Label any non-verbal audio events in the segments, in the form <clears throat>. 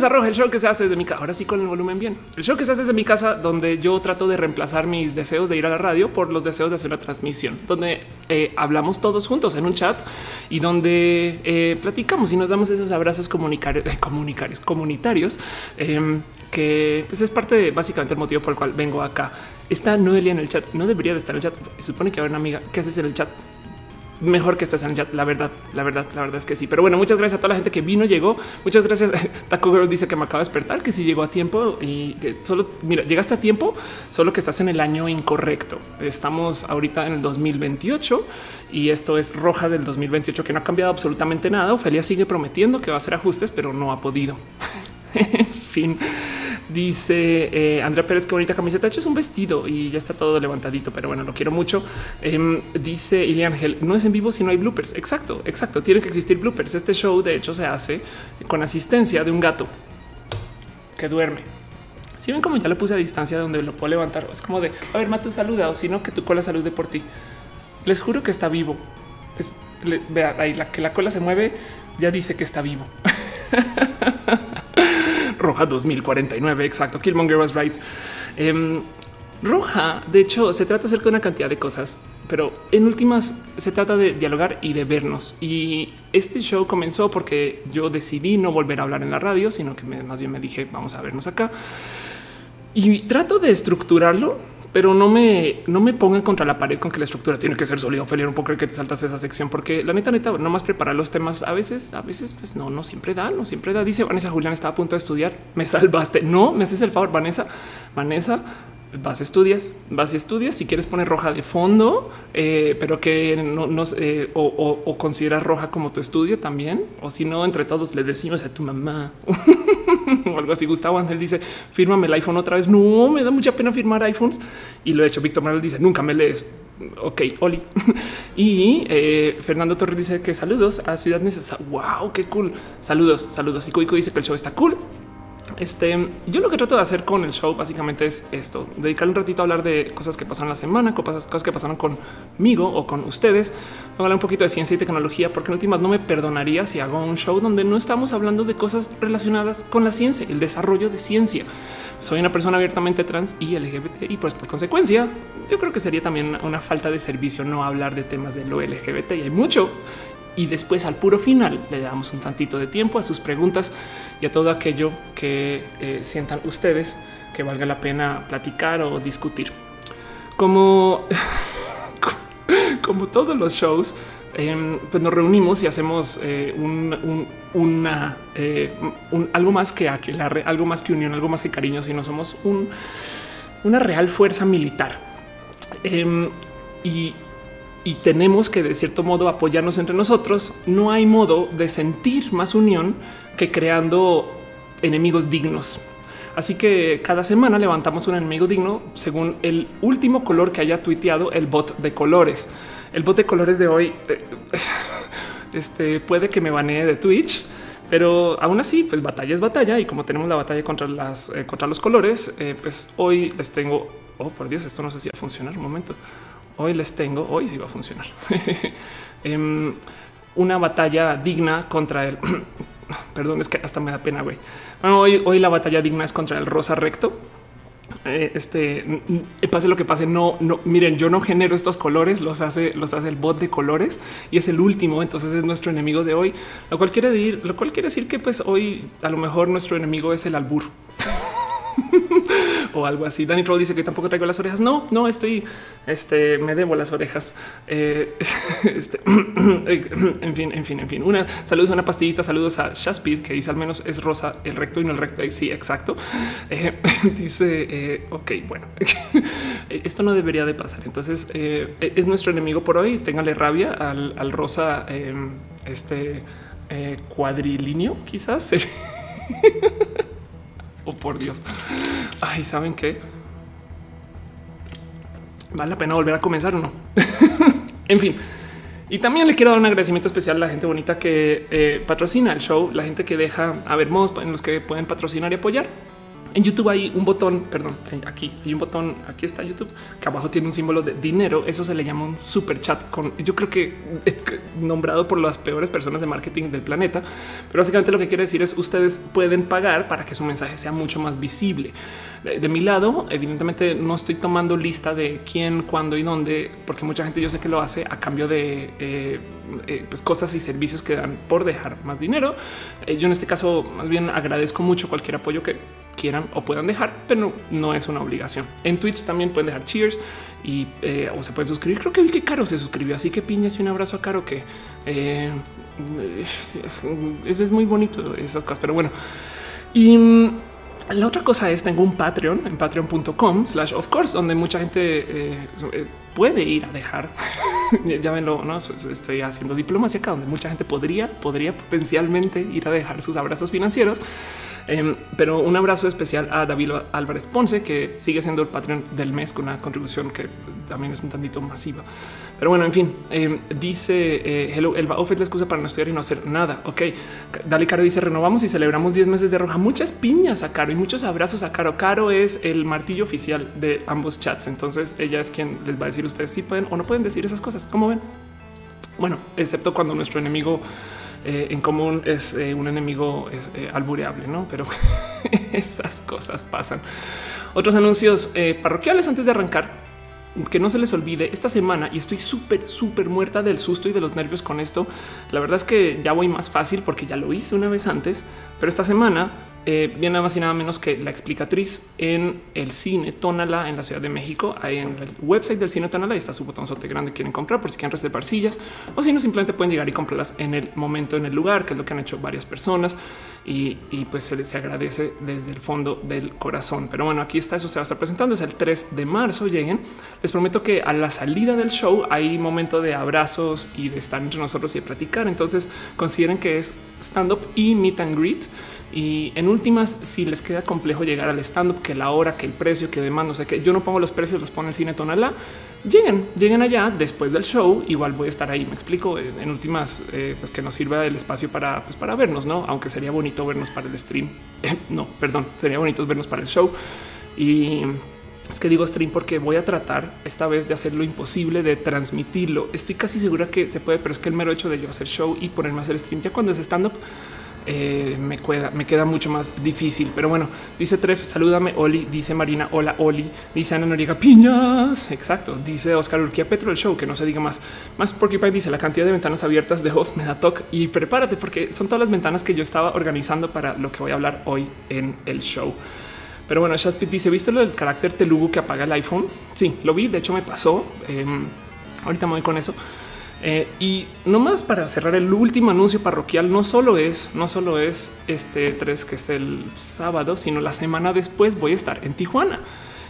Bienvenidos a Roja, el show que se hace desde mi casa. Ahora sí con el volumen bien. El show que se hace desde mi casa, donde yo trato de reemplazar mis deseos de ir a la radio por los deseos de hacer una transmisión, donde eh, hablamos todos juntos en un chat y donde eh, platicamos y nos damos esos abrazos comunitarios, eh, comunitarios, comunitarios em, que pues, es parte de básicamente el motivo por el cual vengo acá. Está Noelia en el chat. No debería de estar en el chat. Se supone que habrá una amiga. ¿Qué haces en el chat? Mejor que estés en el chat. La verdad, la verdad, la verdad es que sí. Pero bueno, muchas gracias a toda la gente que vino, llegó. Muchas gracias. <laughs> Taco Girl dice que me acaba de despertar, que si sí llegó a tiempo y que solo mira, llegaste a tiempo, solo que estás en el año incorrecto. Estamos ahorita en el 2028 y esto es roja del 2028 que no ha cambiado absolutamente nada. Ofelia sigue prometiendo que va a hacer ajustes, pero no ha podido. en <laughs> fin. Dice eh, Andrea Pérez, qué bonita camiseta. hecho es un vestido y ya está todo levantadito, pero bueno, lo quiero mucho. Em, dice Ili Ángel, no es en vivo si no hay bloopers. Exacto, exacto. Tiene que existir bloopers. Este show, de hecho, se hace con asistencia de un gato que duerme. Si ven como ya lo puse a distancia donde lo puedo levantar, es como de a ver, Matu saluda o si no, que tu cola salude por ti. Les juro que está vivo. Es, vea ahí la que la cola se mueve, ya dice que está vivo. <laughs> Roja 2049. Exacto. Killmonger was right. Em, roja, de hecho, se trata acerca de una cantidad de cosas, pero en últimas se trata de dialogar y de vernos. Y este show comenzó porque yo decidí no volver a hablar en la radio, sino que más bien me dije, vamos a vernos acá. Y trato de estructurarlo pero no me, no me pongan contra la pared con que la estructura tiene que ser sólida. Ophelia, un poco que te saltas esa sección, porque la neta, neta, no más preparar los temas a veces, a veces, pues no, no siempre da, no siempre da. Dice Vanessa Julián, estaba a punto de estudiar, me salvaste. No me haces el favor, Vanessa, Vanessa, vas estudias, vas y estudias. Si quieres poner roja de fondo, eh, pero que no, no eh, o, o, consideras roja como tu estudio también, o si no, entre todos le decimos a tu mamá <laughs> <laughs> o algo así. Gustavo Ángel dice: Fírmame el iPhone otra vez. No me da mucha pena firmar iPhones y lo he hecho. Víctor Manuel dice: Nunca me lees. Ok, Oli. <laughs> y eh, Fernando Torres dice que saludos a Ciudad Necesaria. Wow, qué cool. Saludos, saludos. Y Cuico dice que el show está cool. Este, yo lo que trato de hacer con el show básicamente es esto, dedicar un ratito a hablar de cosas que pasaron la semana, cosas, que pasaron conmigo o con ustedes, hablar un poquito de ciencia y tecnología, porque en últimas no me perdonaría si hago un show donde no estamos hablando de cosas relacionadas con la ciencia, el desarrollo de ciencia. Soy una persona abiertamente trans y LGBT y pues por consecuencia yo creo que sería también una falta de servicio no hablar de temas de lo LGBT y hay mucho y después al puro final le damos un tantito de tiempo a sus preguntas y a todo aquello que eh, sientan ustedes que valga la pena platicar o discutir. Como, <laughs> como todos los shows, em, pues nos reunimos y hacemos eh, un, una, eh, algo más que algo más que unión, algo más que cariño, sino somos una real fuerza militar. Em, y y tenemos que de cierto modo apoyarnos entre nosotros, no hay modo de sentir más unión que creando enemigos dignos. Así que cada semana levantamos un enemigo digno según el último color que haya tuiteado el bot de colores. El bot de colores de hoy eh, <laughs> este, puede que me banee de Twitch, pero aún así, pues batalla es batalla. Y como tenemos la batalla contra las eh, contra los colores, eh, pues hoy les tengo. Oh, por Dios, esto no sé si va a funcionar. Un momento hoy les tengo, hoy sí va a funcionar, <laughs> em, una batalla digna contra el, <coughs> perdón, es que hasta me da pena, güey. Hoy, hoy la batalla digna es contra el rosa recto. Eh, este pase lo que pase, no, no miren, yo no genero estos colores, los hace, los hace el bot de colores y es el último. Entonces es nuestro enemigo de hoy, lo cual quiere decir, lo cual quiere decir que pues hoy a lo mejor nuestro enemigo es el albur. <laughs> o algo así. Danny Troll dice que tampoco traigo las orejas. No, no estoy, este, me debo las orejas. Eh, <laughs> este, <clears throat> en fin, en fin, en fin. Una saludos a una pastillita. Saludos a Shaspid que dice al menos es rosa el recto y no el recto. Sí, exacto. Eh, <laughs> dice, eh, ok, bueno, <laughs> esto no debería de pasar. Entonces es nuestro enemigo por hoy. Téngale rabia al, al rosa, em, este cuadrilíneo, quizás. Oh, por Dios. Ay, ¿saben qué? ¿Vale la pena volver a comenzar o no? <laughs> en fin. Y también le quiero dar un agradecimiento especial a la gente bonita que eh, patrocina el show, la gente que deja a ver modos en los que pueden patrocinar y apoyar. En YouTube hay un botón, perdón, aquí hay un botón, aquí está YouTube, que abajo tiene un símbolo de dinero. Eso se le llama un super chat con, yo creo que nombrado por las peores personas de marketing del planeta. Pero básicamente lo que quiere decir es ustedes pueden pagar para que su mensaje sea mucho más visible. De, mi lado, evidentemente no estoy tomando lista de quién, cuándo y dónde, porque mucha gente yo sé que lo hace a cambio de eh, eh, pues cosas y servicios que dan por dejar más dinero. Eh, yo en este caso más bien agradezco mucho cualquier apoyo que quieran o puedan dejar, pero no, es una obligación. En Twitch también pueden dejar cheers y eh, o se pueden suscribir. Creo que vi que Caro se suscribió, así que piñas y un abrazo a Caro que eh, <laughs> es muy bonito esas cosas, pero bueno. Y mm, la otra cosa es tengo un Patreon en patreon.com slash of course, donde mucha gente eh, puede ir a dejar. <laughs> ya ven lo no estoy haciendo diplomacia donde mucha gente podría, podría potencialmente ir a dejar sus abrazos financieros. Em, pero un abrazo especial a David Álvarez Ponce, que sigue siendo el patrón del mes con una contribución que también es un tantito masiva. Pero bueno, en fin, em, dice eh, Hello, el Baof es la excusa para no estudiar y no hacer nada. Ok, Dale Caro dice renovamos y celebramos 10 meses de roja. Muchas piñas a Caro y muchos abrazos a Caro. Caro es el martillo oficial de ambos chats. Entonces ella es quien les va a decir ustedes si pueden o no pueden decir esas cosas. Como ven? Bueno, excepto cuando nuestro enemigo eh, en común es eh, un enemigo es, eh, albureable, no? Pero <laughs> esas cosas pasan. Otros anuncios parroquiales antes de arrancar que no se les olvide esta semana y estoy súper, súper muerta del susto y de los nervios con esto. La verdad es que ya voy más fácil porque ya lo hice una vez antes, pero esta semana eh, viene nada más y nada menos que la explicatriz en el cine Tónala en la Ciudad de México. Ahí en el website del cine Tónala está su botónzote grande. Quieren comprar por si quieren reservar sillas o si no, simplemente pueden llegar y comprarlas en el momento, en el lugar, que es lo que han hecho varias personas y, pues se les agradece desde el fondo del corazón. Pero bueno, aquí está. Eso se va a estar presentando. Es el 3 de marzo. Lleguen. Les prometo que a la salida del show hay momento de abrazos y de estar entre nosotros y de platicar. Entonces consideren que es stand up y meet and greet. Y en últimas, si les queda complejo llegar al stand up, que la hora, que el precio, que demás, no sé qué, yo no pongo los precios, los pone el cine Tonalá. Lleguen, lleguen allá después del show. Igual voy a estar ahí. Me explico en últimas, eh, pues que nos sirva el espacio para, pues para vernos, no? Aunque sería bonito vernos para el stream. <laughs> no, perdón, sería bonito vernos para el show. Y es que digo stream porque voy a tratar esta vez de hacer lo imposible de transmitirlo. Estoy casi segura que se puede, pero es que el mero hecho de yo hacer show y ponerme a hacer stream ya cuando es stand up eh, me, queda, me queda mucho más difícil. Pero bueno, dice Tref, salúdame, Oli, dice Marina, hola, Oli, dice Ana Noriega, piñas, exacto, dice Oscar Urquía Petro, el show, que no se diga más. Más porque dice la cantidad de ventanas abiertas de Hoff me da toque y prepárate porque son todas las ventanas que yo estaba organizando para lo que voy a hablar hoy en el show. Pero bueno, Shaspit dice, ¿viste lo del carácter telugu que apaga el iPhone? Sí, lo vi, de hecho me pasó. Em, ahorita me voy con eso. Eh, y no más para cerrar el último anuncio parroquial, no solo es, no solo es este 3 que es el sábado, sino la semana después voy a estar en Tijuana.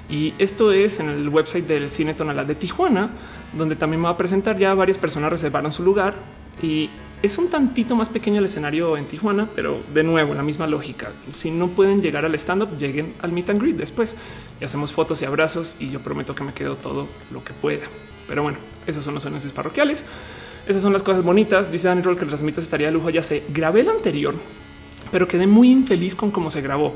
Y esto es en el website del Cine Tonalá de Tijuana, donde también me va a presentar. Ya varias personas reservaron su lugar y es un tantito más pequeño el escenario en Tijuana, pero de nuevo la misma lógica. Si no pueden llegar al stand up, lleguen al meet and greet después y hacemos fotos y abrazos. Y yo prometo que me quedo todo lo que pueda. Pero bueno, esos son los anuncios parroquiales. Esas son las cosas bonitas. Dice Daniel que el transmitas estaría de lujo. Ya sé, grabé el anterior, pero quedé muy infeliz con cómo se grabó.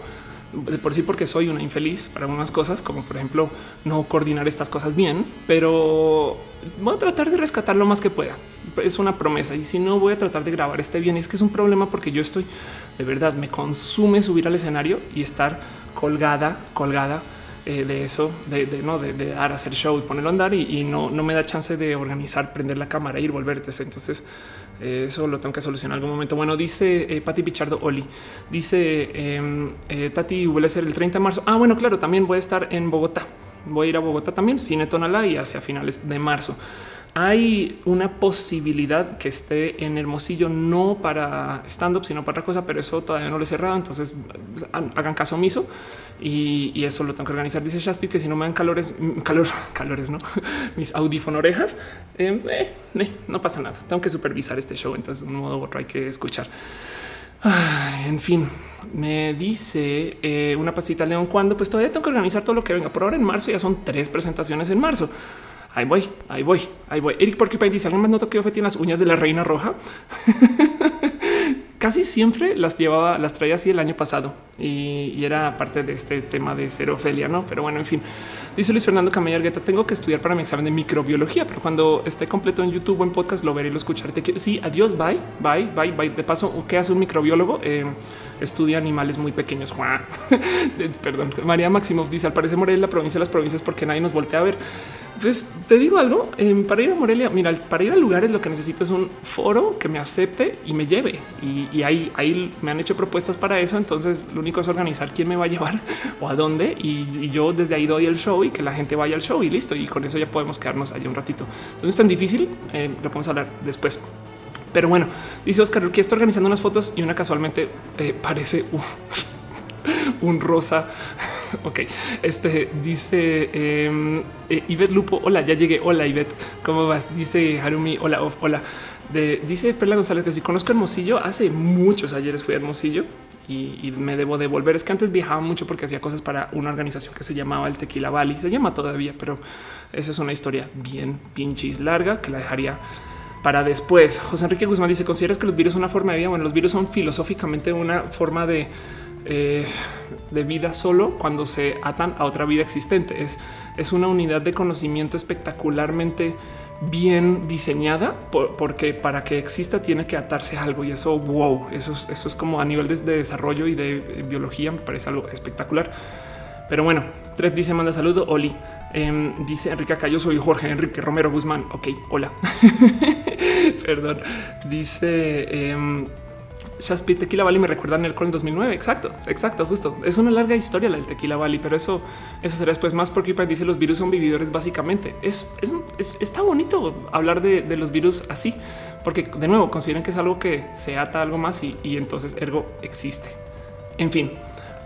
De por sí, porque soy una infeliz para algunas cosas, como por ejemplo no coordinar estas cosas bien, pero voy a tratar de rescatar lo más que pueda. Es una promesa y si no voy a tratar de grabar este bien. Es que es un problema porque yo estoy de verdad me consume subir al escenario y estar colgada, colgada eh, de eso, de, no de, dar hacer show ponerlo a andar y, no, no me da chance de organizar, prender la cámara, ir, volverte. Entonces eh, eso lo tengo que solucionar en algún momento. Bueno, dice eh, Pati Pichardo Oli, dice em, Tati, vuelve a ser el 30 de marzo. Ah, bueno, claro, también voy a estar en Bogotá. Voy a ir a Bogotá también, Cine Tonalá y hacia finales de marzo hay una posibilidad que esté en Hermosillo, no para stand up, sino para otra cosa, pero eso todavía no lo he cerrado. Entonces hagan caso omiso y, eso lo tengo que organizar. Dice Shaspit que si no me dan calores, mm, calor, <laughs> calores, no <laughs> mis audífonos orejas, em, eh, eh, no pasa nada. Tengo que supervisar este show. Entonces, de un modo u otro hay que escuchar. en fin, me dice eh, una pasita León cuando pues todavía tengo que organizar todo lo que venga. Por ahora en marzo ya son tres presentaciones en marzo. Ahí voy, ahí voy, ahí voy. Eric Porcupine dice: ¿Alguien más notó que Ofe tiene las uñas de la reina roja? <laughs> casi siempre las llevaba, las traía así el año pasado y, era parte de este tema de ser Ofelia, no? Pero bueno, en fin, dice Luis Fernando Camilla Argueta, tengo que estudiar para mi examen de microbiología, pero cuando esté completo en YouTube o en podcast lo veré y lo escucharé. Sí, adiós, bye, bye, bye, bye. De paso, ¿qué hace un microbiólogo? Eh, estudia animales muy pequeños. <laughs> Perdón. María Maximov dice: Al parecer Morelia la provincia de las provincias porque nadie nos voltea a ver. Pues te digo algo para ir a Morelia. Mira, para ir a lugares lo que necesito es un foro que me acepte y me lleve. Y, ahí, ahí me han hecho propuestas para eso. Entonces lo único es organizar quién me va a llevar <laughs> o a dónde. Y, yo desde ahí doy el show y que la gente vaya al show y listo. Y con eso ya podemos quedarnos allí un ratito. Entonces es tan difícil. Eh, lo podemos hablar después. Pero bueno, dice Oscar que está organizando unas fotos y una casualmente eh, parece un <laughs> rosa. <laughs> ok, este dice eh, eh, Lupo. Hola, ya llegué. Hola, Ivette, ¿cómo vas? Dice Harumi. Hola, hola. De, dice Perla González que si conozco Hermosillo hace muchos ayeres fui a Hermosillo y, me debo devolver. Es que antes viajaba mucho porque hacía cosas para una organización que se llamaba el Tequila Valley. Se llama todavía, pero esa es una historia bien pinches larga que la dejaría para después. José Enrique Guzmán dice: ¿Consideras que los virus son una forma de vida? Bueno, los virus son filosóficamente una forma de, eh, de vida solo cuando se atan a otra vida existente. Es, es una unidad de conocimiento espectacularmente bien diseñada porque para que exista tiene que atarse a algo y eso wow, eso es, eso es como a nivel de, desarrollo y de biología me parece algo espectacular. Pero bueno, Trep dice manda saludo. Oli em, dice Enrique acá. Yo soy Jorge Enrique Romero Guzmán. Ok, hola. <laughs> Perdón. Dice eh, Tequila Valley me recuerda en el con 2009. Exacto, exacto, justo. Es una larga historia la del Tequila Valley, pero eso, eso será después más porque dice los virus son vividores básicamente. Es, está bonito hablar de, los virus así, porque de nuevo consideran que es algo que se ata algo más y, y entonces ergo existe. En fin,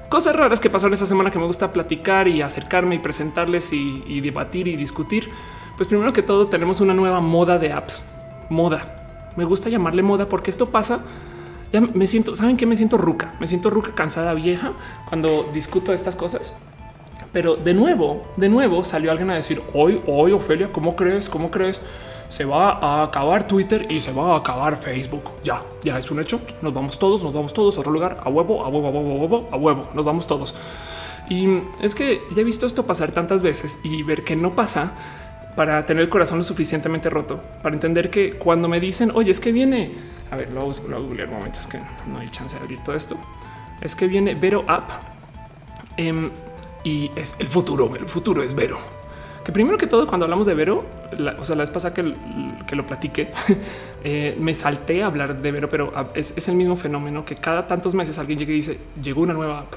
cosas raras que pasaron esta semana que me gusta platicar y acercarme y presentarles y, debatir y discutir. Pues primero que todo tenemos una nueva moda de apps. Moda. Me gusta llamarle moda porque esto pasa. Ya me siento, ¿saben qué? Me siento ruca. Me siento ruca, cansada, vieja cuando discuto estas cosas. Pero de nuevo, de nuevo salió alguien a decir hoy, hoy, Ofelia, ¿cómo crees? ¿Cómo crees? se va a acabar Twitter y se va a acabar Facebook. Ya, ya es un hecho. Nos vamos todos, nos vamos todos a otro lugar, a huevo, a huevo, a huevo, a huevo, a huevo. Nos vamos todos. Y es que ya he visto esto pasar tantas veces y ver que no pasa para tener el corazón lo suficientemente roto, para entender que cuando me dicen, oye, es que viene, a ver, lo voy a googlear un momento, es que no hay chance de abrir todo esto. Es que viene Vero App em, y es el futuro, el futuro es Vero que primero que todo, cuando hablamos de Vero, o sea, la vez pasada que, que lo platiqué, <laughs> eh, me salté a hablar de Vero, pero es, el mismo fenómeno que cada tantos meses alguien llega y dice llegó una nueva app.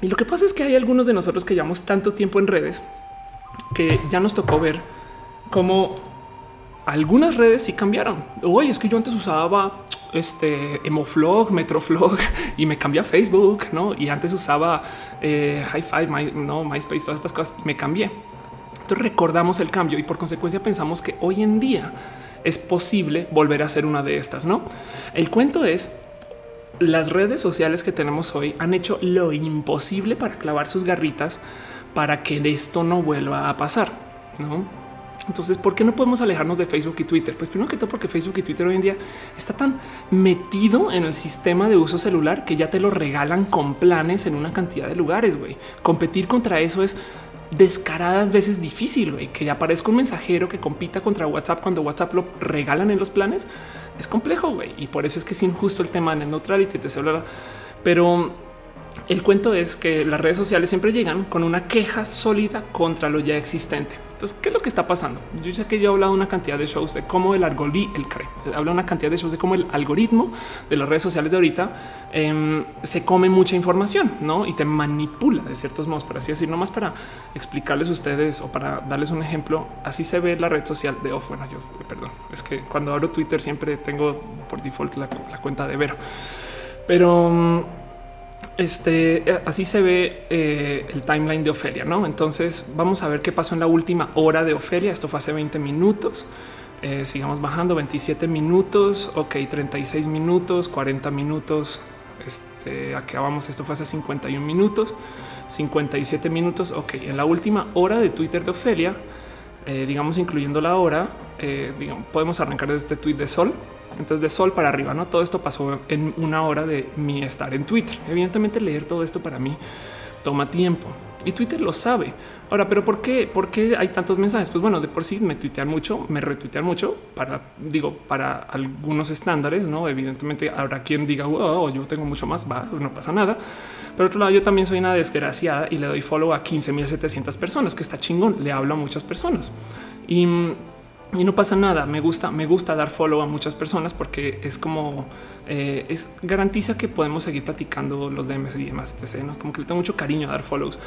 Y lo que pasa es que hay algunos de nosotros que llevamos tanto tiempo en redes que ya nos tocó ver cómo algunas redes sí cambiaron. Oye, es que yo antes usaba este Emoflog, Metroflog <laughs> y me cambié a Facebook, ¿no? Y antes usaba eh, High Five, no, MySpace, todas estas cosas me cambié. Entonces recordamos el cambio y por consecuencia pensamos que hoy en día es posible volver a ser una de estas, ¿no? El cuento es las redes sociales que tenemos hoy han hecho lo imposible para clavar sus garritas para que esto no vuelva a pasar, ¿no? Entonces, ¿por qué no podemos alejarnos de Facebook y Twitter? Pues primero que todo porque Facebook y Twitter hoy en día está tan metido en el sistema de uso celular que ya te lo regalan con planes en una cantidad de lugares. Güey. Competir contra eso es descaradas veces difícil. Güey. Que aparezca un mensajero que compita contra WhatsApp cuando WhatsApp lo regalan en los planes es complejo. Güey. Y por eso es que es injusto el tema de neutrality de celular. Pero el cuento es que las redes sociales siempre llegan con una queja sólida contra lo ya existente. Entonces, ¿qué es lo que está pasando? Yo sé que yo he hablado una cantidad de shows de cómo el algoritmo, el habla una cantidad de shows de cómo el algoritmo de las redes sociales de ahorita em, se come mucha información, ¿no? Y te manipula de ciertos modos, por así decir, nomás para explicarles a ustedes o para darles un ejemplo, así se ve la red social de off. Bueno, yo, perdón, es que cuando abro Twitter siempre tengo por default la, la cuenta de Vero, pero este eh, así se ve eh, el timeline de Ofelia, ¿no? Entonces vamos a ver qué pasó en la última hora de Ofelia. Esto fue hace 20 minutos. Eh, sigamos bajando 27 minutos. Ok, 36 minutos, 40 minutos. Este acabamos. Esto fue hace 51 minutos, 57 minutos. Ok, en la última hora de Twitter de Ofelia, digamos, incluyendo la hora, digamos, podemos arrancar desde este tweet de Sol Entonces de sol para arriba, no todo esto pasó en una hora de mi estar en Twitter. Evidentemente leer todo esto para mí toma tiempo y Twitter lo sabe. Ahora, pero ¿por qué? ¿Por qué hay tantos mensajes? Pues bueno, de por sí me tuitean mucho, me retuitean mucho para, digo, para algunos estándares, no? Evidentemente habrá quien diga, wow, yo tengo mucho más, va, no pasa nada. Pero otro lado, yo también soy una desgraciada y le doy follow a 15.700 personas, que está chingón, le hablo a muchas personas. Y y no pasa nada. Me gusta, me gusta dar follow a muchas personas porque es como eh, es garantiza que podemos seguir platicando los DMs y demás. ¿no? Como que le tengo mucho cariño a dar follows.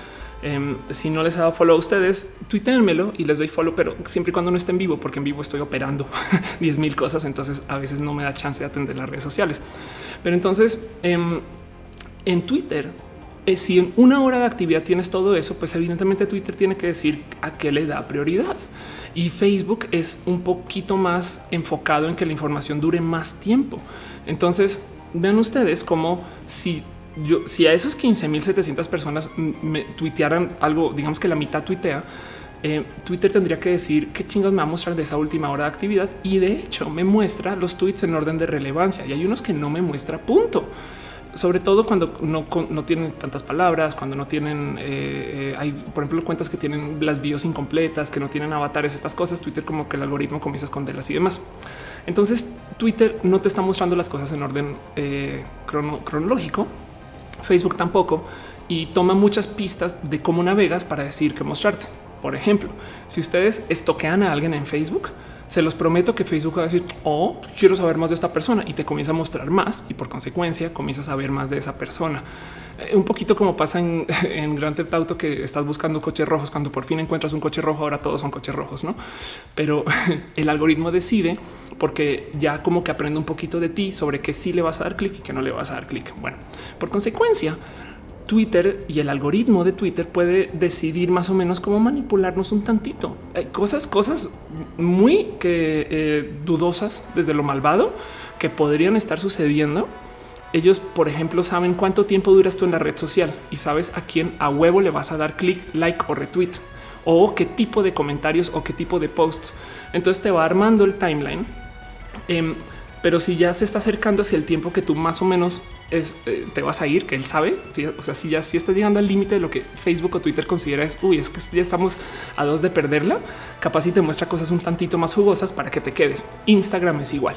Em, si no les he dado follow a ustedes, tuítenmelo y les doy follow, pero siempre y cuando no esté en vivo, porque en vivo estoy operando <laughs> 10 mil cosas. Entonces a veces no me da chance de atender las redes sociales. Pero entonces em, en Twitter eh, si en una hora de actividad tienes todo eso, pues evidentemente Twitter tiene que decir a qué le da prioridad. Y Facebook es un poquito más enfocado en que la información dure más tiempo. Entonces, vean ustedes como si yo, si a esos 15.700 personas me tuitearan algo, digamos que la mitad tuitea, eh, Twitter tendría que decir qué chingos me va a mostrar de esa última hora de actividad. Y de hecho me muestra los tweets en orden de relevancia y hay unos que no me muestra punto sobre todo cuando no, no, tienen tantas palabras, cuando no tienen, eh, eh, hay por ejemplo cuentas que tienen las bios incompletas, que no tienen avatares, estas cosas, Twitter como que el algoritmo comienza a esconderlas y demás. Entonces Twitter no te está mostrando las cosas en orden eh, cronológico, Facebook tampoco, y toma muchas pistas de cómo navegas para decir que mostrarte. Por ejemplo, si ustedes estoquean a alguien en Facebook, se los prometo que Facebook va a decir, oh, quiero saber más de esta persona y te comienza a mostrar más y por consecuencia comienzas a ver más de esa persona. Eh, un poquito como pasa en, <laughs> en Grand Theft Auto que estás buscando coches rojos cuando por fin encuentras un coche rojo, ahora todos son coches rojos, ¿no? Pero <laughs> el algoritmo decide porque ya como que aprende un poquito de ti sobre que sí le vas a dar clic y que no le vas a dar clic. Bueno, por consecuencia, Twitter y el algoritmo de Twitter puede decidir más o menos cómo manipularnos un tantito. Hay cosas, cosas muy que eh, dudosas desde lo malvado que podrían estar sucediendo. Ellos, por ejemplo, saben cuánto tiempo duras tú en la red social y sabes a quién a huevo le vas a dar clic, like o retweet o qué tipo de comentarios o qué tipo de posts. Entonces te va armando el timeline. Em, pero si ya se está acercando hacia el tiempo que tú más o menos es, eh, te vas a ir, que él sabe, o sea, si ya si estás llegando al límite de lo que Facebook o Twitter considera es, uy, es que ya estamos a dos de perderla, capaz si te muestra cosas un tantito más jugosas para que te quedes. Instagram es igual.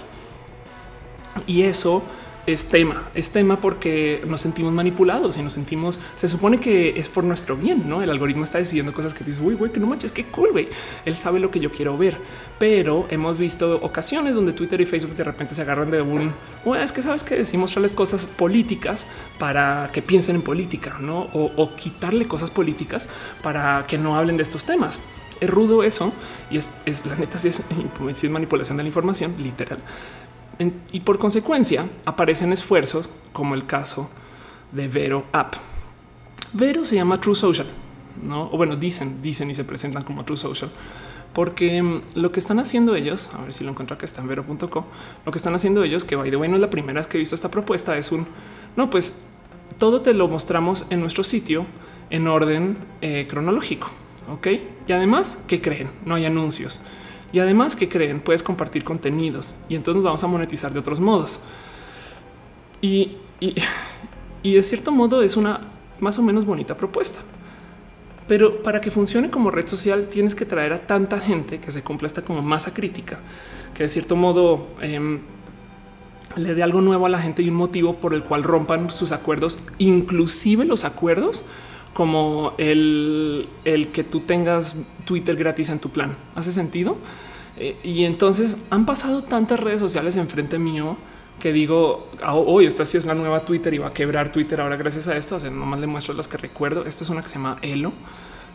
Y eso es tema, es tema porque nos sentimos manipulados y nos sentimos, se supone que es por nuestro bien, ¿no? El algoritmo está decidiendo cosas que dices, uy, güey, que no manches, qué cool, güey. Él sabe lo que yo quiero ver, pero hemos visto ocasiones donde Twitter y Facebook de repente se agarran de un, bueno, es que sabes que decimos mostrarles cosas políticas para que piensen en política, ¿no? O, quitarle cosas políticas para que no hablen de estos temas. Es rudo eso y es, la neta, si es, <laughs> si es manipulación de la información, literal y por consecuencia aparecen esfuerzos como el caso de Vero App. Vero se llama True Social, no? O bueno, dicen, dicen y se presentan como True Social, porque mm, lo que están haciendo ellos, a ver si lo encuentro acá está en vero.co, lo que están haciendo ellos, que by the way no es la primera vez que he visto esta propuesta, es un no, pues todo te lo mostramos en nuestro sitio en orden eh, cronológico. Ok, y además, ¿qué creen? No hay anuncios. Y además, que creen? Puedes compartir contenidos y entonces vamos a monetizar de otros modos. Y, <laughs> y, de cierto modo es una más o menos bonita propuesta. Pero para que funcione como red social tienes que traer a tanta gente que se cumpla esta como masa crítica, que de cierto modo em, le dé algo nuevo a la gente y un motivo por el cual rompan sus acuerdos, inclusive los acuerdos como el, que tú tengas Twitter gratis en tu plan. ¿Hace sentido? Eh, y entonces han pasado tantas redes sociales enfrente mío que digo, hoy oh, esta sí es la nueva Twitter y va a quebrar Twitter ahora gracias a esto. O sea, nomás le muestro las que recuerdo. Esta es una que se llama Elo.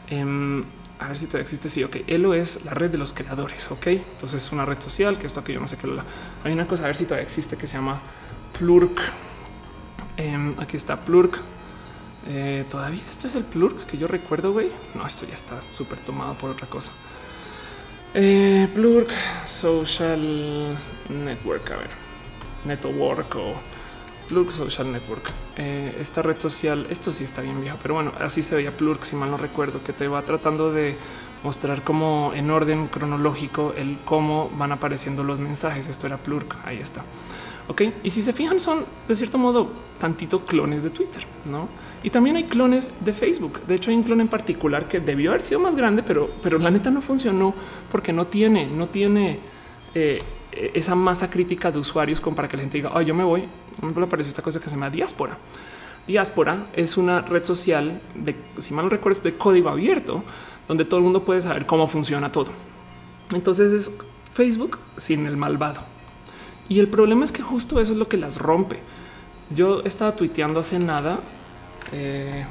Em, a ver si todavía existe. Sí, ok. Elo es la red de los creadores. Ok, entonces es una red social que esto que yo no sé qué. Hay una cosa a ver si todavía existe que se llama Plurk. Em, aquí está Plurk. Eh, todavía esto es el plurk que yo recuerdo, güey. No, esto ya está súper tomado por otra cosa. Eh, plurk Social Network, a ver, Network o Plurk Social Network. Eh, esta red social, esto sí está bien viejo, pero bueno, así se veía Plurk, si mal no recuerdo, que te va tratando de mostrar como en orden cronológico el cómo van apareciendo los mensajes. Esto era Plurk. Ahí está. Ok, y si se fijan, son de cierto modo tantito clones de Twitter, no? Y también hay clones de Facebook. De hecho, hay un clon en particular que debió haber sido más grande, pero, pero la neta no funcionó porque no tiene, no tiene eh, esa masa crítica de usuarios como para que la gente diga, oh, yo me voy. Me apareció esta cosa que se llama diáspora. Diáspora es una red social de, si mal no recuerdo, de código abierto, donde todo el mundo puede saber cómo funciona todo. Entonces es Facebook sin el malvado. Y el problema es que justo eso es lo que las rompe. Yo estaba tuiteando hace nada. Eh,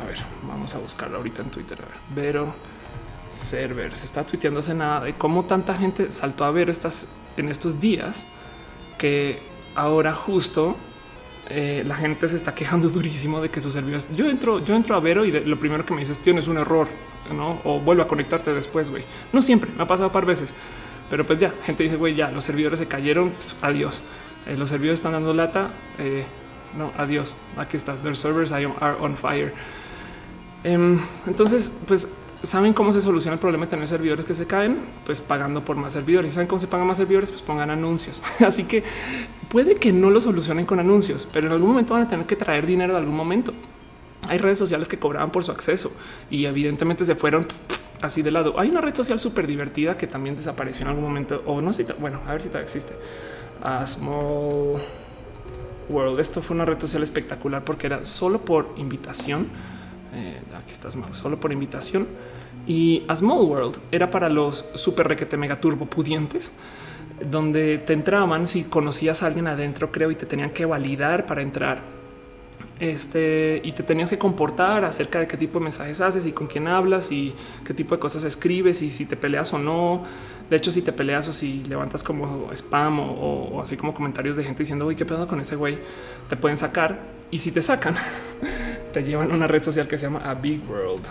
a ver, vamos a buscarlo ahorita en Twitter. A ver, Vero server se está tuiteando hace nada de cómo tanta gente saltó a Vero en estos días que ahora justo eh, la gente se está quejando <laughs> durísimo de que sus servidores. Yo entro, yo entro a Vero y lo primero que me dices tienes un error, no? O vuelvo a conectarte después. Güey, no siempre me ha pasado un par veces pero pues ya, gente dice, güey, ya los servidores se cayeron, adiós. Eh, los servidores están dando lata, eh, no, adiós. Aquí está, their servers are on fire. Em, entonces, pues ¿Saben cómo se soluciona el problema de tener servidores que se caen? Pues pagando por más servidores. ¿Saben cómo se pagan más servidores? Pues pongan anuncios. <laughs> Así que puede que no lo solucionen con anuncios, pero en algún momento van a tener que traer dinero de algún momento. Hay redes sociales que cobraban por su acceso y evidentemente se fueron así de lado. Hay una red social súper divertida que también desapareció en algún momento, o no sé, bueno, a ver si todavía existe. A Small World. Esto fue una red social espectacular porque era solo por invitación. Eh, aquí está Small, solo por invitación. Y A Small World era para los super requete mega turbo pudientes, donde te entraban si conocías a alguien adentro, creo, y te tenían que validar para entrar este, y te tenías que comportar acerca de qué tipo de mensajes haces y con quién hablas y qué tipo de cosas escribes y si te peleas o no. De hecho, si te peleas o si levantas como spam o, así como comentarios de gente diciendo, uy, qué pedo con ese güey, te pueden sacar. Y si te sacan, <laughs> te llevan a una red social que se llama A Big World.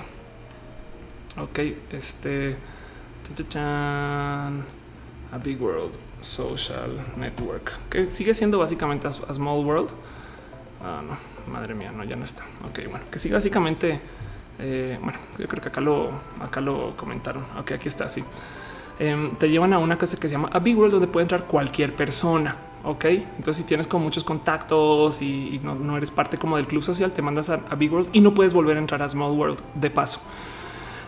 Ok, este. A Big World Social Network, que sigue siendo básicamente a Small World. Ah, no madre mía, no, ya no está. Ok, bueno, que sí, básicamente, eh, bueno, yo creo que acá lo, acá lo comentaron. Ok, aquí está, sí. Em, te llevan a una cosa que se llama a Big World donde puede entrar cualquier persona. Ok, entonces si tienes como muchos contactos y, no, eres parte como del club social, te mandas a, Big World y no puedes volver a entrar a Small World de paso.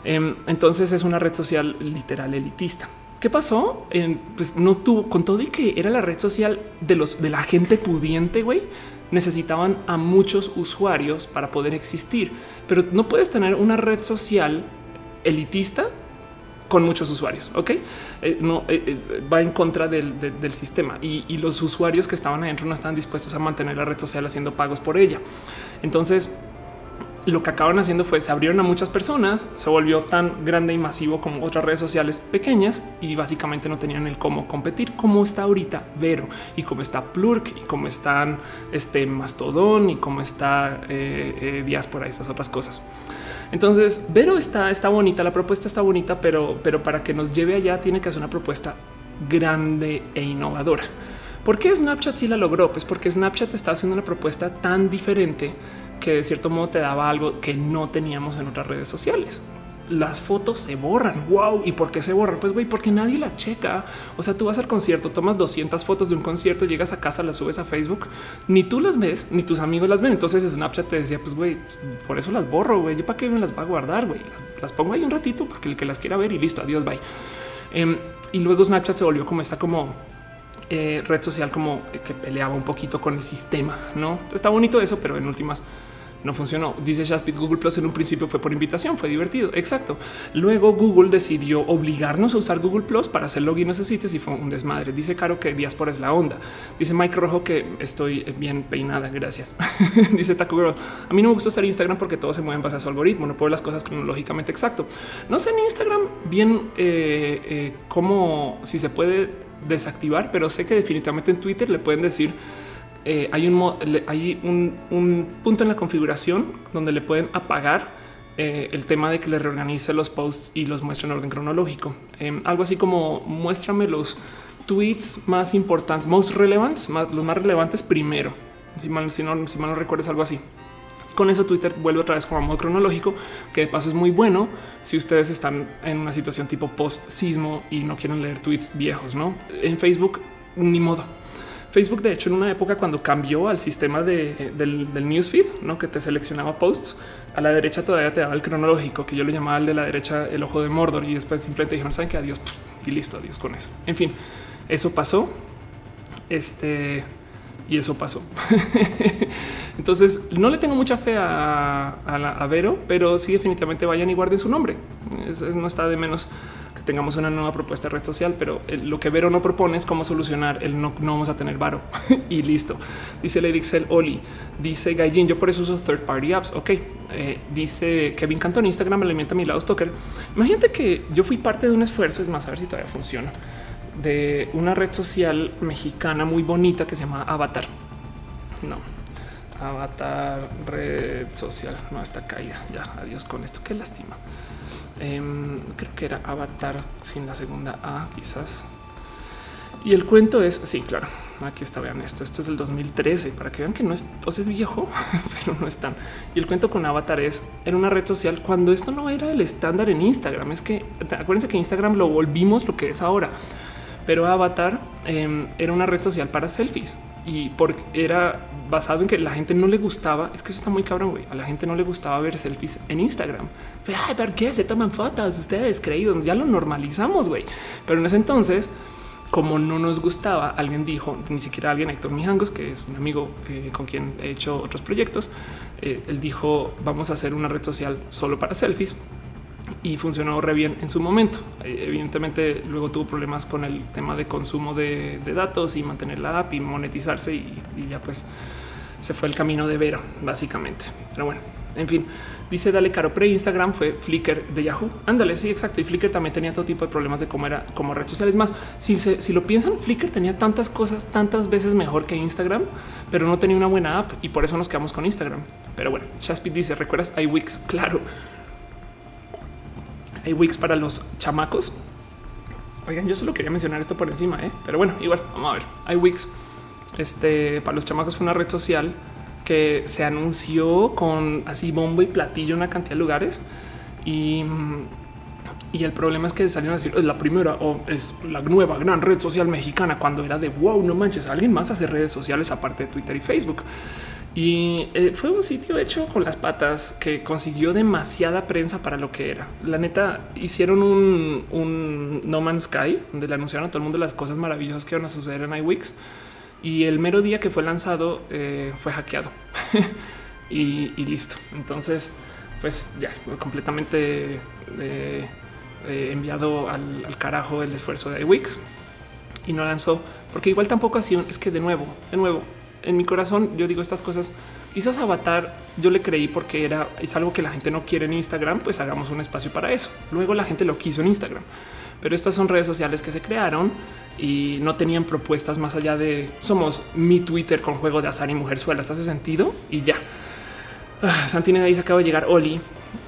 Em, entonces es una red social literal elitista. ¿Qué pasó? pues no tuvo con todo y que era la red social de los de la gente pudiente, güey necesitaban a muchos usuarios para poder existir, pero no puedes tener una red social elitista con muchos usuarios. Ok, eh, no eh, eh, va en contra del, sistema y, y, los usuarios que estaban adentro no estaban dispuestos a mantener la red social haciendo pagos por ella. Entonces, lo que acaban haciendo fue se abrieron a muchas personas, se volvió tan grande y masivo como otras redes sociales pequeñas y básicamente no tenían el cómo competir como está ahorita Vero y como está Plurk y como están este Mastodon y como está eh, eh, Diáspora y estas otras cosas. Entonces Vero está, está bonita, la propuesta está bonita, pero, pero para que nos lleve allá tiene que hacer una propuesta grande e innovadora. ¿Por qué Snapchat sí la logró? Pues porque Snapchat está haciendo una propuesta tan diferente que de cierto modo te daba algo que no teníamos en otras redes sociales. Las fotos se borran. Wow. ¿Y por qué se borran? Pues güey, porque nadie las checa. O sea, tú vas al concierto, tomas 200 fotos de un concierto, llegas a casa, las subes a Facebook, ni tú las ves, ni tus amigos las ven. Entonces Snapchat te decía, pues güey, por eso las borro, güey. ¿Yo para qué me las va a guardar, güey? Las, pongo ahí un ratito para que el que las quiera ver y listo, adiós, bye. Em, y luego Snapchat se volvió como esta como eh, red social como que peleaba un poquito con el sistema, ¿no? Está bonito eso, pero en últimas no funcionó. Dice Shaspit Google Plus en un principio fue por invitación, fue divertido. Exacto. Luego Google decidió obligarnos a usar Google Plus para hacer login a esos sitios y fue un desmadre. Dice Caro que diáspora es la onda. Dice Mike Rojo que estoy bien peinada. Gracias. <laughs> Dice Taco Girl. A mí no me gusta usar Instagram porque todo se mueve en base a su algoritmo. No puedo las cosas cronológicamente exacto. No sé en Instagram bien eh, eh, cómo si se puede desactivar, pero sé que definitivamente en Twitter le pueden decir eh, hay, un, hay un, punto en la configuración donde le pueden apagar eh, el tema de que le reorganice los posts y los muestre en orden cronológico. Em, algo así como muéstrame los tweets más importantes, most relevant, más, los más relevantes primero. Si mal, si no, si mal no recuerdas algo así. Con eso Twitter vuelve otra vez como a modo cronológico, que de paso es muy bueno si ustedes están en una situación tipo post sismo y no quieren leer tweets viejos, ¿no? En Facebook, ni modo. Facebook, de hecho, en una época cuando cambió al sistema de, del, del newsfeed, ¿no? que te seleccionaba posts, a la derecha todavía te daba el cronológico, que yo lo llamaba el de la derecha el ojo de Mordor, y después simplemente dijeron, saben que adiós y listo, adiós con eso. En fin, eso pasó. Este y eso pasó. <laughs> Entonces no le tengo mucha fe a, a, Vero, pero sí definitivamente vayan y guarden su nombre. no está de menos tengamos una nueva propuesta de red social, pero lo que Vero no propone es cómo solucionar el no, no vamos a tener varo <laughs> y listo. Dice Lady Excel Oli, dice Gaijin, yo por eso uso third party apps. Ok, eh, dice Kevin Canton, Instagram alimenta mi lado stalker. Imagínate que yo fui parte de un esfuerzo, es más, a ver si todavía funciona de una red social mexicana muy bonita que se llama Avatar. No, Avatar, red social. No está caída. Ya, adiós con esto. Qué lástima. Em, creo que era Avatar sin la segunda A, quizás. Y el cuento es, sí, claro, aquí está, vean esto, esto es el 2013, para que vean que no es, o sea, es viejo, <laughs> pero no es tan. Y el cuento con Avatar es, en una red social, cuando esto no era el estándar en Instagram, es que, acuérdense que Instagram lo volvimos lo que es ahora pero Avatar em, era una red social para selfies y porque era basado en que la gente no le gustaba. Es que eso está muy cabrón. güey. A la gente no le gustaba ver selfies en Instagram. Ay, ¿por qué se toman fotos? Ustedes creídos ya lo normalizamos, güey. Pero en ese entonces, como no nos gustaba, alguien dijo, ni siquiera alguien, Héctor Mijangos, que es un amigo eh, con quien he hecho otros proyectos, eh, él dijo, vamos a hacer una red social solo para selfies y funcionó re bien en su momento. Eh, evidentemente luego tuvo problemas con el tema de consumo de, datos y mantener la app y monetizarse y, ya pues se fue el camino de Vero básicamente. Pero bueno, en fin, dice Dale Caro pre Instagram fue Flickr de Yahoo. Ándale, sí, exacto. Y Flickr también tenía todo tipo de problemas de cómo era como red social. Es más, si, si lo piensan, Flickr tenía tantas cosas tantas veces mejor que Instagram, pero no tenía una buena app y por eso nos quedamos con Instagram. Pero bueno, Shaspit dice: ¿Recuerdas iWix? <laughs> Claro hay Wix para los chamacos. Oigan, yo solo quería mencionar esto por encima, ¿eh? pero bueno, igual vamos a ver. Hay Wix este, para los chamacos fue una red social que se anunció con así bombo y platillo en una cantidad de lugares y, y el problema es que salieron a decir es la primera o es la nueva gran red social mexicana cuando era de wow, no manches, alguien más hace redes sociales aparte de Twitter y Facebook. Y eh, fue un sitio hecho con las patas que consiguió demasiada prensa para lo que era. La neta hicieron un, No Man's Sky donde le anunciaron a todo el mundo las cosas maravillosas que iban a suceder en iWix. Y el mero día que fue lanzado eh, fue hackeado <laughs> y, listo. Entonces, pues ya completamente eh, enviado al, carajo el esfuerzo de iWix y no lanzó porque igual tampoco así es que de nuevo, de nuevo, en mi corazón yo digo estas cosas. Quizás Avatar yo le creí porque era es algo que la gente no quiere en Instagram, pues hagamos un espacio para eso. Luego la gente lo quiso en Instagram, pero estas son redes sociales que se crearon y no tenían propuestas más allá de somos mi Twitter con juego de azar y mujerzuelas. Hace sentido y ya. Ah, Santine de ahí se acaba de llegar. Oli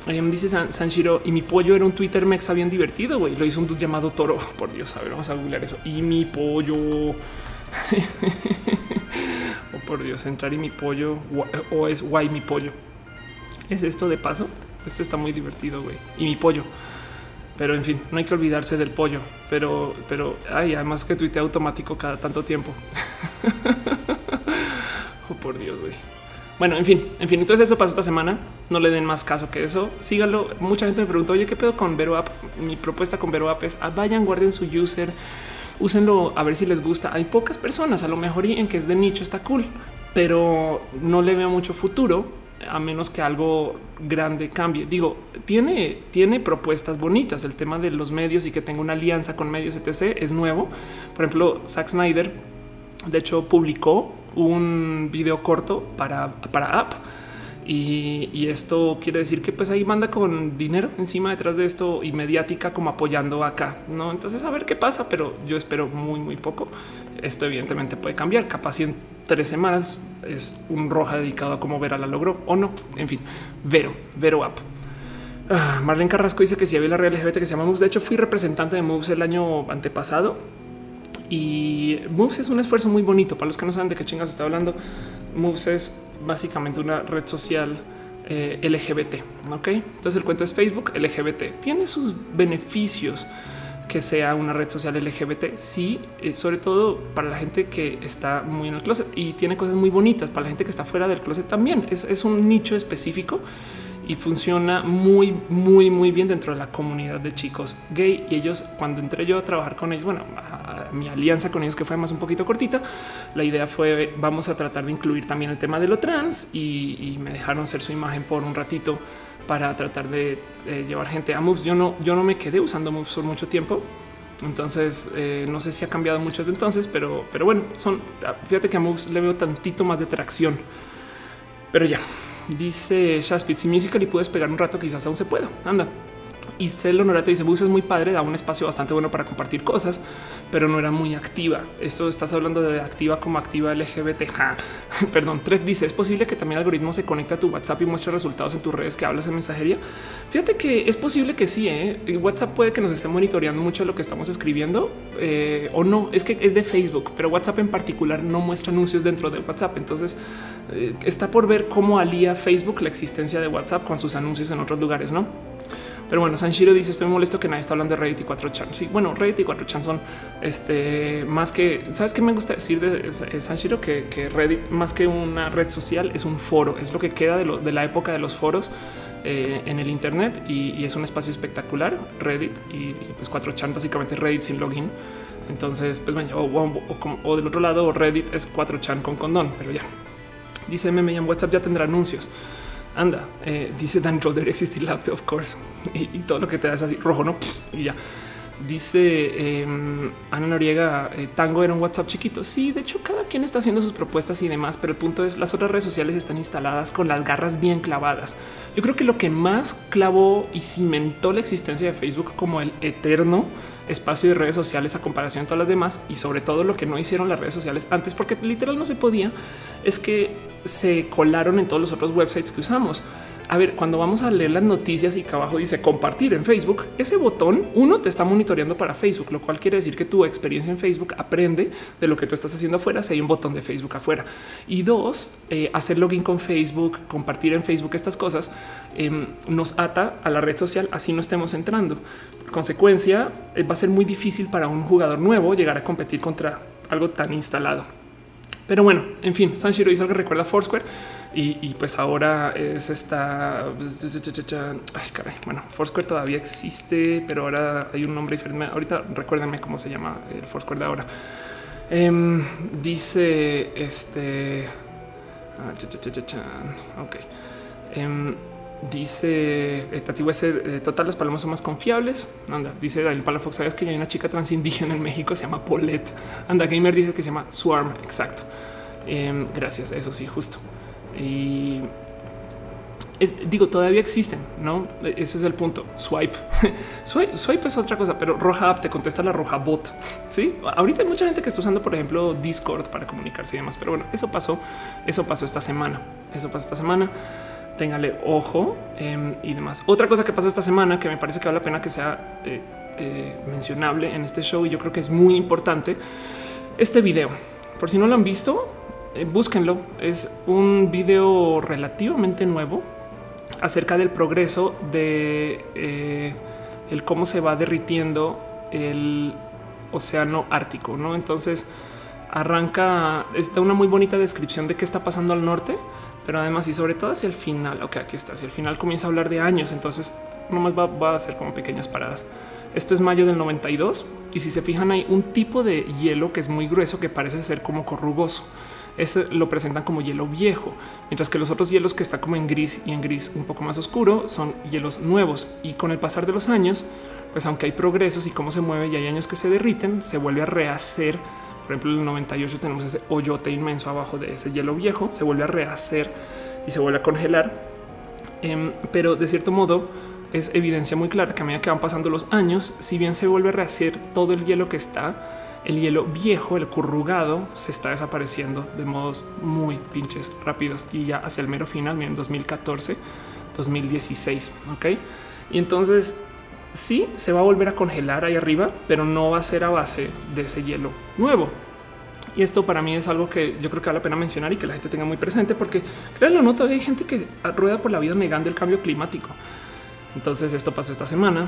me dice San, Sanshiro y mi pollo era un Twitter mexa bien divertido. Güey, lo hizo un dude llamado Toro. <laughs> Por Dios, a ver, vamos a googlear eso. Y mi pollo. <laughs> oh por Dios, entrar y mi pollo o es guay mi pollo. Es esto de paso. Esto está muy divertido, güey. Y mi pollo. Pero en fin, no hay que olvidarse del pollo. Pero, pero hay además que tuite automático cada tanto tiempo. <laughs> oh por Dios, güey. Bueno, en fin, en fin. Entonces eso pasó esta semana. No le den más caso que eso. Síganlo. Mucha gente me preguntó, oye, ¿qué pedo con Vero App? Mi propuesta con Vero App es ah, vayan, guarden su user úsenlo a ver si les gusta. Hay pocas personas, a lo mejor y en que es de nicho está cool, pero no le veo mucho futuro a menos que algo grande cambie. Digo, tiene, tiene propuestas bonitas. El tema de los medios y que tenga una alianza con medios etc. es nuevo. Por ejemplo, Zack Snyder, de hecho, publicó un video corto para, para app y, esto quiere decir que pues ahí manda con dinero encima detrás de esto y mediática como apoyando acá. No, entonces a ver qué pasa, pero yo espero muy, muy poco. Esto evidentemente puede cambiar. Capaz si en tres semanas es un roja dedicado a cómo Vera la logró o no. En fin, Vero, Vero Up. Ah, Marlene Carrasco dice que si había la real LGBT que se llama Moves. De hecho, fui representante de Moves el año antepasado y Moves es un esfuerzo muy bonito. Para los que no saben de qué chingados está hablando, Moves es básicamente una red social eh, LGBT. Ok, entonces el cuento es Facebook LGBT. Tiene sus beneficios que sea una red social LGBT. Sí, eh, sobre todo para la gente que está muy en el closet y tiene cosas muy bonitas. Para la gente que está fuera del closet también es, es un nicho específico y funciona muy, muy, muy bien dentro de la comunidad de chicos gay. Y ellos, cuando entré yo a trabajar con ellos, bueno, mi alianza con ellos, que fue más un poquito cortita, la idea fue vamos a tratar de incluir también el tema de lo trans y, me dejaron ser su imagen por un ratito para tratar de, llevar gente a Moves. Yo no, yo no me quedé usando Moves por mucho tiempo. Entonces, eh, no sé si ha cambiado mucho desde entonces, pero, pero bueno, son fíjate que a Moves le veo tantito más de tracción, pero ya Dice Shaspit, si Musical y puedes pegar un rato, quizás aún se pueda. Anda. Y Cel Honorato dice Bus es muy padre, da un espacio bastante bueno para compartir cosas, pero no era muy activa. Esto estás hablando de activa como activa LGBT. <laughs> Perdón, Trek dice es posible que también el algoritmo se conecte a tu WhatsApp y muestre resultados en tus redes que hablas en mensajería. Fíjate que es posible que sí. ¿eh? WhatsApp puede que nos esté monitoreando mucho lo que estamos escribiendo eh, o no. Es que es de Facebook, pero WhatsApp en particular no muestra anuncios dentro de WhatsApp. Entonces eh, está por ver cómo alía Facebook la existencia de WhatsApp con sus anuncios en otros lugares, no? Pero bueno, Sanshiro dice estoy molesto que nadie está hablando de Reddit y 4chan. Sí, bueno, Reddit y 4chan son este más que sabes qué me gusta decir de Sanshiro que, que Reddit más que una red social es un foro, es lo que queda de, lo, de la época de los foros eh, en el Internet y, es un espacio espectacular. Reddit y, pues 4chan, básicamente Reddit sin login. Entonces, pues bueno, o, del otro lado, Reddit es 4chan con condón, pero ya dice meme en WhatsApp ya tendrá anuncios. Anda, eh, dice Dan Roll debería existir la of course. <laughs> Y, todo lo que te das así rojo, no? Y ya. Dice em, Ana Noriega, eh, Tango era un WhatsApp chiquito. Sí, de hecho, cada quien está haciendo sus propuestas y demás, pero el punto es las otras redes sociales están instaladas con las garras bien clavadas. Yo creo que lo que más clavó y cimentó la existencia de Facebook como el eterno espacio de redes sociales a comparación de todas las demás y sobre todo lo que no hicieron las redes sociales antes, porque literal no se podía, es que se colaron en todos los otros websites que usamos a ver, cuando vamos a leer las noticias y que abajo dice compartir en Facebook, ese botón uno te está monitoreando para Facebook, lo cual quiere decir que tu experiencia en Facebook aprende de lo que tú estás haciendo afuera. Si hay un botón de Facebook afuera y dos, eh, hacer login con Facebook, compartir en Facebook estas cosas em, nos ata a la red social. Así no estemos entrando. Por consecuencia, eh, va a ser muy difícil para un jugador nuevo llegar a competir contra algo tan instalado. Pero bueno, en fin, Sanshiro hizo algo que recuerda Foursquare y, pues ahora es esta. Ay, caray. Bueno, Foursquare todavía existe, pero ahora hay un nombre diferente. Ahorita recuérdenme cómo se llama el Foursquare de ahora. Em, dice este. Ah, ok. Em, dice eh, Tati eh, total, las palomas son más confiables. Anda, dice Daniel Palafox. Sabes que hay una chica trans indígena en México, se llama Paulette. Anda, Gamer dice que se llama Swarm. Exacto. Em, gracias. Eso sí, justo. Y digo, todavía existen, no? Ese es el punto. <laughs> Swipe. swipe, es otra cosa, pero Roja App te contesta la Roja Bot. Sí, ahorita hay mucha gente que está usando, por ejemplo, Discord para comunicarse y demás. Pero bueno, eso pasó. Eso pasó esta semana. Eso pasó esta semana. Téngale ojo em, y demás. Otra cosa que pasó esta semana que me parece que vale la pena que sea eh, eh, mencionable en este show y yo creo que es muy importante. Este video, por si no lo han visto, eh, búsquenlo. Es un video relativamente nuevo acerca del progreso de el cómo se va derritiendo el océano ártico. No, entonces arranca, está una muy bonita descripción de qué está pasando al norte, pero además y sobre todo hacia el final. Ok, aquí está. Hacia el final comienza a hablar de años. Entonces, nomás va, va a ser como pequeñas paradas. Esto es mayo del 92 y si se fijan hay un tipo de hielo que es muy grueso que parece ser como corrugoso. Ese lo presentan como hielo viejo, mientras que los otros hielos que está como en gris y en gris un poco más oscuro son hielos nuevos. Y con el pasar de los años, pues aunque hay progresos y cómo se mueve y hay años que se derriten, se vuelve a rehacer. Por ejemplo, en el 98 tenemos ese hoyote inmenso abajo de ese hielo viejo, se vuelve a rehacer y se vuelve a congelar. Em, pero de cierto modo, es evidencia muy clara que a medida que van pasando los años, si bien se vuelve a rehacer todo el hielo que está, el hielo viejo, el corrugado, se está desapareciendo de modos muy pinches rápidos y ya hacia el mero final, en 2014, 2016. Ok. Y entonces sí se va a volver a congelar ahí arriba, pero no va a ser a base de ese hielo nuevo. Y esto para mí es algo que yo creo que vale la pena mencionar y que la gente tenga muy presente, porque créanlo, no todavía hay gente que rueda por la vida negando el cambio climático. Entonces esto pasó esta semana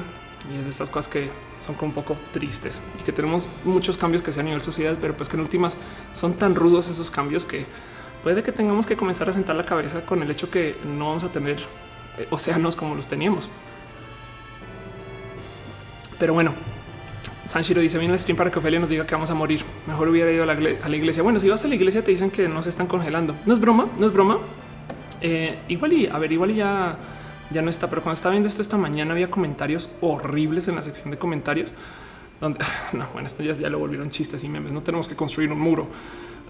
y es de estas cosas que son un poco tristes y que tenemos muchos cambios que sean a nivel sociedad, pero pues que en últimas son tan rudos esos cambios que puede que tengamos que comenzar a sentar la cabeza con el hecho que no vamos a tener eh, océanos como los teníamos. Pero bueno, Sanshiro dice: Viene el stream para que Ophelia nos diga que vamos a morir. Mejor hubiera ido a la, iglesia. Bueno, si vas a la iglesia, te dicen que no se están congelando. No es broma, no es broma. Eh, igual y a ver, igual y ya ya no está, pero cuando estaba viendo esto esta mañana había comentarios horribles en la sección de comentarios donde <laughs> no, bueno, esto ya, ya lo volvieron chistes y memes. No tenemos que construir un muro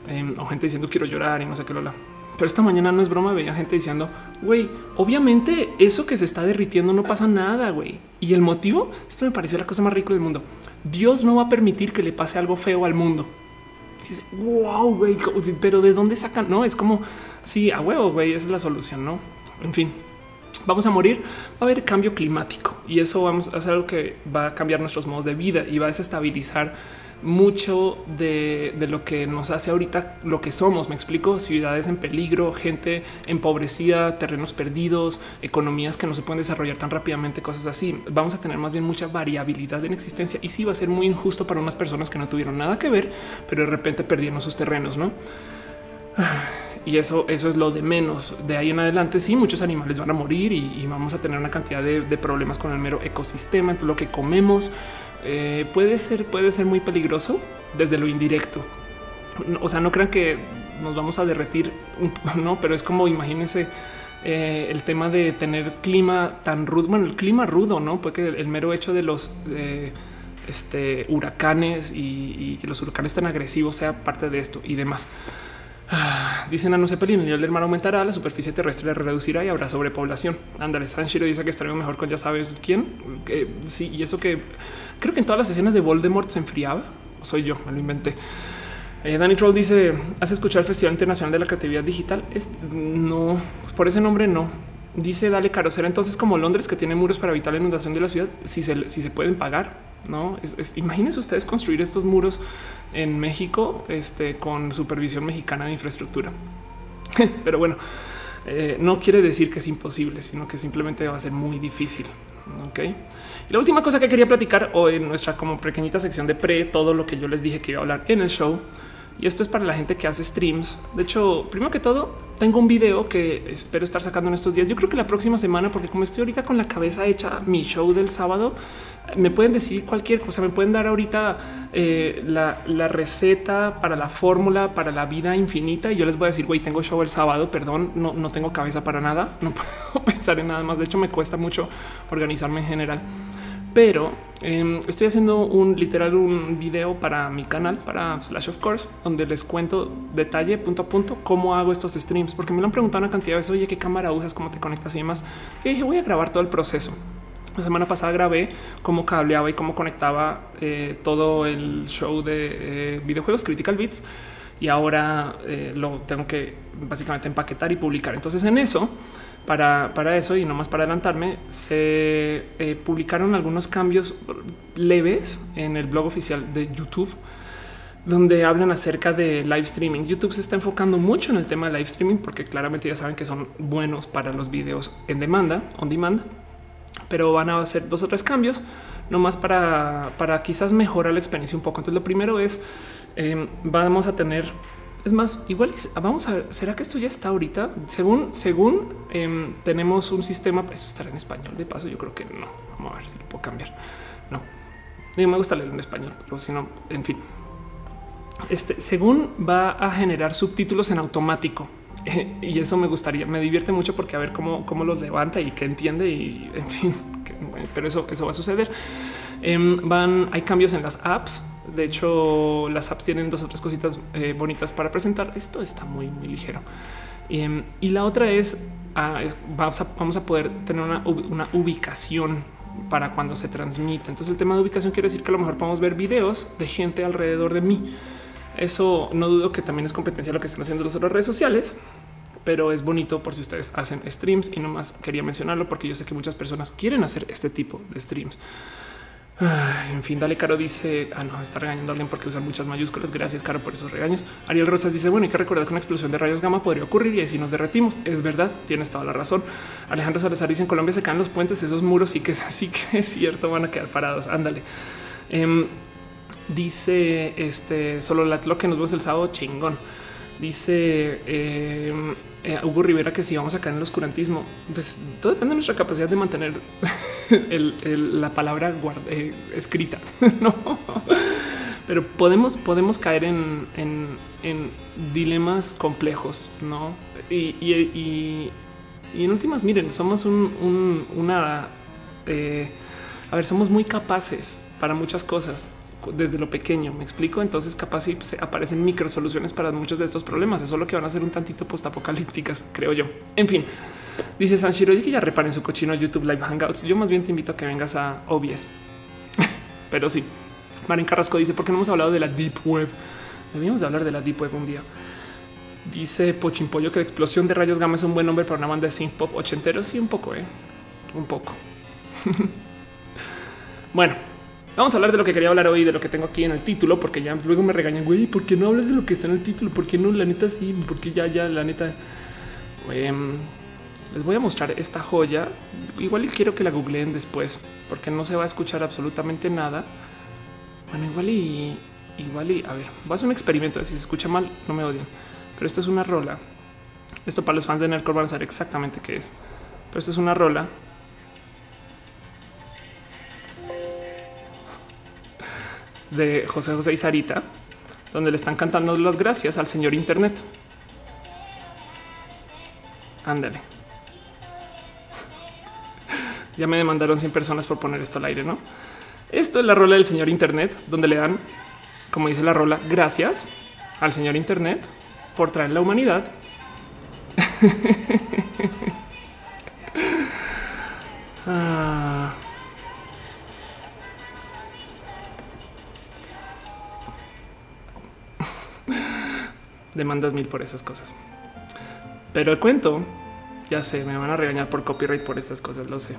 em, o gente diciendo quiero llorar y no sé qué lola. Pero esta mañana no es broma. Veía gente diciendo, güey, obviamente eso que se está derritiendo no pasa nada, güey. Y el motivo, esto me pareció la cosa más rica del mundo. Dios no va a permitir que le pase algo feo al mundo. wow, güey, pero de dónde sacan? No es como sí, a huevo, güey, esa es la solución, no? En fin, vamos a morir, va a haber cambio climático y eso vamos a hacer algo que va a cambiar nuestros modos de vida y va a desestabilizar mucho de, lo que nos hace ahorita lo que somos. Me explico ciudades en peligro, gente empobrecida, terrenos perdidos, economías que no se pueden desarrollar tan rápidamente, cosas así. Vamos a tener más bien mucha variabilidad en existencia y sí va a ser muy injusto para unas personas que no tuvieron nada que ver, pero de repente perdieron sus terrenos, no? <sighs> y eso, eso es lo de menos. De ahí en adelante, sí, muchos animales van a morir y, vamos a tener una cantidad de, problemas con el mero ecosistema. Lo que comemos eh, puede ser, puede ser muy peligroso desde lo indirecto. O sea, no crean que nos vamos a derretir, <laughs> no, pero es como imagínense eh, el tema de tener clima tan rudo. Bueno, el clima rudo, no, porque el, mero hecho de los este, huracanes y, que los huracanes tan agresivos sea parte de esto y demás. Ah, dicen a no Zeppelin, el nivel del mar aumentará, la superficie terrestre reducirá y habrá sobrepoblación. Ándale, Sanshiro dice que estaría mejor con ya sabes quién. Que, sí, y eso que creo que en todas las escenas de Voldemort se enfriaba. Soy yo, me lo inventé. Eh, Danny Troll dice: ¿Has escuchado el Festival Internacional de la Creatividad Digital? No, por ese nombre no. Dice Dale Carocera. Entonces, como Londres, que tiene muros para evitar la inundación de la ciudad, si se, si se pueden pagar, no es, imagínense ustedes construir estos muros en México este, con supervisión mexicana de infraestructura. <laughs> Pero bueno, eh, no quiere decir que es imposible, sino que simplemente va a ser muy difícil. Ok. Y la última cosa que quería platicar hoy en nuestra como pequeñita sección de pre, todo lo que yo les dije que iba a hablar en el show y esto es para la gente que hace streams. De hecho, primero que todo, tengo un video que espero estar sacando en estos días. Yo creo que la próxima semana, porque como estoy ahorita con la cabeza hecha mi show del sábado, me pueden decir cualquier cosa. Me pueden dar ahorita eh, la, receta para la fórmula para la vida infinita. Y yo les voy a decir, güey, tengo show el sábado. Perdón, no, no tengo cabeza para nada. No <laughs> puedo pensar en nada más. De hecho, me cuesta mucho organizarme en general pero em, estoy haciendo un literal un video para mi canal, para Slash of Course, donde les cuento detalle punto a punto cómo hago estos streams, porque me lo han preguntado una cantidad de veces, oye, qué cámara usas, cómo te conectas y demás. Y dije, voy a grabar todo el proceso. La semana pasada grabé cómo cableaba y cómo conectaba eh, todo el show de eh, videojuegos Critical Beats y ahora eh, lo tengo que básicamente empaquetar y publicar. Entonces en eso para, eso y no más para adelantarme, se eh, publicaron algunos cambios leves en el blog oficial de YouTube donde hablan acerca de live streaming. YouTube se está enfocando mucho en el tema de live streaming porque claramente ya saben que son buenos para los videos en demanda, on demand, pero van a hacer dos o tres cambios nomás para, para quizás mejorar la experiencia un poco. Entonces lo primero es eh, vamos a tener es más, igual vamos a ver, ¿será que esto ya está ahorita? Según, según em, tenemos un sistema, eso estará en español. De paso, yo creo que no. Vamos a ver si lo puedo cambiar. No, no me gusta leer en español, pero si no, en fin. Este, según va a generar subtítulos en automático. <laughs> y eso me gustaría, me divierte mucho porque a ver cómo, cómo los levanta y qué entiende y en fin, <laughs> pero eso, eso va a suceder. Em, van, hay cambios en las apps. De hecho, las apps tienen dos o tres cositas eh, bonitas para presentar. Esto está muy, muy ligero. Em, y la otra ah, es, vamos, a, vamos, a, poder tener una, una, ubicación para cuando se transmite. Entonces, el tema de ubicación quiere decir que a lo mejor podemos ver videos de gente alrededor de mí. Eso no dudo que también es competencia lo que están haciendo las otras redes sociales, pero es bonito por si ustedes hacen streams y nomás quería mencionarlo porque yo sé que muchas personas quieren hacer este tipo de streams. En fin, dale Caro dice, ah no, está regañando a alguien porque usan muchas mayúsculas. Gracias Caro por esos regaños. Ariel Rosas dice, bueno, hay que recordar que una explosión de rayos gamma podría ocurrir y así nos derretimos. Es verdad, tienes toda la razón. Alejandro Salazar dice, en Colombia se caen los puentes, esos muros y que <laughs> sí que es cierto, van a quedar parados. Ándale. Em, dice este solo lo que nos vemos el sábado chingón. Dice eh, eh, Hugo Rivera que si vamos a caer en el oscurantismo, pues todo depende de nuestra capacidad de mantener <laughs> la palabra eh, escrita, <laughs> no, pero podemos, podemos caer en, dilemas complejos, no? Y, en últimas, miren, somos un, una, a ver, somos muy capaces para muchas cosas desde lo pequeño. Me explico. Entonces, capaz si se aparecen micro soluciones para muchos de estos problemas. Eso es lo que van a ser un tantito postapocalípticas, creo yo. En fin, dice Sanshiro que ya reparen su cochino YouTube Live Hangouts. Yo más bien te invito a que vengas a OBS, <laughs> pero sí. Maren Carrasco dice: ¿Por qué no hemos hablado de la Deep Web? Debíamos hablar de la Deep Web un día. Dice Pochimpollo que la explosión de rayos gamma es un buen nombre para una banda de synth pop ochentero. Sí, un poco, eh? un poco. <laughs> bueno, Vamos a hablar de lo que quería hablar hoy, de lo que tengo aquí en el título, porque ya luego me regañan, güey, ¿por qué no hablas de lo que está en el título? ¿Por qué no? La neta sí, porque ya, ya, la neta. Em, les voy a mostrar esta joya. Igual y quiero que la googleen después, porque no se va a escuchar absolutamente nada. Bueno, igual y igual y a ver, va a ser un experimento. Si se escucha mal, no me odian, pero esto es una rola. Esto para los fans de Nerdcore van a saber exactamente qué es, pero esto es una rola de José José y Sarita, donde le están cantando las gracias al señor Internet. Ándale. <laughs> Ya me demandaron 100 personas por poner esto al aire, ¿no? Esto es la rola del señor Internet, donde le dan, como dice la rola, gracias al señor Internet por traer la humanidad. <laughs> ah. Demandas mil por esas cosas. Pero el cuento, ya sé, me van a regañar por copyright por esas cosas, lo sé.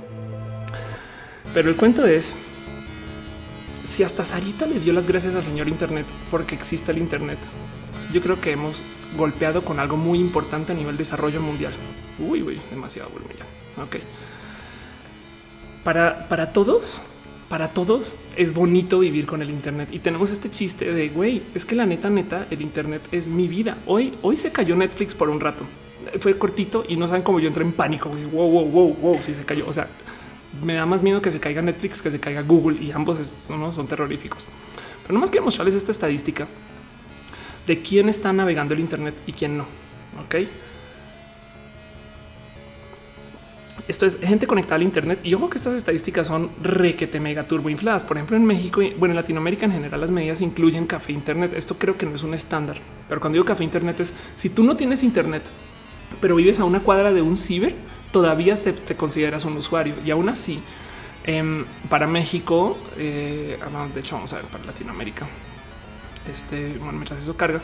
Pero el cuento es, si hasta Sarita le dio las gracias al señor Internet porque existe el Internet, yo creo que hemos golpeado con algo muy importante a nivel desarrollo mundial. Uy, uy, demasiado volumen ya. Ok. Para, para todos, para todos es bonito vivir con el Internet y tenemos este chiste de güey, es que la neta, neta, el Internet es mi vida. Hoy, hoy se cayó Netflix por un rato, fue cortito y no saben cómo yo entré en pánico. Wow, wow, wow, wow, si se cayó. O sea, me da más miedo que se caiga Netflix que se caiga Google y ambos son, son terroríficos. Pero no más quiero mostrarles esta estadística de quién está navegando el Internet y quién no. Ok. Esto es gente conectada al Internet. Y ojo que estas estadísticas son requete mega turbo infladas. Por ejemplo, en México y bueno, en Latinoamérica en general, las medidas incluyen café Internet. Esto creo que no es un estándar, pero cuando digo café Internet es si tú no tienes Internet, pero vives a una cuadra de un ciber, todavía te, consideras un usuario y aún así. Em, para México, eh, ah, de hecho, vamos a ver para Latinoamérica. Este, bueno, mientras eso carga,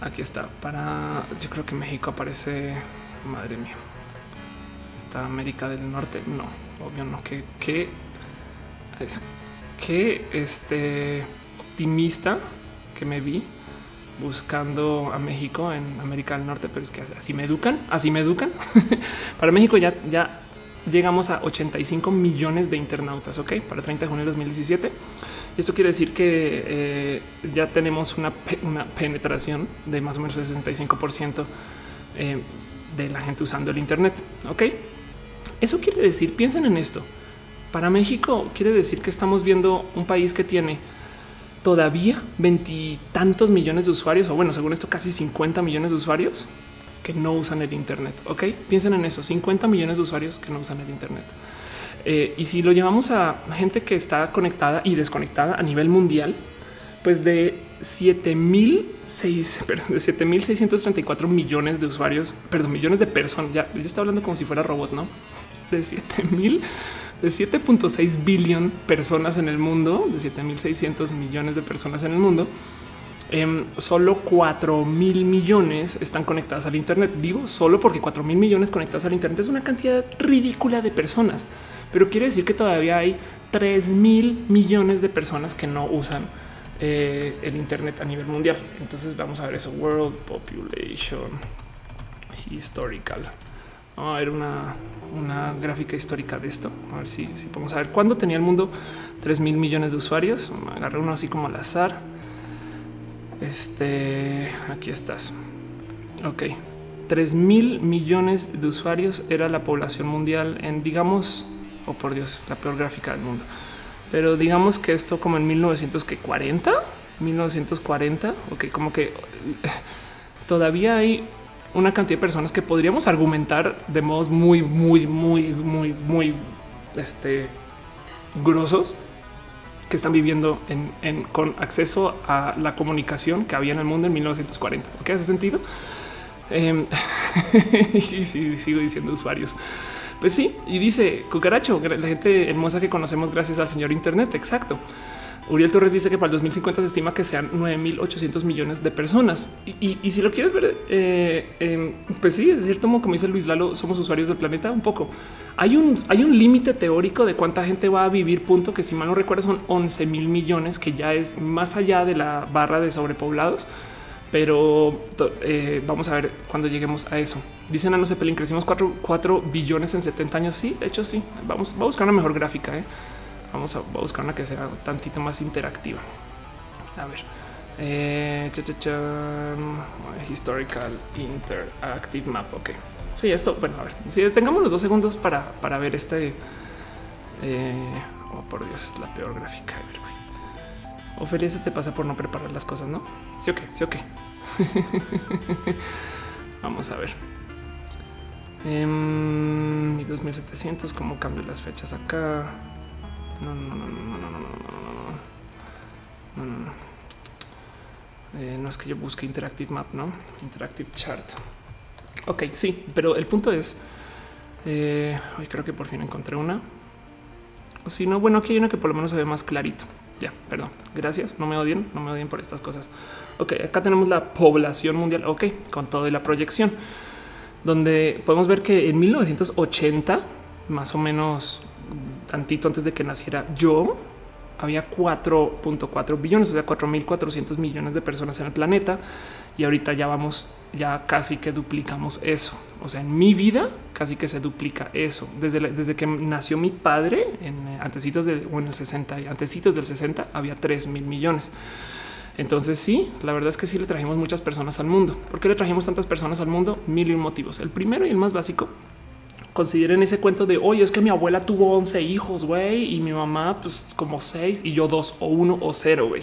aquí está. Para yo creo que México aparece. Madre mía, está América del Norte. No, obvio no. Que, que es que este optimista que me vi buscando a México en América del Norte, pero es que así me educan, así me educan. <laughs> Para México ya, ya llegamos a 85 millones de internautas, ok, para 30 de junio de 2017. Esto quiere decir que eh, ya tenemos una, una, penetración de más o menos el 65 por ciento eh, de la gente usando el Internet. Ok, eso quiere decir, piensen en esto. Para México quiere decir que estamos viendo un país que tiene todavía veintitantos millones de usuarios, o bueno, según esto, casi 50 millones de usuarios que no usan el Internet. Ok, piensen en eso: 50 millones de usuarios que no usan el Internet. Eh, y si lo llevamos a gente que está conectada y desconectada a nivel mundial, pues de 7634 <laughs> millones de usuarios, perdón, millones de personas. Ya yo estoy hablando como si fuera robot, no de 7000 de 7.6 billón personas en el mundo, de 7600 millones de personas en el mundo. Em, solo 4 mil millones están conectadas al Internet. Digo solo porque 4 mil millones conectadas al Internet es una cantidad ridícula de personas, pero quiere decir que todavía hay 3 mil millones de personas que no usan eh, el Internet a nivel mundial. Entonces vamos a ver eso. World Population Historical. Vamos a ver una, una gráfica histórica de esto. A ver si, si podemos saber cuándo tenía el mundo 3 mil millones de usuarios. Agarré uno así como al azar. Este aquí estás. Ok, 3 mil millones de usuarios era la población mundial en, digamos, oh por Dios, la peor gráfica del mundo. Pero digamos que esto como en 1940, 1940, ok, como que todavía hay una cantidad de personas que podríamos argumentar de modos muy, muy, muy, muy, muy este, grosos que están viviendo en, con acceso a la comunicación que había en el mundo en 1940. ¿Qué hace sentido? Eh, <laughs> y sí, sigo diciendo usuarios. Pues sí, y dice cucaracho, la gente hermosa que conocemos gracias al señor Internet. Exacto. Uriel Torres dice que para el 2050 se estima que sean 9800 millones de personas. Y, si lo quieres ver, eh, em, pues sí, es cierto, como dice Luis Lalo, somos usuarios del planeta un poco. Hay un, hay un límite teórico de cuánta gente va a vivir, punto que si mal no recuerdo son 11 mil millones, que ya es más allá de la barra de sobrepoblados pero eh, vamos a ver cuando lleguemos a eso. Dicen a no sé, Pelín, crecimos 4, billones en 70 años. Sí, de hecho, sí. Vamos, a buscar una mejor gráfica. ¿eh? Vamos a, buscar una que sea tantito más interactiva. A ver, eh, historical interactive map. Ok, sí, esto. Bueno, a ver, si tengamos los dos segundos para, para ver este. oh, por Dios, es la peor gráfica. A ver, Ofelia se te pasa por no preparar las cosas, ¿no? Sí, ok, sí, ok. Vamos a ver. Eh, 2700, ¿cómo cambio las fechas acá? No, no, no, no, no, no, no, no, no, no, no. Eh, no es que yo busque Interactive Map, ¿no? Interactive Chart. Ok, sí, pero el punto es, eh, hoy creo que por fin encontré una. O si no, bueno, aquí hay una que por lo menos se ve más clarito. Ya, perdón. Gracias. No me odien, no me odien por estas cosas. Ok, acá tenemos la población mundial. Ok, con toda la proyección, donde podemos ver que en 1980, más o menos tantito antes de que naciera yo, había 4.4 billones, o sea, 4.400 millones de personas en el planeta. Y ahorita ya vamos, ya casi que duplicamos eso. O sea, en mi vida casi que se duplica eso. Desde, desde que nació mi padre, en eh, antecitos del en el 60, antecitos del 60, había 3 mil millones. Entonces sí, la verdad es que sí le trajimos muchas personas al mundo. ¿Por qué le trajimos tantas personas al mundo? Mil y un motivos. El primero y el más básico consideren ese cuento de hoy es que mi abuela tuvo 11 hijos, güey, y mi mamá, pues como seis y yo dos o uno o cero, güey.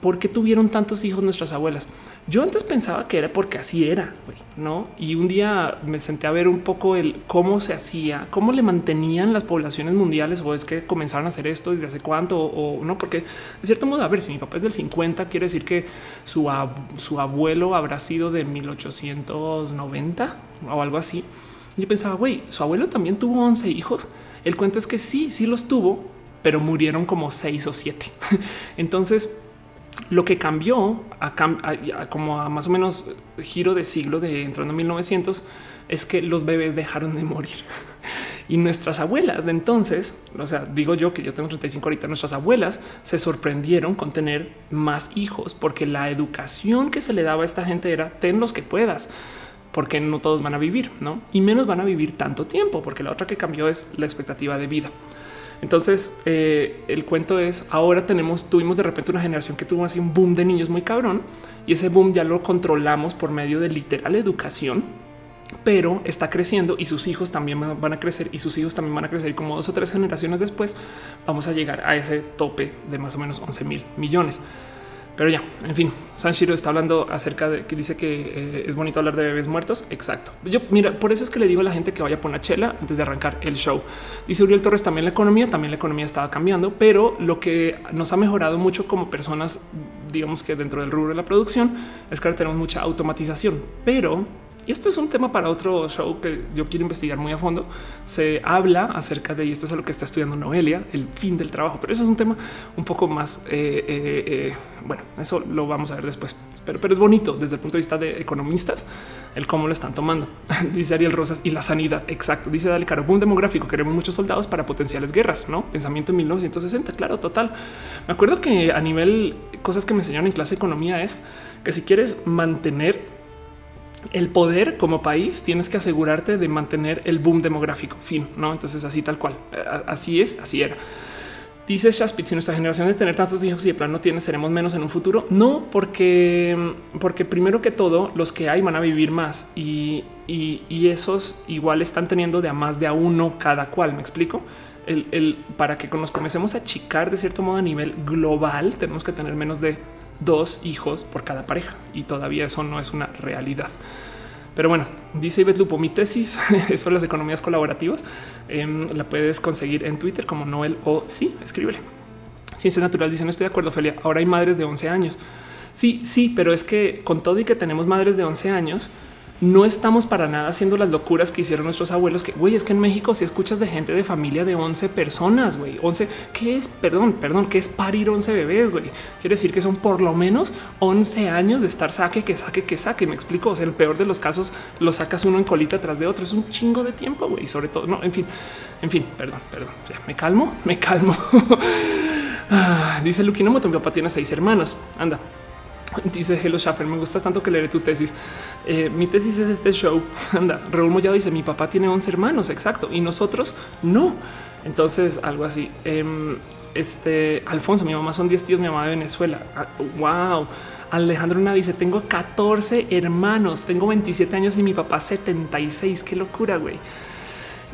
¿Por qué tuvieron tantos hijos nuestras abuelas? Yo antes pensaba que era porque así era, no? Y un día me senté a ver un poco el cómo se hacía, cómo le mantenían las poblaciones mundiales o es que comenzaron a hacer esto desde hace cuánto o, no, porque de cierto modo, a ver, si mi papá es del 50, quiere decir que su, su abuelo habrá sido de 1890 o algo así. Yo pensaba, güey, su abuelo también tuvo 11 hijos. El cuento es que sí, sí los tuvo, pero murieron como seis o siete. <laughs> Entonces, lo que cambió a, como a más o menos giro de siglo de entrando en 1900 es que los bebés dejaron de morir <laughs> y nuestras abuelas de entonces, o sea, digo yo que yo tengo 35 ahorita, nuestras abuelas se sorprendieron con tener más hijos porque la educación que se le daba a esta gente era ten los que puedas porque no todos van a vivir, ¿no? Y menos van a vivir tanto tiempo, porque la otra que cambió es la expectativa de vida. Entonces, eh, el cuento es, ahora tenemos, tuvimos de repente una generación que tuvo así un boom de niños muy cabrón, y ese boom ya lo controlamos por medio de literal educación, pero está creciendo y sus hijos también van a crecer y sus hijos también van a crecer y como dos o tres generaciones después vamos a llegar a ese tope de más o menos 11 mil millones. Pero ya, en fin, Sanshiro está hablando acerca de que dice que eh, es bonito hablar de bebés muertos. Exacto. Yo, mira, por eso es que le digo a la gente que vaya por una chela antes de arrancar el show. Dice Uriel Torres también la economía, también la economía estaba cambiando, pero lo que nos ha mejorado mucho como personas, digamos que dentro del rubro de la producción, es que ahora tenemos mucha automatización, pero y esto es un tema para otro show que yo quiero investigar muy a fondo, se habla acerca de, y esto es lo que está estudiando Noelia, el fin del trabajo, pero eso es un tema un poco más, eh, eh, eh, bueno, eso lo vamos a ver después, pero, pero es bonito desde el punto de vista de economistas, el cómo lo están tomando, <laughs> dice Ariel Rosas, y la sanidad, exacto, dice Dale Caro, boom demográfico, queremos muchos soldados para potenciales guerras, ¿no? Pensamiento en 1960, claro, total. Me acuerdo que a nivel, cosas que me enseñaron en clase de economía es que si quieres mantener el poder como país tienes que asegurarte de mantener el boom demográfico. Fin, no? Entonces, así tal cual. Así es, así era. Dice Shaspit, si nuestra generación de tener tantos hijos y de plan no tiene, seremos menos en un futuro. No, porque, porque primero que todo, los que hay van a vivir más y, y, esos igual están teniendo de a más de a uno cada cual. Me explico. El, el, para que nos comencemos a achicar de cierto modo a nivel global, tenemos que tener menos de dos hijos por cada pareja y todavía eso no es una realidad. Pero bueno, dice Ivette Lupo, mi tesis <laughs> sobre las economías colaborativas em, la puedes conseguir en Twitter como Noel o sí, escríbele. Ciencia Natural dice no estoy de acuerdo, Felia. Ahora hay madres de 11 años. Sí, sí, pero es que con todo y que tenemos madres de 11 años, no estamos para nada haciendo las locuras que hicieron nuestros abuelos. Que güey, es que en México, si escuchas de gente de familia de 11 personas, güey, 11, ¿qué es? Perdón, perdón, ¿qué es parir 11 bebés? Güey, quiere decir que son por lo menos 11 años de estar saque, que saque, que saque. Me explico. O sea, el peor de los casos, lo sacas uno en colita tras de otro. Es un chingo de tiempo, güey, sobre todo. No, en fin, en fin, perdón, perdón. Ya, me calmo, me calmo. <laughs> Ah, dice Luquino mi papá tiene seis hermanos. Anda. <laughs> Dice Hello Schaffer, me gusta tanto que leeré tu tesis. Eh, mi tesis es este show. <laughs> Anda, Raúl Mollado dice mi papá tiene 11 hermanos, exacto, y nosotros no. Entonces, algo así. Em, este Alfonso, mi mamá son 10 tíos, mi mamá de Venezuela. wow. Ah, Alejandro Navice, tengo 14 hermanos, tengo 27 años y mi papá 76. Qué locura, güey.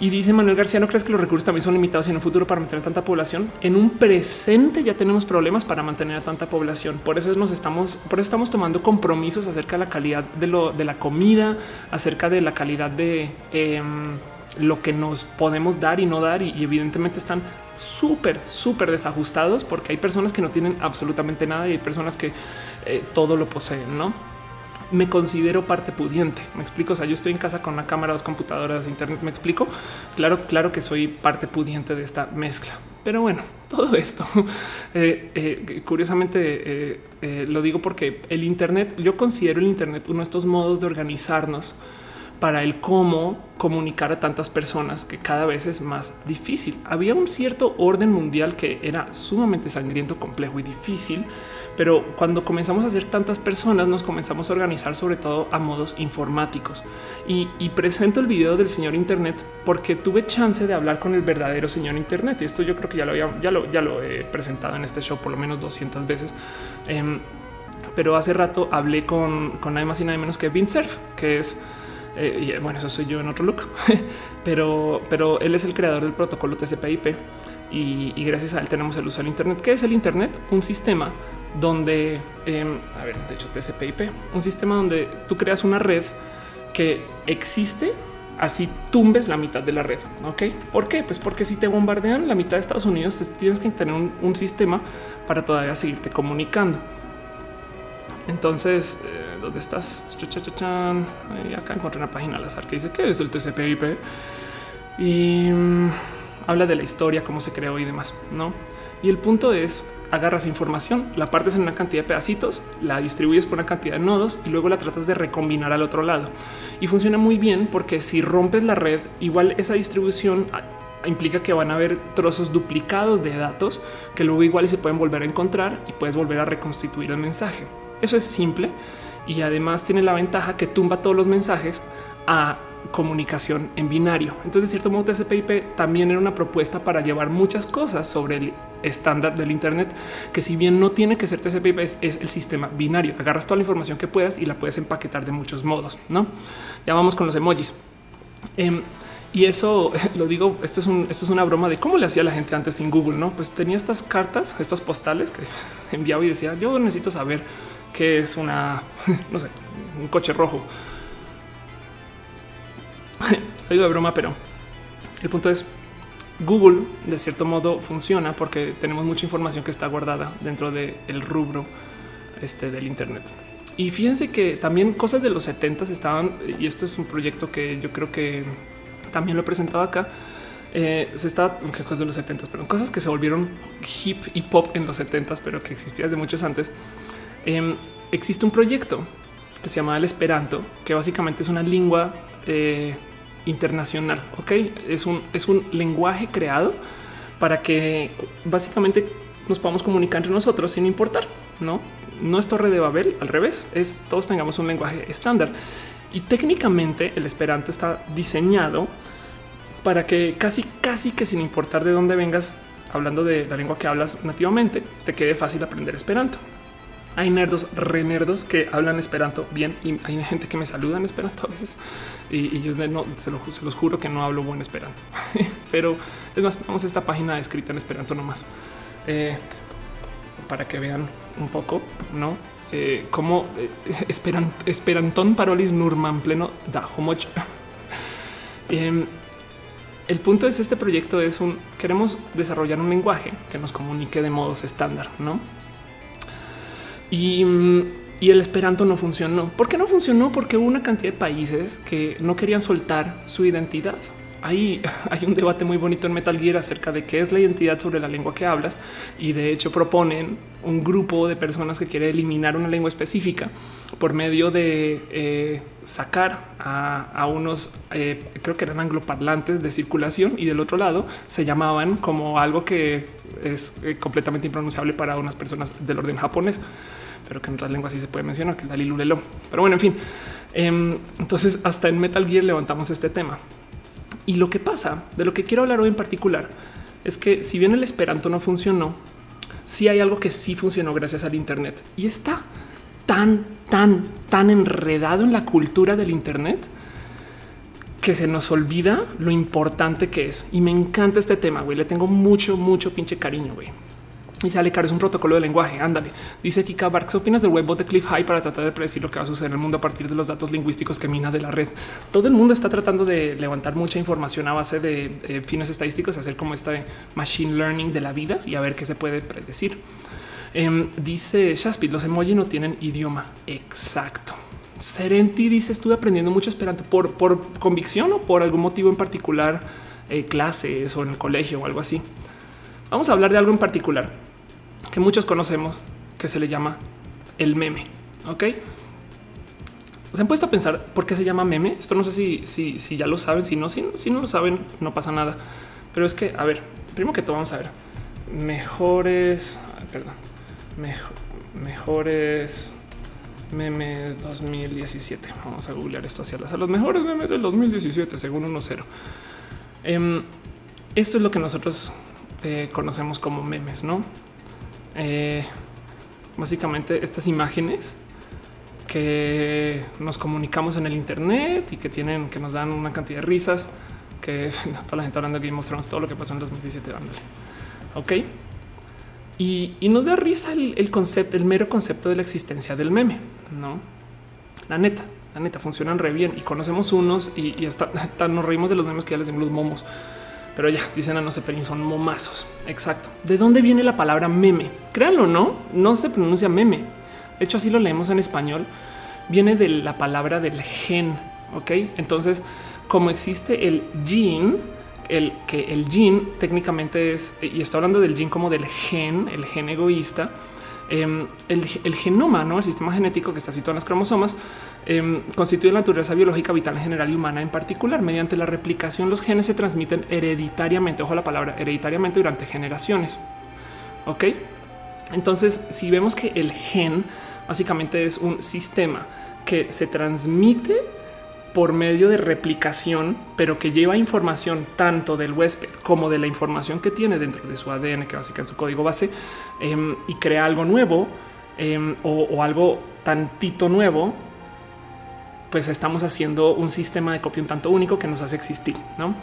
Y dice Manuel García, ¿no crees que los recursos también son limitados en un futuro para mantener tanta población? En un presente ya tenemos problemas para mantener a tanta población. Por eso nos estamos, por eso estamos tomando compromisos acerca de la calidad de, lo, de la comida, acerca de la calidad de em, lo que nos podemos dar y no dar. Y, evidentemente están súper, súper desajustados porque hay personas que no tienen absolutamente nada y hay personas que eh, todo lo poseen, ¿no? Me considero parte pudiente. Me explico. O sea, yo estoy en casa con una cámara, dos computadoras, internet. Me explico. Claro, claro que soy parte pudiente de esta mezcla. Pero bueno, <laughs> todo esto eh, eh, curiosamente eh, lo digo porque el Internet, yo considero el Internet uno de estos modos de organizarnos para el cómo comunicar a tantas personas que cada vez es más difícil. Había un cierto orden mundial que era sumamente sangriento, complejo y difícil pero cuando comenzamos a hacer tantas personas, nos comenzamos a organizar sobre todo a modos informáticos. Y, presento el video del señor Internet porque tuve chance de hablar con el verdadero señor Internet. Y esto yo creo que ya lo, había, ya lo, ya lo he presentado en este show por lo menos 200 veces. Em, pero hace rato hablé con, con nada más y nada menos que Surf, que es eh, bueno, eso soy yo en otro look, <laughs> pero, pero él es el creador del protocolo TCP/IP y, y, gracias a él tenemos el uso del Internet. ¿Qué es el Internet? Un sistema donde, em, a ver, de hecho TCP/IP, un sistema donde tú creas una red que existe, así tumbes la mitad de la red. Ok, ¿por qué? Pues porque si te bombardean la mitad de Estados Unidos, tienes que tener un, sistema para todavía seguirte comunicando. Entonces, eh, ¿dónde estás? acá encontré una página al azar que dice que es el TCP/IP y mm, habla de la historia, cómo se creó y demás. No, y el punto es agarras información, la partes en una cantidad de pedacitos, la distribuyes por una cantidad de nodos y luego la tratas de recombinar al otro lado. Y funciona muy bien porque si rompes la red, igual esa distribución ah, implica que van a haber trozos duplicados de datos que luego igual se pueden volver a encontrar y puedes volver a reconstituir el mensaje. Eso es simple y además tiene la ventaja que tumba todos los mensajes a comunicación en binario. Entonces, de cierto modo, TCP/IP también era una propuesta para llevar muchas cosas sobre el estándar del Internet, que si bien no tiene que ser TCP/IP, es, el sistema binario. Agarras toda la información que puedas y la puedes empaquetar de muchos modos. No, ya vamos con los emojis. Em, y eso <laughs> lo digo, esto es, una broma de cómo le hacía la gente antes sin Google, ¿no? Pues tenía estas cartas, estas postales que <laughs> enviaba y decía, yo necesito saber qué es una, <laughs> no sé, un coche rojo <laughs> de broma, pero el punto es Google de cierto modo funciona porque tenemos mucha información que está guardada dentro del rubro este del Internet. Y fíjense que también cosas de los 70 estaban, y esto es un proyecto que yo creo que también lo he presentado acá. Eh, se está cosas de los 70, pero cosas que se volvieron hip y pop en los 70, pero que existía desde muchos antes. Em, existe un proyecto que se llama el Esperanto, que básicamente es una lengua eh, internacional. Ok, es un, es un lenguaje creado para que básicamente nos podamos comunicar entre nosotros sin importar. No, no es Torre de Babel, al revés, es todos tengamos un lenguaje estándar. Y técnicamente el Esperanto está diseñado para que casi, casi que sin importar de dónde vengas, hablando de la lengua que hablas nativamente, te quede fácil aprender Esperanto. Hay nerdos, renerdos que hablan Esperanto bien y hay gente que me saluda en Esperanto a veces y, yo no, se, los juro que no hablo buen Esperanto, <laughs> pero es más, vamos a esta página escrita en Esperanto nomás eh, para que vean un poco, no? Eh, como eh, esperan, esperantón parolis nurman pleno da homoch. <laughs> Em, el punto es este proyecto es un queremos desarrollar un lenguaje que nos comunique de modos estándar, no? Y, y, el Esperanto no funcionó. ¿Por qué no funcionó? Porque hubo una cantidad de países que no querían soltar su identidad hay, <laughs> hay un debate muy bonito en Metal Gear acerca de qué es la identidad sobre la lengua que hablas y de hecho proponen un grupo de personas que quiere eliminar una lengua específica por medio de eh, sacar a, unos, eh, creo que eran angloparlantes de circulación y del otro lado se llamaban como algo que es eh, completamente impronunciable para unas personas del orden japonés pero que en otras lenguas sí se puede mencionar, que es Dalilulelo. Pero bueno, en fin. Em, entonces, hasta en Metal Gear levantamos este tema. Y lo que pasa, de lo que quiero hablar hoy en particular, es que si bien el Esperanto no funcionó, sí hay algo que sí funcionó gracias al Internet y está tan, tan, tan enredado en la cultura del Internet que se nos olvida lo importante que es. Y me encanta este tema, güey. Le tengo mucho, mucho pinche cariño, güey. Y sale caro, es un protocolo de lenguaje. Ándale. Dice Kika Barks, ¿qué opinas del webbot de Cliff High para tratar de predecir lo que va a suceder en el mundo a partir de los datos lingüísticos que mina de la red? Todo el mundo está tratando de levantar mucha información a base de eh, fines estadísticos, hacer como este machine learning de la vida y a ver qué se puede predecir. Em, dice Shaspid, los emojis no tienen idioma. Exacto. Serenti dice, estuve aprendiendo mucho esperanto por, por convicción o por algún motivo en particular, eh, clases o en el colegio o algo así. Vamos a hablar de algo en particular que muchos conocemos que se le llama el meme. Ok. Se han puesto a pensar por qué se llama meme. Esto no sé si, si, si ya lo saben, si no, si, si no lo saben, no pasa nada. Pero es que, a ver, primero que todo, vamos a ver mejores, perdón, mejores memes 2017. Vamos a googlear esto hacia las a los mejores memes del 2017, según 1.0. Em, esto es lo que nosotros eh, conocemos como memes, no? Eh, básicamente estas imágenes que nos comunicamos en el Internet y que tienen que nos dan una cantidad de risas que <laughs> toda la gente hablando de Game of Thrones, todo lo que pasó en 2017. Ándale. Ok. Y, nos da risa el, concepto, el mero concepto de la existencia del meme. No, la neta, la neta funcionan re bien y conocemos unos y, <laughs> hasta, nos reímos de los memes que ya les decimos los momos. Pero ya dicen a no sé, pero son momazos. Exacto. ¿De dónde viene la palabra meme? Créanlo, no, no se pronuncia meme. De hecho, así lo leemos en español. Viene de la palabra del gen. Ok, entonces, como existe el gene, el que el gene técnicamente es, y estoy hablando del gene como del gen, el gen egoísta. Em, el, genoma, ¿no? el sistema genético que está situado en las cromosomas, eh, constituye la naturaleza biológica vital en general y humana en particular. Mediante la replicación, los genes se transmiten hereditariamente, ojo la palabra, hereditariamente durante generaciones. Ok, entonces si vemos que el gen básicamente es un sistema que se transmite por medio de replicación, pero que lleva información tanto del huésped como de la información que tiene dentro de su ADN, que básicamente en su código base, em, y crea algo nuevo em, o, algo tantito nuevo, pues estamos haciendo un sistema de copia un tanto único que nos hace existir. ¿no?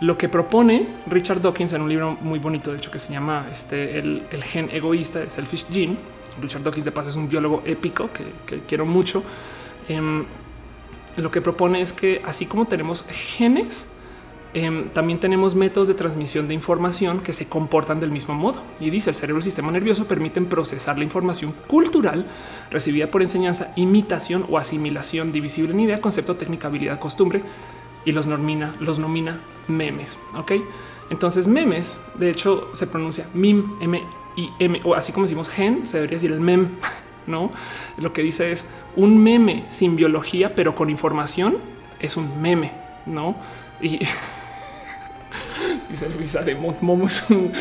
Lo que propone Richard Dawkins en un libro muy bonito, de hecho, que se llama este, el, gen egoísta de Selfish Gene. Richard Dawkins, de paso, es un biólogo épico que, quiero mucho. Em, lo que propone es que así como tenemos genes Em, también tenemos métodos de transmisión de información que se comportan del mismo modo. Y dice el cerebro y el sistema nervioso permiten procesar la información cultural recibida por enseñanza, imitación o asimilación divisible en idea, concepto, técnica, habilidad, costumbre y los nomina, los nomina memes. Ok, entonces memes, de hecho, se pronuncia mim, m y m, o así como decimos gen, se debería decir el mem. No lo que dice es un meme sin biología, pero con información es un meme, no? Y <laughs> Dice Luisa de Momo es, un,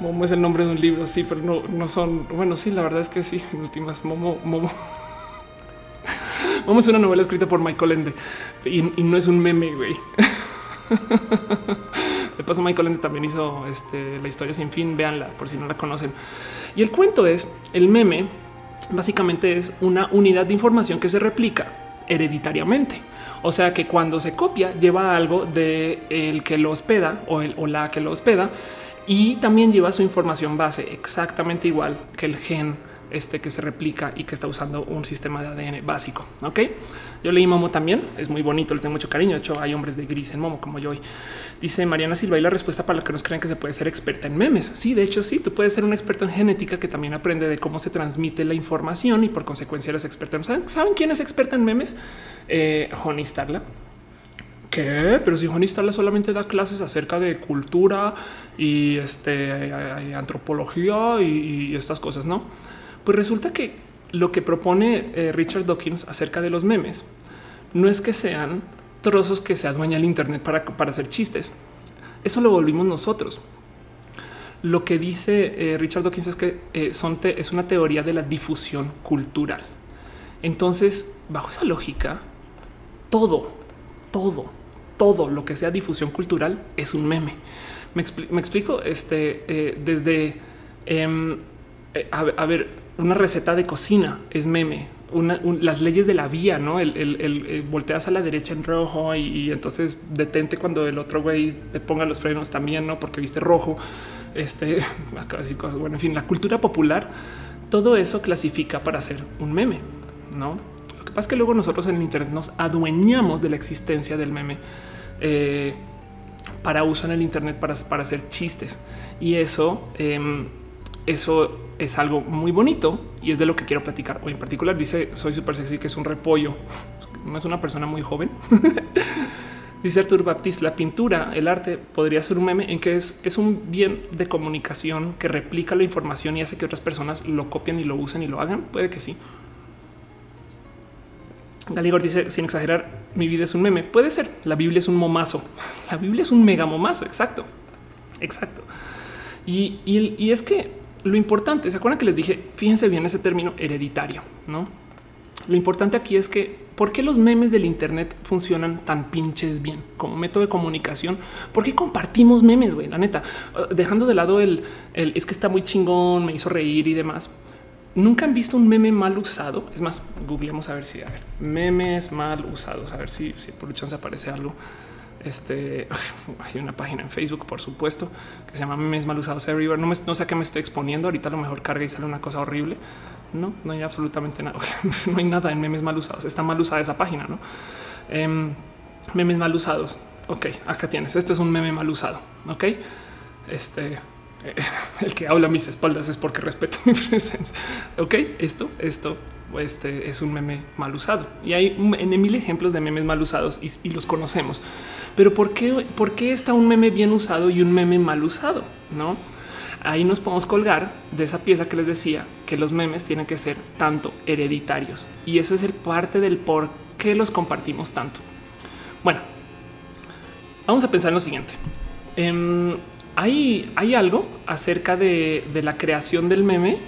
Momo es el nombre de un libro, sí, pero no, no son. Bueno, sí, la verdad es que sí. En últimas, Momo, Momo. <laughs> Momo es una novela escrita por Michael Ende y, no es un meme, güey. <laughs> De paso, Michael Ende también hizo este, la historia sin fin. Véanla por si no la conocen. Y el cuento es el meme. Básicamente es una unidad de información que se replica hereditariamente. O sea que cuando se copia lleva algo de el que lo hospeda o, el, o la que lo hospeda y también lleva su información base exactamente igual que el gen este que se replica y que está usando un sistema de ADN básico. Ok, yo leí Momo también, es muy bonito, le tengo mucho cariño. De hecho, hay hombres de gris en Momo como yo. Hoy. Dice Mariana Silva y la respuesta para los que nos creen que se puede ser experta en memes. Sí, de hecho, sí, tú puedes ser un experto en genética que también aprende de cómo se transmite la información y por consecuencia eres experta en. ¿Saben, ¿Saben quién es experta en memes? Eh, Honey Starla. ¿Qué? Pero si Honey Starla solamente da clases acerca de cultura y este antropología y estas cosas, no? Pues resulta que lo que propone eh, Richard Dawkins acerca de los memes no es que sean trozos que se adueña el Internet para, para hacer chistes. Eso lo volvimos nosotros. Lo que dice eh, Richard Dawkins es que eh, es una teoría de la difusión cultural. Entonces, bajo esa lógica, todo, todo, todo lo que sea difusión cultural es un meme. Me, explico este desde em, a, ver, una receta de cocina es meme. Las leyes de la vía, no el, volteas a la derecha en rojo y, entonces detente cuando el otro güey te ponga los frenos también, no porque viste rojo. Este <laughs> cosas. Bueno, en fin, la cultura popular, todo eso clasifica para hacer un meme, no? Lo que pasa es que luego nosotros en el Internet nos adueñamos de la existencia del meme. Eh, para uso en el Internet para, para hacer chistes y eso, em, eso es algo muy bonito y es de lo que quiero platicar hoy en particular. Dice soy súper sexy, que es un repollo. No es una persona muy joven. <laughs> Dice Artur Baptiste, la pintura, el arte podría ser un meme en que es, es un bien de comunicación que replica la información y hace que otras personas lo copien y lo usen y lo hagan. Puede que sí. Galigor dice sin exagerar, mi vida es un meme. Puede ser. La Biblia es un momazo. <laughs> La Biblia es un mega momazo. Exacto. Exacto. Y, y es que lo importante, ¿se acuerdan que les dije? Fíjense bien ese término hereditario, ¿no? Lo importante aquí es que ¿por qué los memes del Internet funcionan tan pinches bien como método de comunicación? ¿Por qué compartimos memes, güey? La neta, uh, dejando de lado el, es que está muy chingón, me hizo reír y demás. Nunca han visto un meme mal usado. Es más, googleemos a ver si memes mal usados, a ver si, si por chance aparece algo. Este <laughs> hay una página en Facebook, por supuesto, que se llama Memes Mal Usados Everywhere. No, sé a qué me estoy exponiendo. Ahorita a lo mejor carga y sale una cosa horrible. No, no hay absolutamente nada. <laughs> no hay nada en memes mal usados. Está mal usada esa página, no? Em, memes mal usados. Ok, acá tienes. Este es un meme mal usado. Ok, este <laughs> el que habla a mis espaldas es porque respeto mi presencia. Ok, esto, esto este es un meme mal usado y hay en mil ejemplos de memes mal usados y, los conocemos. Pero ¿por qué, ¿por qué está un meme bien usado y un meme mal usado? No, ahí nos podemos colgar de esa pieza que les decía que los memes tienen que ser tanto hereditarios y eso es el parte del por qué los compartimos tanto. Bueno, vamos a pensar en lo siguiente. Em, hay, hay algo acerca de, de la creación del meme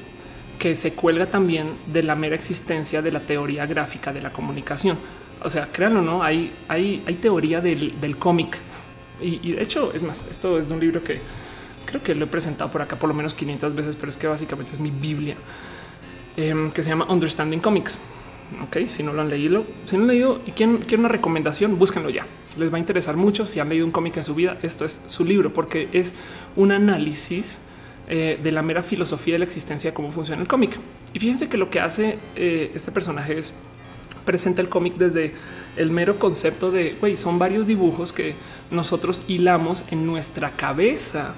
que se cuelga también de la mera existencia de la teoría gráfica de la comunicación. O sea, créanlo, no hay, hay, hay teoría del, cómic. Y, de hecho, es más, esto es de un libro que creo que lo he presentado por acá por lo menos 500 veces, pero es que básicamente es mi Biblia em, que se llama Understanding Comics. Ok, si no lo han leído, si no han leído y quieren, quieren una recomendación, búsquenlo ya. Les va a interesar mucho. Si han leído un cómic en su vida, esto es su libro, porque es un análisis eh, de la mera filosofía de la existencia de cómo funciona el cómic. Y fíjense que lo que hace eh, este personaje es presenta el cómic desde el mero concepto de güey, son varios dibujos que nosotros hilamos en nuestra cabeza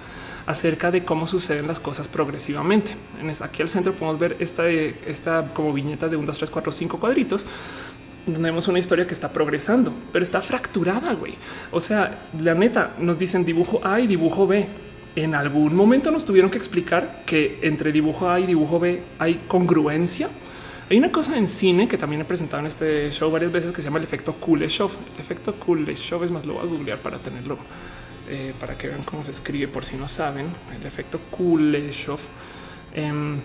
acerca de cómo suceden las cosas progresivamente. En aquí al centro podemos ver esta, esta como viñeta de un, dos, tres, cuatro, cinco cuadritos donde vemos una historia que está progresando, pero está fracturada, güey. O sea, la neta, nos dicen dibujo A y dibujo B. En algún momento nos tuvieron que explicar que entre dibujo A y dibujo B hay congruencia. Hay una cosa en cine que también he presentado en este show varias veces que se llama el efecto Kuleshov. El efecto Kuleshov es más, lo voy a googlear para tenerlo eh, para que vean cómo se escribe por si no saben el efecto Kuleshov. Em,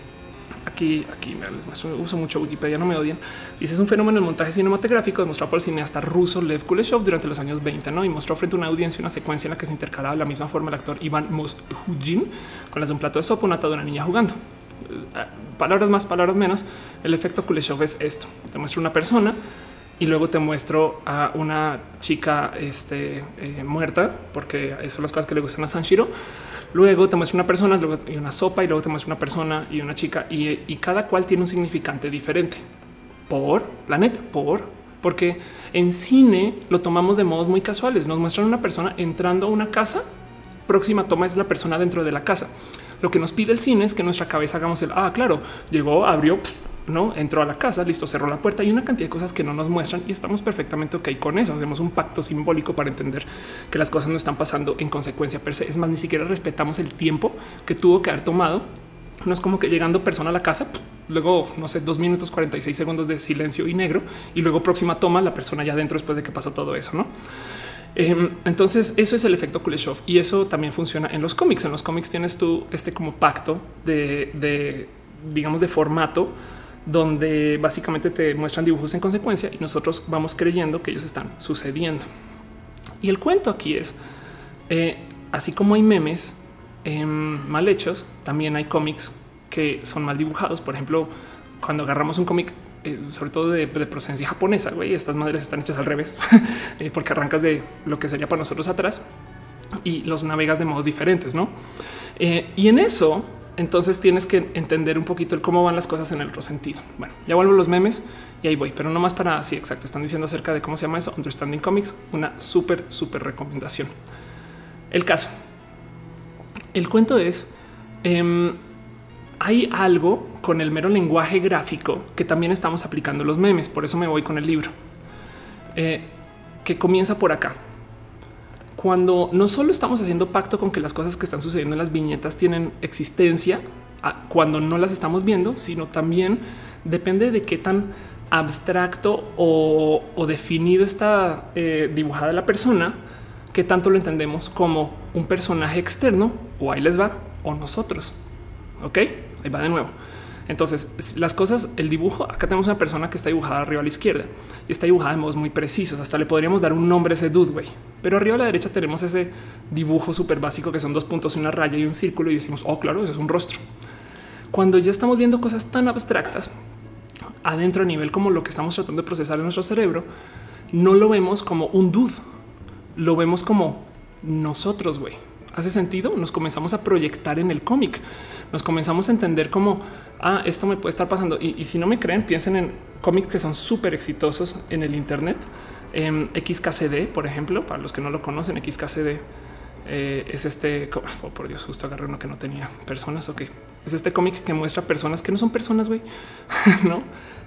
aquí, aquí me uso mucho Wikipedia, no me odien. Dice es un fenómeno del montaje cinematográfico demostrado por el cineasta ruso Lev Kuleshov durante los años 20, ¿no? Y mostró frente a una audiencia una secuencia en la que se intercalaba de la misma forma el actor Iván Moshujin con las de un plato de sopa, una niña jugando. Eh, palabras más, palabras menos. El efecto Kuleshov es esto. Te muestra una persona y luego te muestro a una chica este, eh, muerta, porque son las cosas que le gustan a Sanshiro. Luego te muestro una persona luego, y una sopa, y luego te muestro una persona y una chica, y, y cada cual tiene un significante diferente. Por la neta, por porque en cine lo tomamos de modos muy casuales. Nos muestran una persona entrando a una casa. Próxima toma es la persona dentro de la casa. Lo que nos pide el cine es que nuestra cabeza hagamos el ah, claro, llegó, abrió, no entró a la casa, listo, cerró la puerta y una cantidad de cosas que no nos muestran y estamos perfectamente ok con eso. Hacemos un pacto simbólico para entender que las cosas no están pasando en consecuencia per. Es más, ni siquiera respetamos el tiempo que tuvo que haber tomado. No es como que llegando persona a la casa, luego no sé, dos minutos 46 segundos de silencio y negro y luego próxima toma la persona ya dentro después de que pasó todo eso, no? Em, entonces, eso es el efecto Kuleshov y eso también funciona en los cómics. En los cómics tienes tú este como pacto de, de digamos, de formato donde básicamente te muestran dibujos en consecuencia y nosotros vamos creyendo que ellos están sucediendo. Y el cuento aquí es, eh, así como hay memes em, mal hechos, también hay cómics que son mal dibujados. Por ejemplo, cuando agarramos un cómic, eh, sobre todo de, procedencia japonesa, güey, estas madres están hechas al revés, <laughs> eh, porque arrancas de lo que sería para nosotros atrás y los navegas de modos diferentes, ¿no? y en eso entonces tienes que entender un poquito el cómo van las cosas en el otro sentido. Bueno, ya vuelvo a los memes y ahí voy, pero no más para así exacto. Están diciendo acerca de cómo se llama eso. Understanding Comics, una súper, súper recomendación. El caso, el cuento es em, hay algo con el mero lenguaje gráfico que también estamos aplicando los memes. Por eso me voy con el libro eh, que comienza por acá cuando no solo estamos haciendo pacto con que las cosas que están sucediendo en las viñetas tienen existencia cuando no las estamos viendo, sino también depende de qué tan abstracto o, definido está eh, dibujada la persona, qué tanto lo entendemos como un personaje externo o ahí les va o nosotros. Ok, ahí va de nuevo. Entonces, las cosas, el dibujo, acá tenemos una persona que está dibujada arriba a la izquierda y está dibujada de modos muy precisos. Hasta le podríamos dar un nombre a ese dude. Pero arriba a la derecha tenemos ese dibujo súper básico que son dos puntos, una raya y un círculo y decimos, oh, claro, eso es un rostro. Cuando ya estamos viendo cosas tan abstractas adentro a nivel como lo que estamos tratando de procesar en nuestro cerebro, no lo vemos como un dude, lo vemos como nosotros, güey. ¿Hace sentido? Nos comenzamos a proyectar en el cómic. Nos comenzamos a entender como, ah, esto me puede estar pasando. Y, si no me creen, piensen en cómics que son súper exitosos en el Internet. XKCD, por ejemplo, para los que no lo conocen, XKCD eh, es este, oh, por Dios, justo agarré uno que no tenía personas. Ok, es este cómic que muestra personas que no son personas, güey, <laughs> no?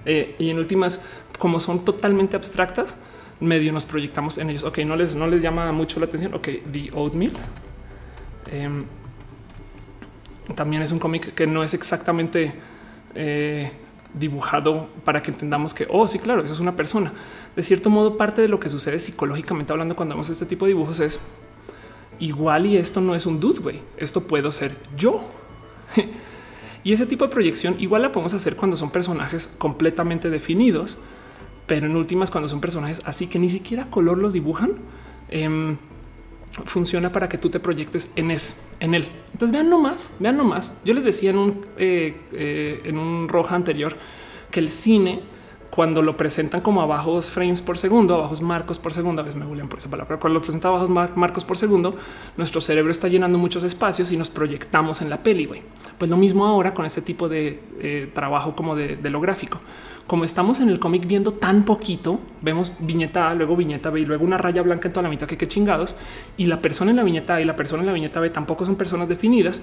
Eh, y en últimas, como son totalmente abstractas, medio nos proyectamos en ellos. Ok, no les, no les llama mucho la atención. Ok, The Oatmeal. Em, también es un cómic que no es exactamente eh, dibujado para que entendamos que, oh, sí, claro, eso es una persona. De cierto modo, parte de lo que sucede psicológicamente hablando cuando vemos este tipo de dibujos es igual y esto no es un dude, güey. Esto puedo ser yo. <laughs> y ese tipo de proyección igual la podemos hacer cuando son personajes completamente definidos, pero en últimas cuando son personajes así que ni siquiera color los dibujan. Em, funciona para que tú te proyectes en, en él. Entonces vean nomás, vean nomás. Yo les decía en un, eh, eh, en un roja anterior que el cine cuando lo presentan como a bajos frames por segundo, a bajos marcos por segundo, a veces me bullean por esa palabra, pero cuando lo presenta a marcos por segundo, nuestro cerebro está llenando muchos espacios y nos proyectamos en la peli. Pues lo mismo ahora con este tipo de eh, trabajo como de, de lo gráfico como estamos en el cómic viendo tan poquito, vemos viñeta A, luego viñeta B y luego una raya blanca en toda la mitad que qué chingados. Y la persona en la viñeta A y la persona en la viñeta B tampoco son personas definidas.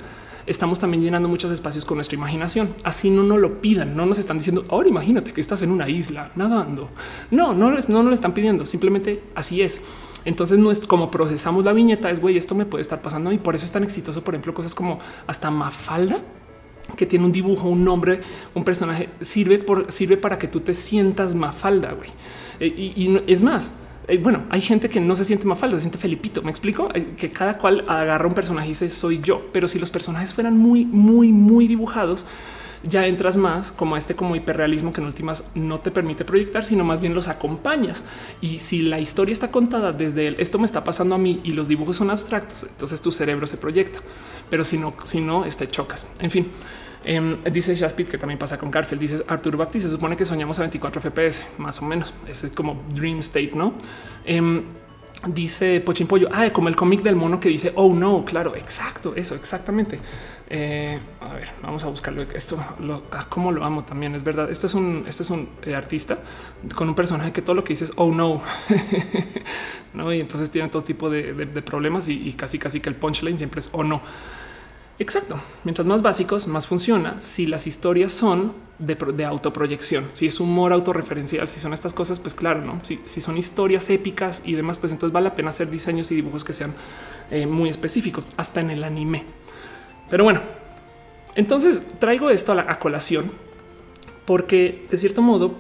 Estamos también llenando muchos espacios con nuestra imaginación. Así no nos lo pidan, no nos están diciendo ahora imagínate que estás en una isla nadando. No, no, no, no lo están pidiendo. Simplemente así es. Entonces no es como procesamos la viñeta, es güey, esto me puede estar pasando y por eso es tan exitoso. Por ejemplo, cosas como hasta Mafalda que tiene un dibujo, un nombre, un personaje, sirve, por, sirve para que tú te sientas mafalda, güey. Eh, y, es más, eh, bueno, hay gente que no se siente mafalda, se siente Felipito. Me explico eh, que cada cual agarra un personaje y dice soy yo, pero si los personajes fueran muy, muy, muy dibujados, ya entras más como este como hiperrealismo que en últimas no te permite proyectar, sino más bien los acompañas. Y si la historia está contada desde el esto me está pasando a mí y los dibujos son abstractos, entonces tu cerebro se proyecta. Pero si no, si no, este chocas. En fin. Em, dice Shaspit que también pasa con Garfield. Dice Arturo Baptiste. Se supone que soñamos a 24 FPS, más o menos. Es como dream state, no? Em, dice Pochimpollo, ah, como el cómic del mono que dice, oh no, claro, exacto, eso, exactamente. Eh, a ver, vamos a buscarlo. Esto, lo, ah, cómo lo amo también, es verdad. Esto es un, esto es un eh, artista con un personaje que todo lo que dice oh no, <laughs> no, y entonces tiene todo tipo de, problemas y, y, casi, casi que el punchline siempre es, oh no. Exacto. Mientras más básicos, más funciona. Si las historias son de, autoproyección, si es humor autorreferencial, si son estas cosas, pues claro, no. Si, son historias épicas y demás, pues entonces vale la pena hacer diseños y dibujos que sean eh, muy específicos, hasta en el anime. Pero bueno, entonces traigo esto a la colación porque de cierto modo,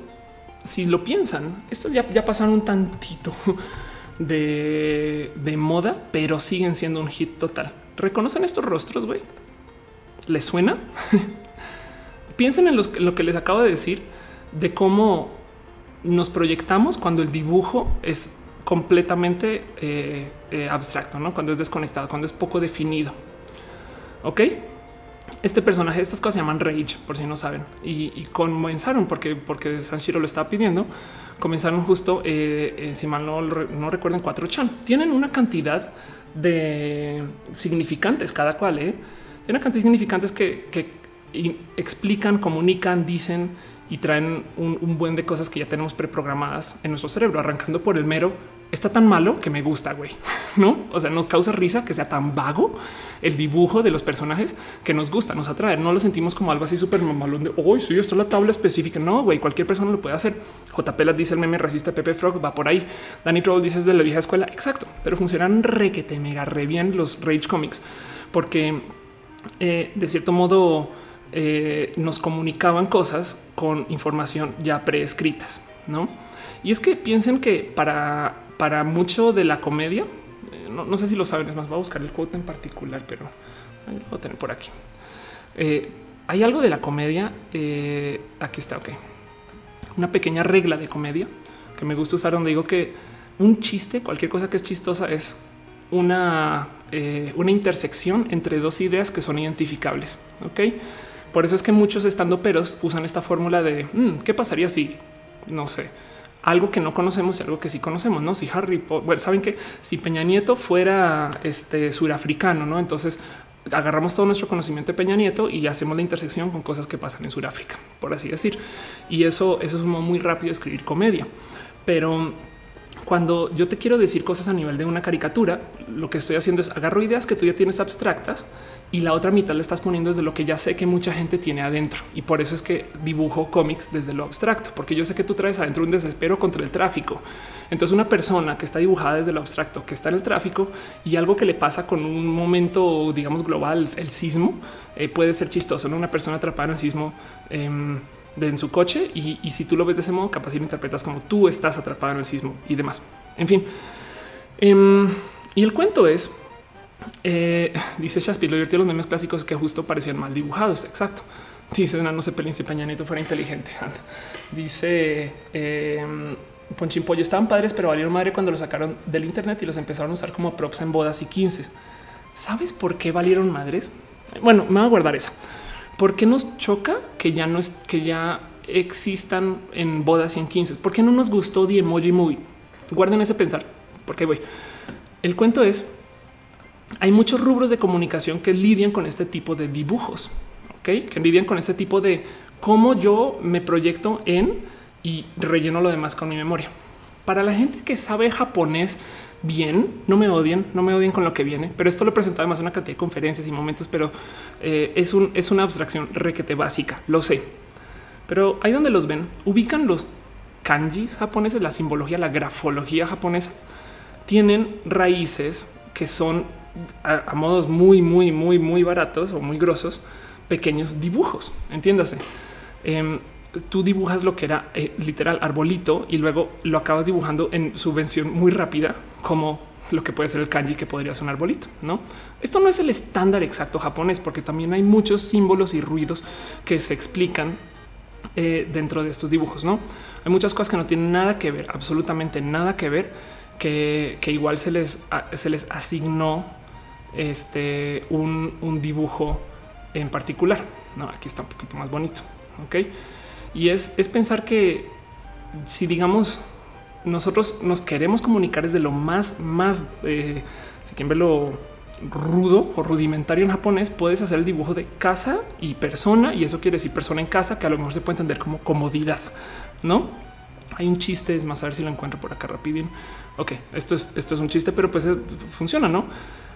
si lo piensan, estos ya, ya pasaron un tantito <laughs> de, de moda, pero siguen siendo un hit total. ¿Reconocen estos rostros, güey? ¿Les suena? <laughs> Piensen en, lo que les acabo de decir de cómo nos proyectamos cuando el dibujo es completamente eh, eh, abstracto, ¿no? cuando es desconectado, cuando es poco definido. Ok, este personaje, estas cosas se llaman Rage, por si no saben, y, comenzaron porque, porque Sanshiro lo estaba pidiendo. Comenzaron justo, eh, si mal no, no recuerden, cuatro chan. Tienen una cantidad de significantes cada cual. ¿eh? Tiene una cantidad de significantes que, explican, comunican, dicen y traen un, buen de cosas que ya tenemos preprogramadas en nuestro cerebro, arrancando por el mero está tan malo que me gusta, güey. No, o sea, nos causa risa que sea tan vago el dibujo de los personajes que nos gusta, nos atrae. No lo sentimos como algo así súper mamalón de hoy. Sí, esto es la tabla específica. No, güey, cualquier persona lo puede hacer. JP las dice el meme resiste Pepe Frog, va por ahí. Danny Troll dice de la vieja escuela. Exacto, pero funcionan re que te mega re bien los Rage Comics porque eh, de cierto modo eh, nos comunicaban cosas con información ya preescritas, no? Y es que piensen que para para mucho de la comedia, eh, no, sé si lo saben, es más, voy a buscar el quote en particular, pero lo voy a tener por aquí. Eh, hay algo de la comedia. Eh, aquí está. Ok, una pequeña regla de comedia que me gusta usar, donde digo que un chiste, cualquier cosa que es chistosa, es una, una intersección entre dos ideas que son identificables. Ok, por eso es que muchos estando peros usan esta fórmula de mm, qué pasaría si no sé algo que no conocemos y algo que sí conocemos, no? Si Harry Potter, saben que si Peña Nieto fuera este surafricano, no? Entonces agarramos todo nuestro conocimiento de Peña Nieto y hacemos la intersección con cosas que pasan en Sudáfrica, por así decir. Y eso, eso es muy rápido escribir comedia, pero cuando yo te quiero decir cosas a nivel de una caricatura, lo que estoy haciendo es agarro ideas que tú ya tienes abstractas y la otra mitad le estás poniendo desde lo que ya sé que mucha gente tiene adentro. Y por eso es que dibujo cómics desde lo abstracto, porque yo sé que tú traes adentro un desespero contra el tráfico. Entonces una persona que está dibujada desde lo abstracto, que está en el tráfico y algo que le pasa con un momento, digamos, global, el sismo, eh, puede ser chistoso. ¿no? Una persona atrapada en el sismo. Em, de en su coche y, si tú lo ves de ese modo, capaz lo interpretas como tú estás atrapado en el sismo y demás. En fin. Em, y el cuento es eh, dice Shakespeare, lo divertido los memes clásicos que justo parecían mal dibujados. Exacto. Dice no, no se pelín si Peña Nieto fuera inteligente. Dice eh, Ponchín Pollo estaban padres, pero valieron madre cuando los sacaron del Internet y los empezaron a usar como props en bodas y 15. ¿Sabes por qué valieron madres? Bueno, me voy a guardar esa. ¿Por qué nos choca que ya no es que ya existan en bodas y en 15. ¿Por qué no nos gustó The Emoji Movie? Guarden ese pensar, porque voy. El cuento es, hay muchos rubros de comunicación que lidian con este tipo de dibujos, que lidian con este tipo de cómo yo me proyecto en y relleno lo demás con mi memoria. Para la gente que sabe japonés bien, no me odien, no me odien con lo que viene, pero esto lo he presentado además en una cantidad de conferencias y momentos, pero eh, es, un, es una abstracción requete básica, lo sé. Pero ahí donde los ven, ubican los kanjis japoneses, la simbología, la grafología japonesa, tienen raíces que son a, modos muy, muy, muy, muy baratos o muy grosos, pequeños dibujos. Entiéndase. Em, tú dibujas lo que era eh, literal arbolito y luego lo acabas dibujando en su versión muy rápida, como lo que puede ser el kanji que podría ser un arbolito. No, esto no es el estándar exacto japonés, porque también hay muchos símbolos y ruidos que se explican eh, dentro de estos dibujos. No hay muchas cosas que no tienen nada que ver, absolutamente nada que ver, que, igual se les, se les asignó este un, un dibujo en particular. No, aquí está un poquito más bonito. Ok. Y es, pensar que si digamos nosotros nos queremos comunicar desde lo más, más, eh, si quieren verlo rudo o rudimentario en japonés, puedes hacer el dibujo de casa y persona, y eso quiere decir persona en casa, que a lo mejor se puede entender como comodidad, ¿no? Hay un chiste, es más, a ver si lo encuentro por acá rápido. Ok, esto es, esto es un chiste, pero pues eh, funciona, ¿no?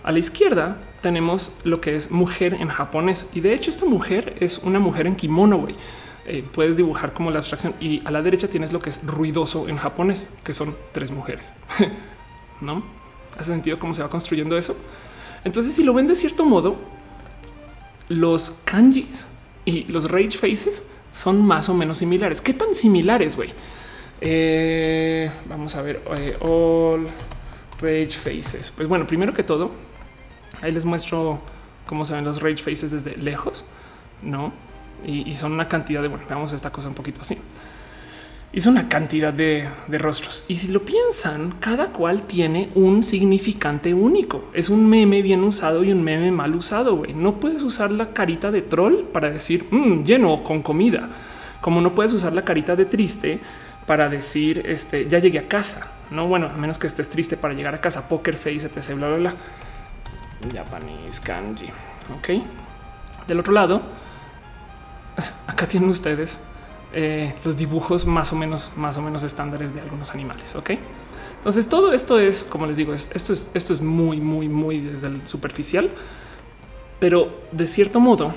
A la izquierda tenemos lo que es mujer en japonés, y de hecho esta mujer es una mujer en kimono. Eh, puedes dibujar como la abstracción y a la derecha tienes lo que es ruidoso en japonés, que son tres mujeres. <laughs> no hace sentido cómo se va construyendo eso. Entonces, si lo ven de cierto modo, los kanjis y los rage faces son más o menos similares. ¿Qué tan similares, güey? Eh, vamos a ver eh, all rage faces. Pues bueno, primero que todo, ahí les muestro cómo se ven los rage faces desde lejos, no? y, son una cantidad de, bueno, veamos esta cosa un poquito así. Hizo una cantidad de, rostros. Y si lo piensan, cada cual tiene un significante único. Es un meme bien usado y un meme mal usado. güey. No puedes usar la carita de troll para decir mm, lleno con comida, como no puedes usar la carita de triste para decir este ya llegué a casa. No, bueno, a menos que estés triste para llegar a casa. Poker face, etc. Bla, bla, bla. Japanese kanji. Ok. Del otro lado, <laughs> acá tienen ustedes eh, los dibujos más o menos, más o menos estándares de algunos animales. Ok. Entonces todo esto es, como les digo, esto es, esto es muy, muy, muy desde el superficial, pero de cierto modo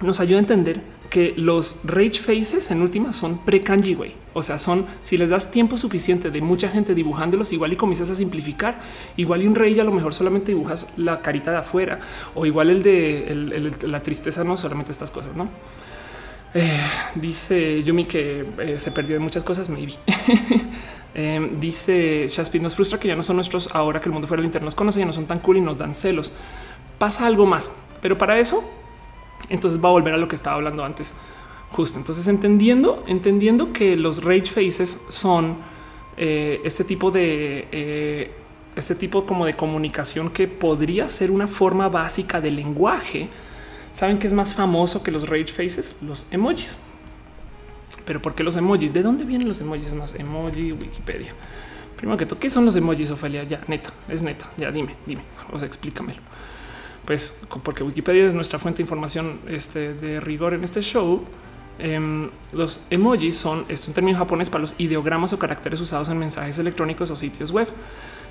nos ayuda a entender que los rage faces en última son pre kanji way. O sea, son si les das tiempo suficiente de mucha gente dibujándolos, igual y comienzas a simplificar. Igual y un rey a lo mejor solamente dibujas la carita de afuera o igual el de la tristeza, no solamente estas cosas, no? Eh, dice Yumi que eh, se perdió de muchas cosas, maybe. <laughs> eh, dice Shaspid nos frustra que ya no son nuestros ahora que el mundo fuera del internet nos conoce, ya no son tan cool y nos dan celos. Pasa algo más, pero para eso, entonces va a volver a lo que estaba hablando antes. Justo. Entonces, entendiendo, entendiendo que los rage faces son eh, este tipo de este tipo como de comunicación que podría ser una forma básica de lenguaje ¿Saben qué es más famoso que los rage faces? Los emojis. Pero ¿por qué los emojis? ¿De dónde vienen los emojis? Es más, emoji, Wikipedia. Primero que todo, ¿qué son los emojis, Ofelia? Ya, neta, es neta. Ya dime, dime, o sea, explícamelo. Pues porque Wikipedia es nuestra fuente de información este, de rigor en este show. Em, los emojis son, es un término japonés para los ideogramas o caracteres usados en mensajes electrónicos o sitios web.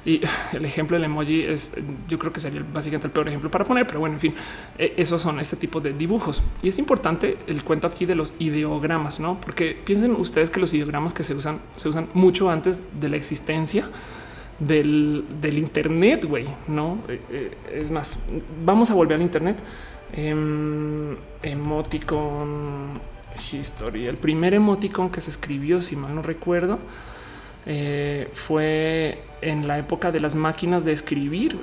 Y <laughs> el ejemplo del emoji es, yo creo que sería básicamente el peor ejemplo para poner, pero bueno, en fin, eh, esos son este tipo de dibujos. Y es importante el cuento aquí de los ideogramas, no? Porque piensen ustedes que los ideogramas que se usan, se usan mucho antes de la existencia del, Internet, güey, no? Eh, eh, es más, vamos a volver al Internet. Em, emoticon history. El primer emoticon que se escribió, si mal no recuerdo, eh, fue en la época de las máquinas de escribir,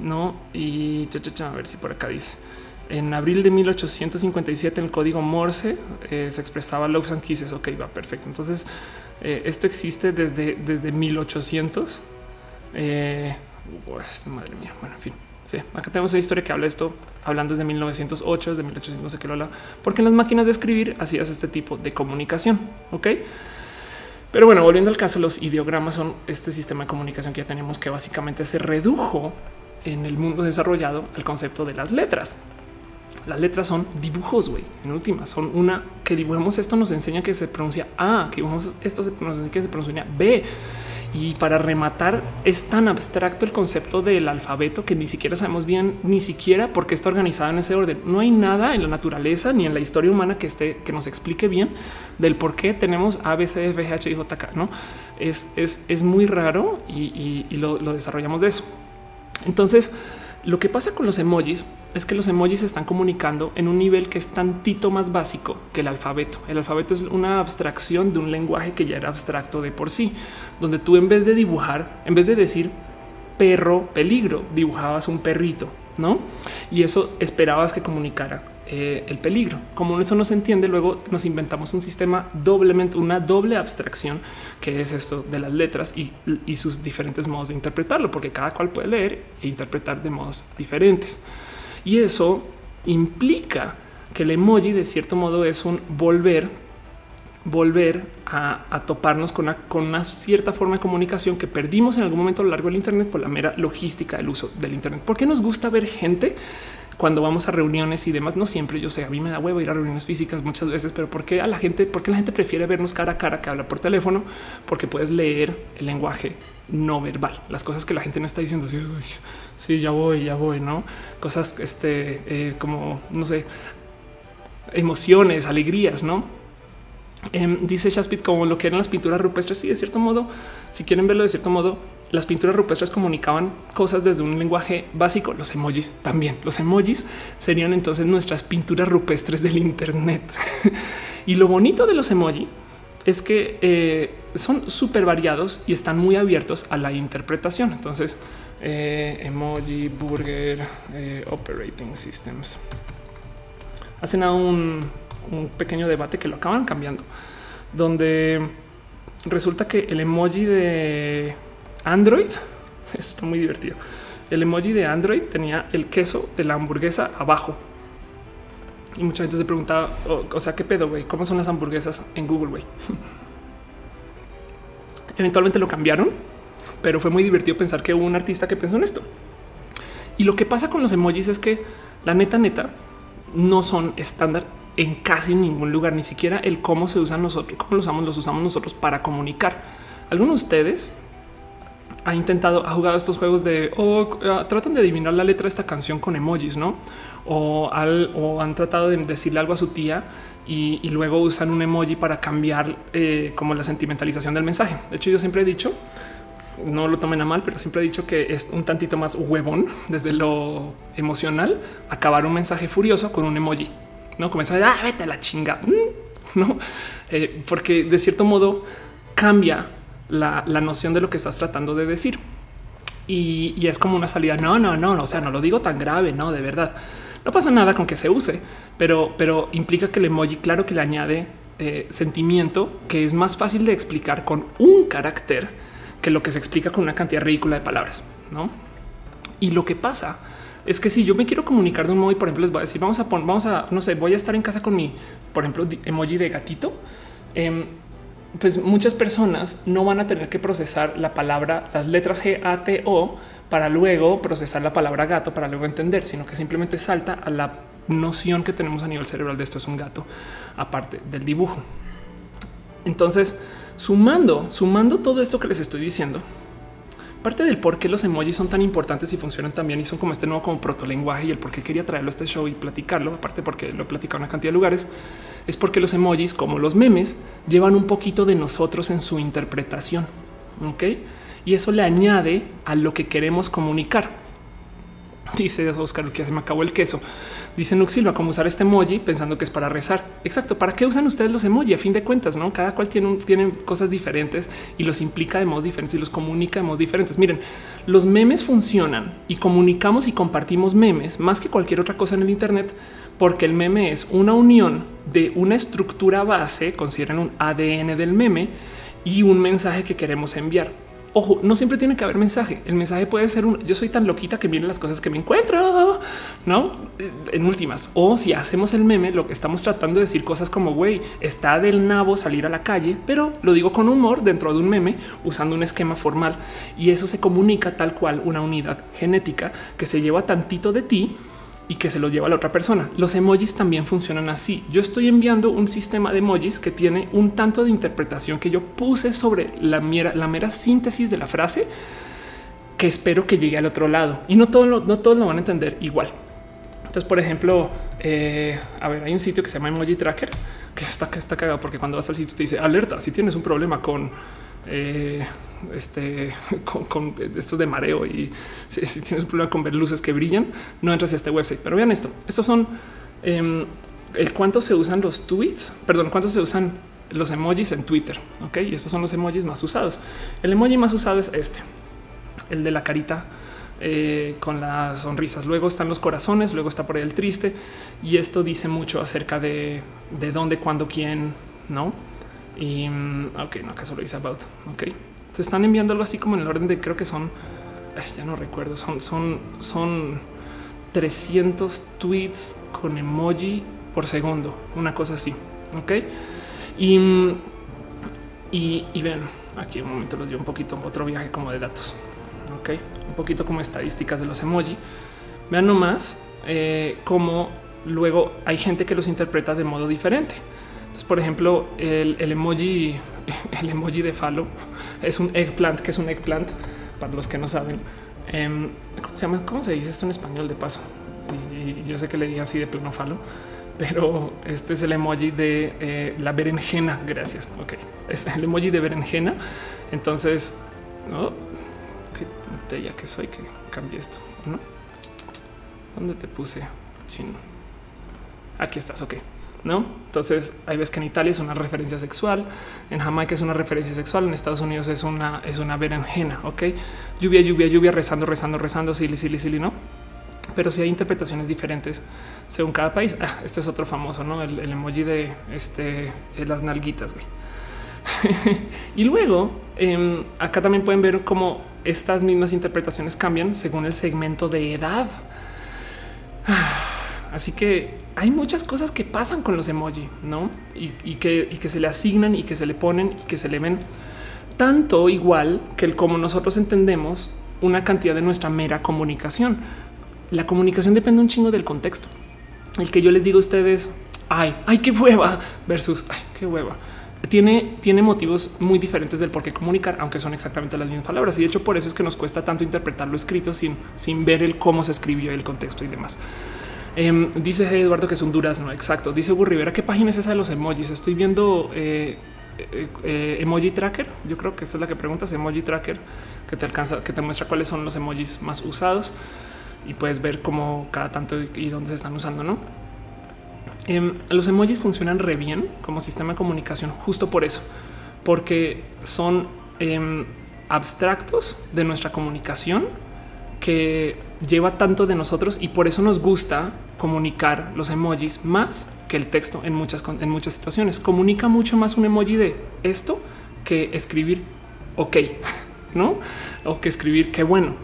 no? Y a ver si por acá dice en abril de 1857 en el código Morse se expresaba Loves and Kisses. Ok, va perfecto. Entonces, eh, esto existe desde, desde 1800. madre mía. Bueno, en fin, Sí, acá tenemos una historia que habla de esto, hablando desde 1908, desde 1800, no sé qué lo habla, porque en las máquinas de escribir hacías este tipo de comunicación. Ok. Pero bueno, volviendo al caso, los ideogramas son este sistema de comunicación que ya tenemos que básicamente se redujo en el mundo desarrollado al concepto de las letras. Las letras son dibujos, güey. En última, son una que dibujemos esto nos enseña que se pronuncia A, que dibujamos esto se pronuncia que se pronuncia B y para rematar, es tan abstracto el concepto del alfabeto que ni siquiera sabemos bien, ni siquiera por qué está organizado en ese orden. No hay nada en la naturaleza ni en la historia humana que esté que nos explique bien del por qué tenemos A, B, C, F, G, H, I, J, K. No es, es, es muy raro y, lo desarrollamos de eso. Entonces, lo que pasa con los emojis es que los emojis se están comunicando en un nivel que es tantito más básico que el alfabeto. El alfabeto es una abstracción de un lenguaje que ya era abstracto de por sí, donde tú en vez de dibujar, en vez de decir perro, peligro, dibujabas un perrito, ¿no? Y eso esperabas que comunicara eh, el peligro. Como eso no se entiende, luego nos inventamos un sistema doblemente, una doble abstracción que es esto de las letras y, sus diferentes modos de interpretarlo, porque cada cual puede leer e interpretar de modos diferentes. Y eso implica que el emoji de cierto modo es un volver, volver a, a toparnos con una, con una, cierta forma de comunicación que perdimos en algún momento a lo largo del Internet por la mera logística del uso del Internet. ¿Por qué nos gusta ver gente cuando vamos a reuniones y demás? No siempre, yo sé, a mí me da huevo ir a reuniones físicas muchas veces, pero ¿por qué a la gente, por qué la gente prefiere vernos cara a cara que hablar por teléfono? Porque puedes leer el lenguaje no verbal, las cosas que la gente no está diciendo. Sí, ya voy, ya voy, no cosas este, eh, como no sé, emociones, alegrías, no? Eh, dice Shaspit como lo que eran las pinturas rupestres. Sí, de cierto modo, si quieren verlo de cierto modo, las pinturas rupestres comunicaban cosas desde un lenguaje básico. Los emojis también. Los emojis serían entonces nuestras pinturas rupestres del Internet. <laughs> y lo bonito de los emojis es que eh, son súper variados y están muy abiertos a la interpretación. Entonces, eh, emoji, burger, eh, operating systems. Hacen un, un pequeño debate que lo acaban cambiando, donde resulta que el emoji de Android, <laughs> está muy divertido. El emoji de Android tenía el queso de la hamburguesa abajo. Y mucha gente se preguntaba, o, o sea, ¿qué pedo, güey? ¿Cómo son las hamburguesas en Google, güey? <laughs> Eventualmente lo cambiaron, pero fue muy divertido pensar que hubo un artista que pensó en esto. Y lo que pasa con los emojis es que la neta, neta, no son estándar en casi ningún lugar, ni siquiera el cómo se usan nosotros, cómo los usamos, los usamos nosotros para comunicar. Algunos de ustedes ha intentado, ha jugado estos juegos de o oh, tratan de adivinar la letra de esta canción con emojis, no? O, al, o han tratado de decirle algo a su tía y, y luego usan un emoji para cambiar eh, como la sentimentalización del mensaje. De hecho, yo siempre he dicho, no lo tomen a mal, pero siempre he dicho que es un tantito más huevón desde lo emocional acabar un mensaje furioso con un emoji. No comenzar a ah, vete a la chinga, <laughs> no, eh, porque de cierto modo cambia la, la, noción de lo que estás tratando de decir. Y, y, es como una salida. No, no, no, no. O sea, no lo digo tan grave, no, de verdad. No pasa nada con que se use, pero, pero implica que el emoji, claro que le añade eh, sentimiento que es más fácil de explicar con un carácter que lo que se explica con una cantidad ridícula de palabras, no? Y lo que pasa es que si yo me quiero comunicar de un modo y por ejemplo les voy a decir vamos a poner, vamos a no sé, voy a estar en casa con mi, por ejemplo, emoji de gatito. Eh, pues muchas personas no van a tener que procesar la palabra, las letras G, A, T, O para luego procesar la palabra gato para luego entender, sino que simplemente salta a la noción que tenemos a nivel cerebral de esto es un gato, aparte del dibujo. Entonces, sumando, sumando todo esto que les estoy diciendo, parte del por qué los emojis son tan importantes y funcionan también y son como este nuevo como protolenguaje y el por qué quería traerlo a este show y platicarlo, aparte porque lo he platicado en una cantidad de lugares, es porque los emojis, como los memes, llevan un poquito de nosotros en su interpretación. Ok, y eso le añade a lo que queremos comunicar. Dice Oscar que se me acabó el queso. Dice Nuxilva cómo usar este emoji pensando que es para rezar. Exacto. ¿Para qué usan ustedes los emojis? A fin de cuentas, no cada cual tiene, tienen cosas diferentes y los implica de modos diferentes y los comunica de modos diferentes. Miren, los memes funcionan y comunicamos y compartimos memes más que cualquier otra cosa en el Internet, porque el meme es una unión de una estructura base, consideren un ADN del meme y un mensaje que queremos enviar. ojo, no siempre tiene que haber mensaje. El mensaje puede ser un yo soy tan loquita que miren las cosas que me encuentro, no en últimas. O si hacemos el meme, lo que estamos tratando de decir cosas como güey, está del nabo salir a la calle, pero lo digo con humor dentro de un meme usando un esquema formal y eso se comunica tal cual una unidad genética que se lleva tantito de ti y que se lo lleva a la otra persona. Los emojis también funcionan así. Yo estoy enviando un sistema de emojis que tiene un tanto de interpretación que yo puse sobre la mera, la mera síntesis de la frase que espero que llegue al otro lado y no todos no todos lo van a entender igual. Entonces, por ejemplo, eh, a ver, hay un sitio que se llama Emoji Tracker que está, que está cagado porque cuando vas al sitio te dice alerta si tienes un problema con eh, este <laughs> con, estos de mareo y si, tienes un problema con ver luces que brillan, no entras a este website. Pero vean esto. Estos son em, el cuánto se usan los tweets, perdón, cuánto se usan los emojis en Twitter. Ok, y estos son los emojis más usados. El emoji más usado es este, el de la carita eh, con las sonrisas. Luego están los corazones, luego está por ahí el triste. Y esto dice mucho acerca de, de dónde, cuándo, quién, no? Y mm, ok, no, acaso lo dice about. Ok, se están enviando algo así como en el orden de creo que son, ya no recuerdo, son, son, son 300 tweets con emoji por segundo, una cosa así. Ok, y, mm, y, y ven aquí un momento los dio un poquito otro viaje como de datos. Ok, un poquito como estadísticas de los emoji. Vean nomás eh, cómo luego hay gente que los interpreta de modo diferente. Entonces, por ejemplo, el, emoji, <laughs> el emoji de falo <laughs> es un eggplant, que es un eggplant para los que no saben. Em, ¿Cómo se llama? ¿Cómo se dice esto en español de paso? Y, yo sé que le digan así de plano falo, <laughs> pero este es el emoji de eh, la berenjena. Gracias. Ok, es el emoji de berenjena. Entonces, no qué botella que soy que cambie esto, no? ¿Dónde te puse chino? Aquí estás. Ok. ¿No? Entonces hay veces que en Italia es una referencia sexual, en Jamaica es una referencia sexual, en Estados Unidos es una, es una berenjena, ¿ok? Lluvia, lluvia, lluvia, rezando, rezando, rezando, silly, silly, silly, ¿no? Pero si hay interpretaciones diferentes según cada país. Ah, este es otro famoso, ¿no? El, emoji de este, las nalguitas, güey. <laughs> y luego em, acá también pueden ver cómo estas mismas interpretaciones cambian según el segmento de edad. Así que hay muchas cosas que pasan con los emoji, ¿no? Y, que, se le asignan y que se le ponen y que se le ven tanto igual que el como nosotros entendemos una cantidad de nuestra mera comunicación. La comunicación depende un chingo del contexto. El que yo les digo a ustedes, ay, ay, qué hueva versus qué hueva. Tiene, tiene motivos muy diferentes del por qué comunicar, aunque son exactamente las mismas palabras. Y de hecho, por eso es que nos cuesta tanto interpretar lo escrito sin, sin ver el cómo se escribió el contexto y demás. Em, dice Eduardo que es un durazno. Exacto. Dice Hugo Rivera, ¿qué página es esa de los emojis? Estoy viendo eh, eh, eh, emoji tracker. Yo creo que esta es la que preguntas emoji tracker que te alcanza, que te muestra cuáles son los emojis más usados y puedes ver cómo cada tanto y dónde se están usando. No em, los emojis funcionan re bien como sistema de comunicación, justo por eso, porque son em, abstractos de nuestra comunicación que lleva tanto de nosotros y por eso nos gusta comunicar los emojis más que el texto en muchas, en muchas situaciones. Comunica mucho más un emoji de esto que escribir ok, <laughs> no? O que escribir qué bueno.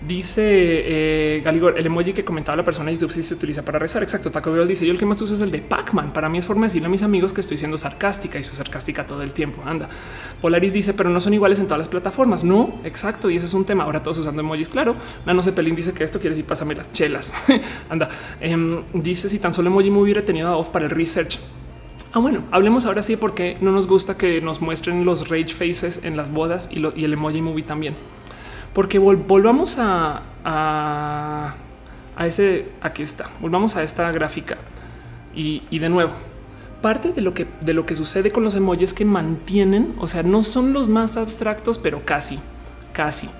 Dice eh, Galigor, el emoji que comentaba la persona en YouTube si se utiliza para rezar. Exacto. Taco Bell dice: Yo el que más uso es el de Pac-Man. Para mí es forma de decirle a mis amigos que estoy siendo sarcástica y soy sarcástica todo el tiempo. Anda. Polaris dice, pero no son iguales en todas las plataformas. No, exacto. Y eso es un tema. Ahora todos usando emojis. Claro. Nano Cepelín dice que esto quiere decir pásame las chelas. <laughs> Anda. Em, dice si tan solo emoji me hubiera tenido a off para el research. Ah, bueno, hablemos ahora sí porque no nos gusta que nos muestren los rage faces en las bodas y, y el emoji movie también porque volvamos a, a, ese, aquí está, volvamos a esta gráfica y, de nuevo, parte de lo que de lo que sucede con los emojis que mantienen, o sea, no son los más abstractos, pero casi, casi.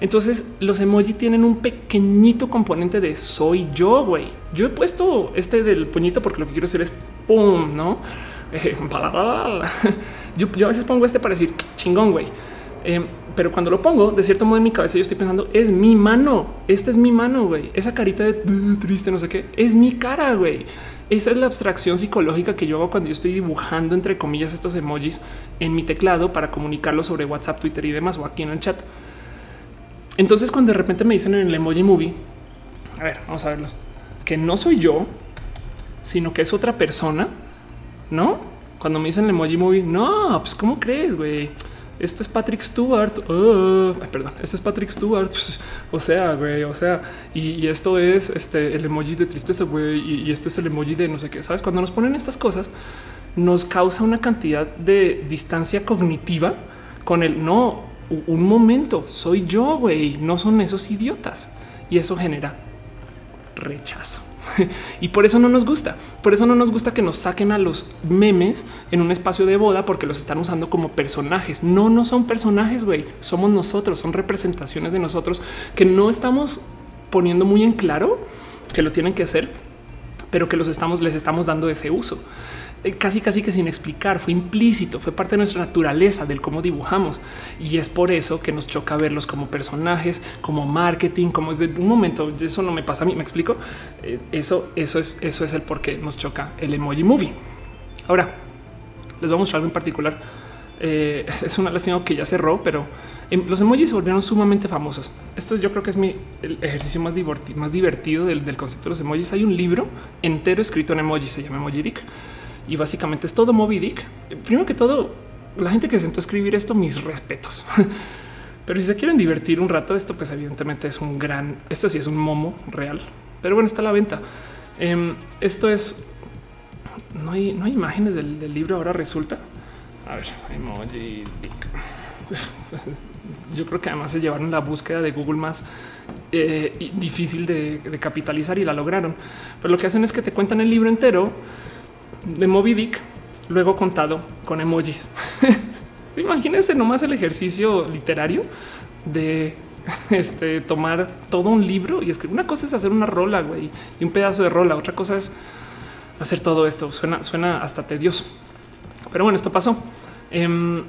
Entonces los emojis tienen un pequeñito componente de soy yo, güey. Yo he puesto este del puñito porque lo que quiero hacer es pum, no? <laughs> yo, yo, a veces pongo este para decir chingón, güey Em, pero cuando lo pongo, de cierto modo en mi cabeza, yo estoy pensando, es mi mano. Esta es mi mano, güey. Esa carita de triste, no sé qué, es mi cara, güey. Esa es la abstracción psicológica que yo hago cuando yo estoy dibujando, entre comillas, estos emojis en mi teclado para comunicarlo sobre WhatsApp, Twitter y demás, o aquí en el chat. Entonces, cuando de repente me dicen en el emoji movie, a ver, vamos a verlo, que no soy yo, sino que es otra persona, ¿no? Cuando me dicen el emoji movie, no, pues ¿cómo crees, güey? Este es Patrick Stewart. Perdón, este es Patrick Stewart. <laughs> O sea, güey, o sea, y, esto es este el emoji de tristeza, güey, y, y este es el emoji de no sé qué. Sabes, cuando nos ponen estas cosas, nos causa una cantidad de distancia cognitiva con el no, un momento, soy yo, güey, no son esos idiotas. Y eso genera rechazo. <laughs> y por eso no nos gusta. Por eso no nos gusta que nos saquen a los memes en un espacio de boda porque los están usando como personajes. No, no son personajes, güey. Somos nosotros, son representaciones de nosotros que no estamos poniendo muy en claro que lo tienen que hacer, pero que los estamos, les estamos dando ese uso. Eh, casi casi que sin explicar, fue implícito, fue parte de nuestra naturaleza, del cómo dibujamos. Y es por eso que nos choca verlos como personajes, como marketing, como es de un momento, eso no me pasa a mí, me explico. Eh, eso, eso es, eso es el por qué nos choca el emoji movie. Ahora, les voy a mostrar algo en particular. Eh, <laughs> es una lástima que ya cerró, pero em, los emojis se volvieron sumamente famosos. Esto yo creo que es mi ejercicio más, divertido, más divertido del, del, concepto de los emojis. Hay un libro entero escrito en emojis, se llama Emoji Dick y básicamente es todo Moby Dick. Primero que todo, la gente que se sentó a escribir esto, mis respetos. <laughs> Pero si se quieren divertir un rato, esto pues evidentemente es un gran, esto sí es un momo real, pero bueno, está a la venta. Em, esto es, no hay, no hay imágenes del, libro ahora resulta. A ver, dick. <laughs> Yo creo que además se llevaron la búsqueda de Google más eh, difícil de, de capitalizar y la lograron. Pero lo que hacen es que te cuentan el libro entero de Moby Dick, luego contado con emojis. <laughs> Imagínense nomás el ejercicio literario de <laughs> este, tomar todo un libro y escribir. Una cosa es hacer una rola güey, y un pedazo de rola. Otra cosa es hacer todo esto. Suena, suena hasta tedioso. Pero bueno, esto pasó. Em,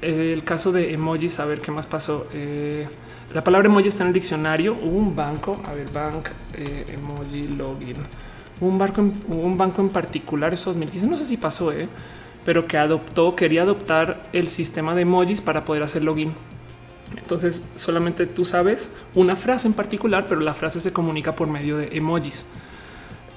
el caso de emojis, a ver qué más pasó. Eh, la palabra emoji está en el diccionario. Hubo un banco, a ver, bank, eh, emoji, login un, barco un banco en particular, eso 2015, no sé si pasó, ¿eh? pero que adoptó, quería adoptar el sistema de emojis para poder hacer login. Entonces solamente tú sabes una frase en particular, pero la frase se comunica por medio de emojis.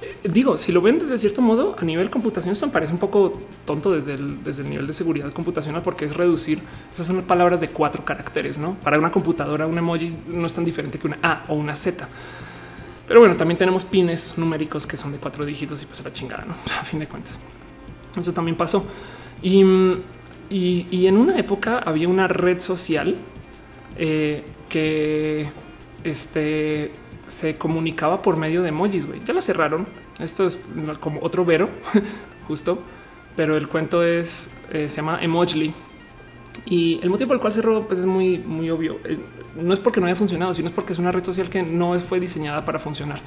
Eh, digo, si lo ven desde cierto modo a nivel computación, esto me parece un poco tonto desde el, desde el nivel de seguridad computacional, porque es reducir esas son palabras de cuatro caracteres. No para una computadora, un emoji no es tan diferente que una A o una Z. Pero bueno, también tenemos pines numéricos que son de cuatro dígitos y pues la chingada, ¿no? <laughs> A fin de cuentas. Eso también pasó. Y, en una época había una red social eh, que este, se comunicaba por medio de emojis. güey. Ya la cerraron. Esto es como otro vero, <laughs> justo. Pero el cuento es, eh, se llama Emojli. Y el motivo por el cual cerró pues es muy, muy obvio. No es porque no haya funcionado, sino es porque es una red social que no fue diseñada para funcionar.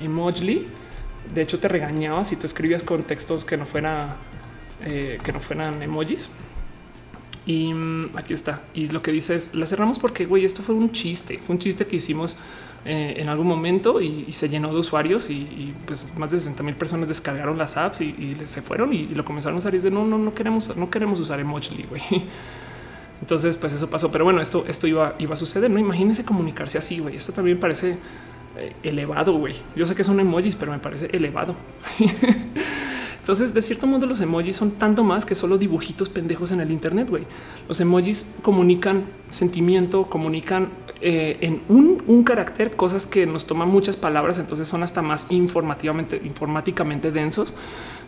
Emoji, de hecho, te regañaba si tú escribías con textos que no fuera eh, que no fueran emojis. Y mm, aquí está. Y lo que dice es la cerramos porque güey, esto fue un chiste, fue un chiste que hicimos eh, en algún momento y, se llenó de usuarios y, pues más de 60 mil personas descargaron las apps y, se fueron y, lo comenzaron a usar y de no, no, no queremos, no queremos usar emoji, güey. <laughs> Entonces, pues eso pasó. Pero bueno, esto, esto iba, iba a suceder. No imagínense comunicarse así. Güey, esto también parece eh, elevado. Güey, yo sé que son emojis, pero me parece elevado. <laughs> Entonces, de cierto modo, los emojis son tanto más que solo dibujitos pendejos en el Internet. Güey, los emojis comunican sentimiento, comunican eh, en un, un, carácter, cosas que nos toman muchas palabras. Entonces, son hasta más informativamente, informáticamente densos.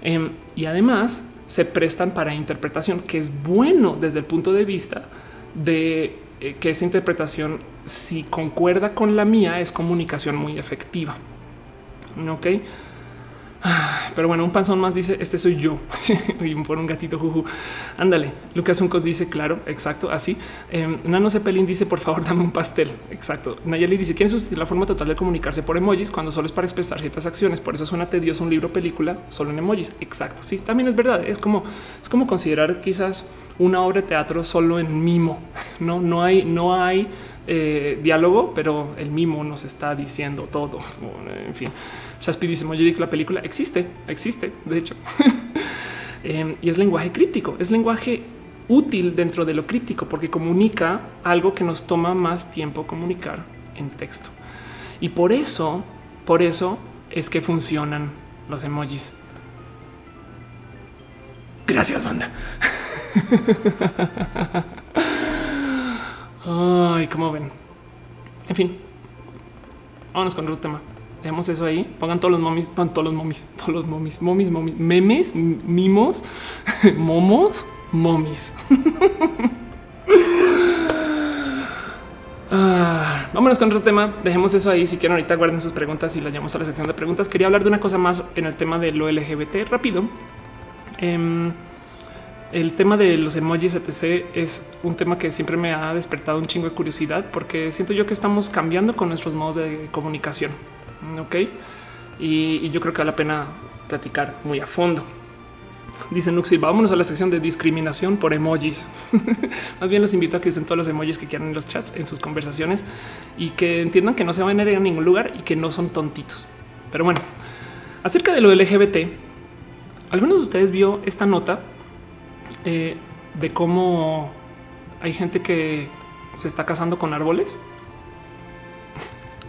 Em, y además, se prestan para interpretación, que es bueno desde el punto de vista de eh, que esa interpretación, si concuerda con la mía, es comunicación muy efectiva. Ok. Pero bueno, un panzón más dice este soy yo <laughs> y por un gatito juju. Ándale. Lucas Uncos dice claro, exacto, así. Eh, Nano Cepelin dice por favor <laughs> dame un pastel. Exacto. Nayeli dice quieren sustituir la forma total de comunicarse por emojis cuando solo es para expresar ciertas acciones. Por eso suena tedioso un libro película solo en emojis. Exacto. Sí, también es verdad. Es como es como considerar quizás una obra de teatro solo en mimo. <laughs> No, no hay, no hay eh, diálogo, pero el mimo nos está diciendo todo. En fin, Shaspi dice que la película existe, existe, de hecho, <laughs> em, y es lenguaje crítico, es lenguaje útil dentro de lo crítico porque comunica algo que nos toma más tiempo comunicar en texto. Y por eso, por eso es que funcionan los emojis. Gracias, banda. <laughs> Ay, cómo ven. En fin, vámonos con otro tema. Dejemos eso ahí. Pongan todos los momis, pongan todos los momis, todos los momis, momis, momis, memes, mimos, <laughs> momos, momis. <laughs> Ah, vámonos con otro tema. Dejemos eso ahí. Si quieren, ahorita guarden sus preguntas y las llamamos a la sección de preguntas. Quería hablar de una cosa más en el tema de lo LGBT rápido. Eh, el tema de los emojis etc es un tema que siempre me ha despertado un chingo de curiosidad porque siento yo que estamos cambiando con nuestros modos de comunicación. Ok, y, yo creo que vale la pena platicar muy a fondo. Dice Nuxi, vámonos a la sección de discriminación por emojis. <laughs> Más bien los invito a que usen todos los emojis que quieran en los chats, en sus conversaciones y que entiendan que no se van a ir a ningún lugar y que no son tontitos. Pero bueno, acerca de lo LGBT, algunos de ustedes vio esta nota eh, de cómo hay gente que se está casando con árboles.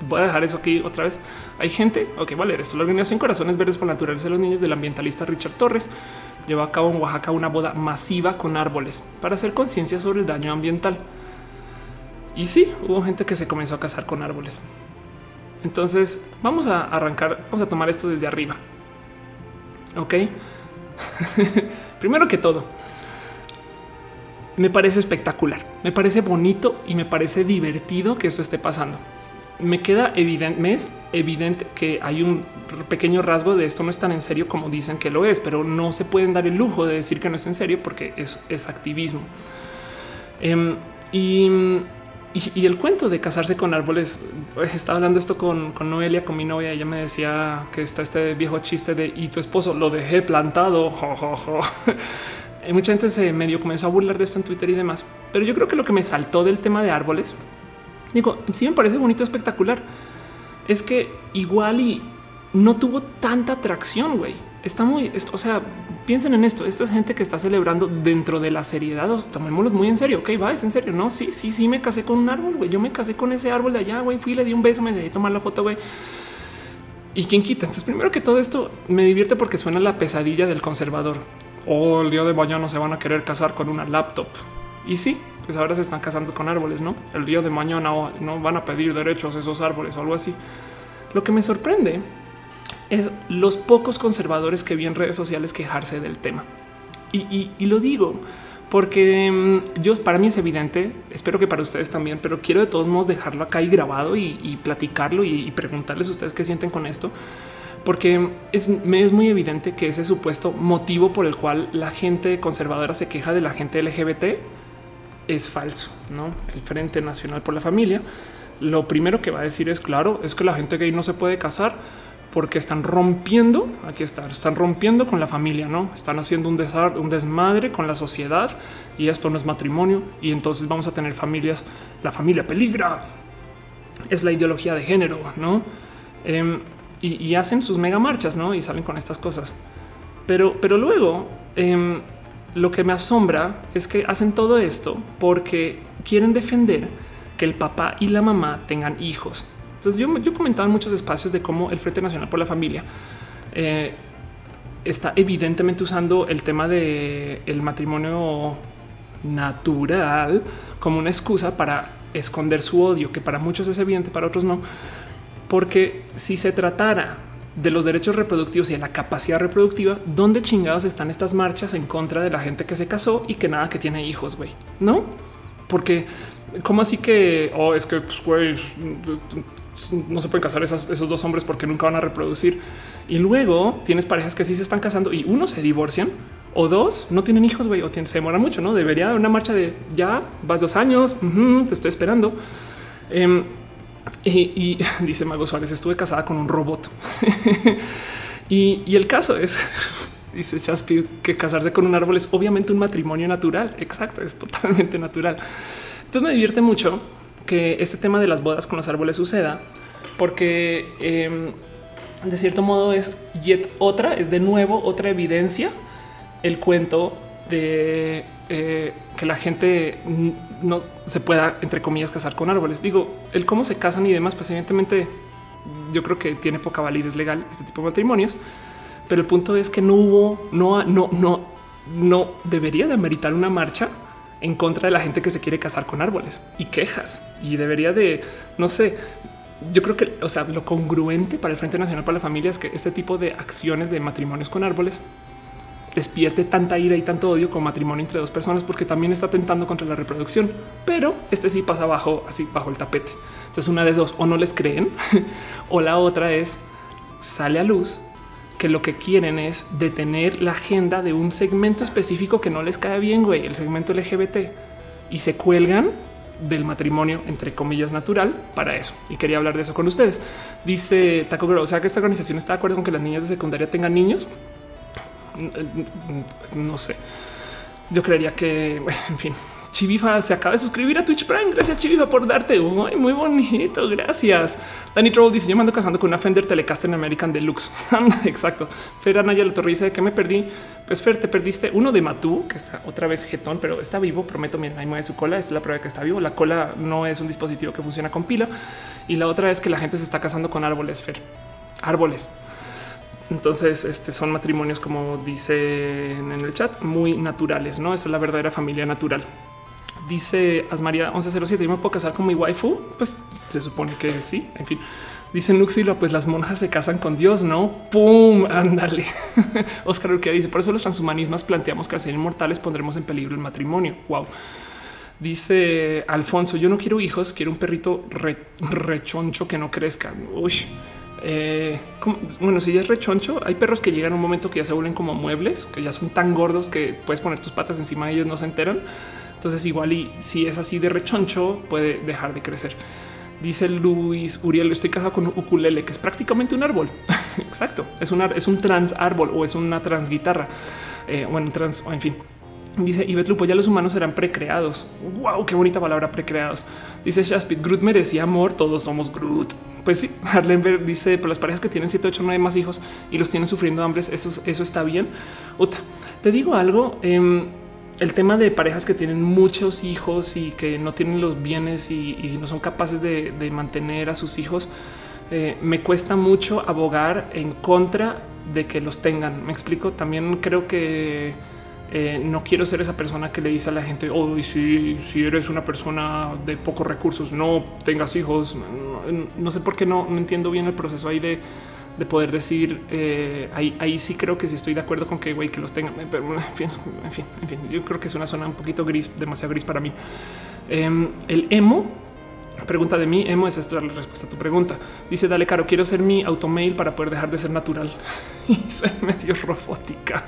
Voy a dejar eso aquí otra vez. Hay gente, ok, vale, esto la organización Corazones Verdes por Naturales de los Niños del ambientalista Richard Torres llevó a cabo en Oaxaca una boda masiva con árboles para hacer conciencia sobre el daño ambiental. Y sí, hubo gente que se comenzó a casar con árboles. Entonces vamos a arrancar, vamos a tomar esto desde arriba. Ok. <laughs> Primero que todo, me parece espectacular, me parece bonito y me parece divertido que eso esté pasando. Me queda evidente, evidente que hay un pequeño rasgo de esto no es tan en serio como dicen que lo es, pero no se pueden dar el lujo de decir que no es en serio porque es, activismo. Em, y, el cuento de casarse con árboles, estaba hablando esto con, con, Noelia, con mi novia, ella me decía que está este viejo chiste de y tu esposo lo dejé plantado. <laughs> mucha gente se medio comenzó a burlar de esto en Twitter y demás, pero yo creo que lo que me saltó del tema de árboles, digo, sí me parece bonito, espectacular, es que igual y no tuvo tanta atracción, güey. Está muy, o sea, piensen en esto. Esto es gente que está celebrando dentro de la seriedad. O tomémoslo muy en serio. Ok, va, es en serio. No, sí, sí, sí, me casé con un árbol. Güey, yo me casé con ese árbol de allá. Güey, fui, le di un beso, me dejé tomar la foto. Güey, y quién quita. Entonces, primero que todo esto me divierte porque suena la pesadilla del conservador o el día de mañana se van a querer casar con una laptop. Y sí, pues ahora se están casando con árboles, ¿no? El día de mañana no van a pedir derechos a esos árboles o algo así. Lo que me sorprende es los pocos conservadores que vi en redes sociales quejarse del tema. Y, lo digo porque mm, yo para mí es evidente, espero que para ustedes también, pero quiero de todos modos dejarlo acá y grabado y, platicarlo y, y preguntarles a ustedes qué sienten con esto porque es, me es muy evidente que ese supuesto motivo por el cual la gente conservadora se queja de la gente LGBT es falso. No el Frente Nacional por la Familia lo primero que va a decir es claro, es que la gente gay no se puede casar porque están rompiendo, aquí está, están rompiendo con la familia, no están haciendo un, un desmadre con la sociedad y esto no es matrimonio y entonces vamos a tener familias, la familia peligra, es la ideología de género, no? Em, y, hacen sus mega marchas, ¿no? Y salen con estas cosas. Pero, pero luego em, lo que me asombra es que hacen todo esto porque quieren defender que el papá y la mamá tengan hijos. Entonces yo, yo comentaba en muchos espacios de cómo el Frente Nacional por la Familia eh, está evidentemente usando el tema de el matrimonio natural como una excusa para esconder su odio, que para muchos es evidente, para otros no porque si se tratara de los derechos reproductivos y de la capacidad reproductiva, ¿dónde chingados están estas marchas en contra de la gente que se casó y que nada que tiene hijos, güey? ¿No? Porque, ¿cómo así que, oh, es que, pues, güey, no se pueden casar esos dos hombres porque nunca van a reproducir. Y luego tienes parejas que sí se están casando y uno se divorcian o dos no tienen hijos, güey, o se demoran mucho, no debería haber una marcha de ya vas dos años, te estoy esperando. Em, y, <laughs> dice Mago Suárez, estuve casada con un robot. <laughs> y, el caso es, <laughs> dice Chaspi, que casarse con un árbol es obviamente un matrimonio natural. Exacto, es totalmente natural. Entonces me divierte mucho que este tema de las bodas con los árboles suceda, porque em, de cierto modo es otra, es de nuevo otra evidencia el cuento de eh, que la gente no se pueda, entre comillas, casar con árboles. Digo, el cómo se casan y demás, pues evidentemente yo creo que tiene poca validez legal este tipo de matrimonios, pero el punto es que no hubo, no, no, no, no debería de ameritar una marcha en contra de la gente que se quiere casar con árboles y quejas y debería de, no sé, yo creo que, o sea, lo congruente para el Frente Nacional para la Familia es que este tipo de acciones de matrimonios con árboles despierte tanta ira y tanto odio como matrimonio entre dos personas, porque también está tentando contra la reproducción. Pero este sí pasa bajo, así bajo el tapete. Entonces, una de dos, o no les creen, <laughs> o la otra es sale a luz que lo que quieren es detener la agenda de un segmento específico que no les cae bien, güey, el segmento LGBT, y se cuelgan del matrimonio, entre comillas, natural para eso. Y quería hablar de eso con ustedes. Dice Taco Girl, o sea que esta organización está de acuerdo con que las niñas de secundaria tengan niños no sé. Yo creería que, en fin, Chivifa se acaba de suscribir a Twitch Prime. Gracias, Chivifa, por darte un muy bonito. Gracias. Danny Troll dice: Yo me ando casando con una Fender Telecaster American Deluxe. <laughs> Exacto. Fer Anaya torre dice que me perdí. Pues Fer, te perdiste uno de Matú, que está otra vez jetón, pero está vivo. Prometo, miren, ahí mueve su cola. Es la prueba de que está vivo. La cola no es un dispositivo que funciona con pila. Y la otra es que la gente se está casando con árboles, Fer. Árboles. Entonces, este son matrimonios, como dice en el chat, muy naturales. No Esa es la verdadera familia natural. Dice Asmaria 1107. Yo me puedo casar con mi waifu. Pues se supone que sí. En fin, dice Nuxilo, pues las monjas se casan con Dios, no? Pum, <laughs> ándale. Oscar Urquía dice: Por eso los transhumanistas planteamos que al ser inmortales pondremos en peligro el matrimonio. Wow. Dice Alfonso: Yo no quiero hijos, quiero un perrito rechoncho que no crezca. Uy, eh, bueno, si ya es rechoncho, hay perros que llegan a un momento que ya se vuelven como muebles, que ya son tan gordos que puedes poner tus patas encima de ellos, no se enteran. Entonces, igual y si es así de rechoncho, puede dejar de crecer. Dice Luis Uriel, estoy casado con un ukulele, que es prácticamente un árbol. <laughs> Exacto, es un, trans árbol o es una trans guitarra. Eh, bueno, trans, o en fin. Dice Ivette Lupo, ya los humanos serán precreados. Wow, qué bonita palabra precreados. Dice Shaspit, Groot merecía amor, todos somos Groot. Pues sí, <laughs> Harlemberg dice, por las parejas que tienen 7, 8, 9 más hijos y los tienen sufriendo hambres, eso, eso está bien. te digo algo, em, el tema de parejas que tienen muchos hijos y que no tienen los bienes y, no son capaces de, mantener a sus hijos, eh, me cuesta mucho abogar en contra de que los tengan. Me explico, también creo que eh, no quiero ser esa persona que le dice a la gente, hoy si, eres una persona de pocos recursos, no tengas hijos. No, sé por qué no, entiendo bien el proceso ahí de, poder decir eh, ahí, sí creo que sí estoy de acuerdo con que güey que los tengan. Pero en fin, en fin, yo creo que es una zona un poquito gris, demasiado gris para mí. Em, el emo pregunta de mí. Emo es esto la respuesta a tu pregunta. Dice: Dale, caro, quiero ser mi automail para poder dejar de ser natural <laughs> y ser medio robótica.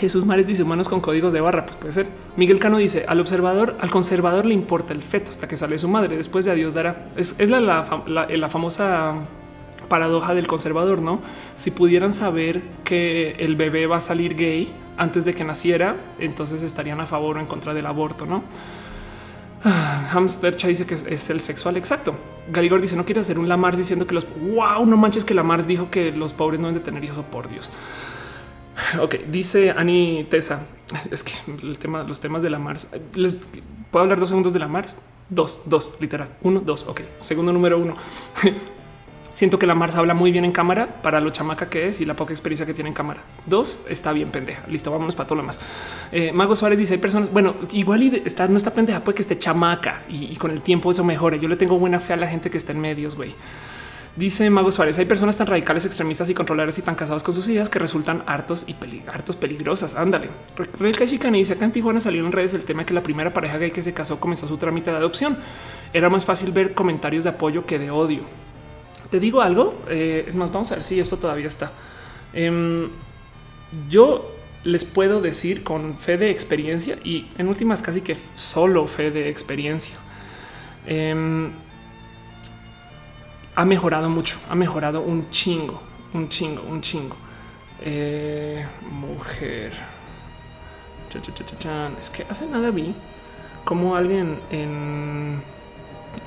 Jesús Mares dice humanos con códigos de barra. Pues puede ser. Miguel Cano dice al observador, al conservador le importa el feto hasta que sale su madre. Después de adiós dará. Es, la, la, famosa paradoja del conservador, no? Si pudieran saber que el bebé va a salir gay antes de que naciera, entonces estarían a favor o en contra del aborto, no? Ah, Hamster dice que es, el sexual exacto. Galigor dice no quiere hacer un Lamars diciendo que los wow, no manches que Lamars dijo que los pobres no deben de tener hijos. Oh, por Dios. <laughs> Ok, dice Ani Tessa. Es que el tema, los temas de la Mars. Les puedo hablar dos segundos de la Mars. Dos, dos, literal. Uno, dos. Ok. Segundo número uno. <laughs> Siento que la Mars habla muy bien en cámara para lo chamaca que es y la poca experiencia que tiene en cámara. Dos, está bien pendeja. Listo, vámonos para todo lo más. Eh, Mago Suárez dice: hay personas, bueno, igual y está, no está pendeja, puede que esté chamaca y, y, con el tiempo eso mejore. Yo le tengo buena fe a la gente que está en medios, güey Dice Mago Suárez, hay personas tan radicales, extremistas y controladores y tan casados con sus ideas que resultan hartos y hartos peligrosas. Ándale. Rebeca Chicani dice, acá en Tijuana salió en redes el tema de que la primera pareja gay que se casó comenzó su trámite de adopción. Era más fácil ver comentarios de apoyo que de odio. Te digo algo, eh, es más, vamos a ver si esto todavía está. Em, yo les puedo decir con fe de experiencia y en últimas casi que solo fe de experiencia. Em, ha mejorado mucho, ha mejorado un chingo, un chingo, un chingo. Eh, mujer. Es que hace nada vi como alguien en,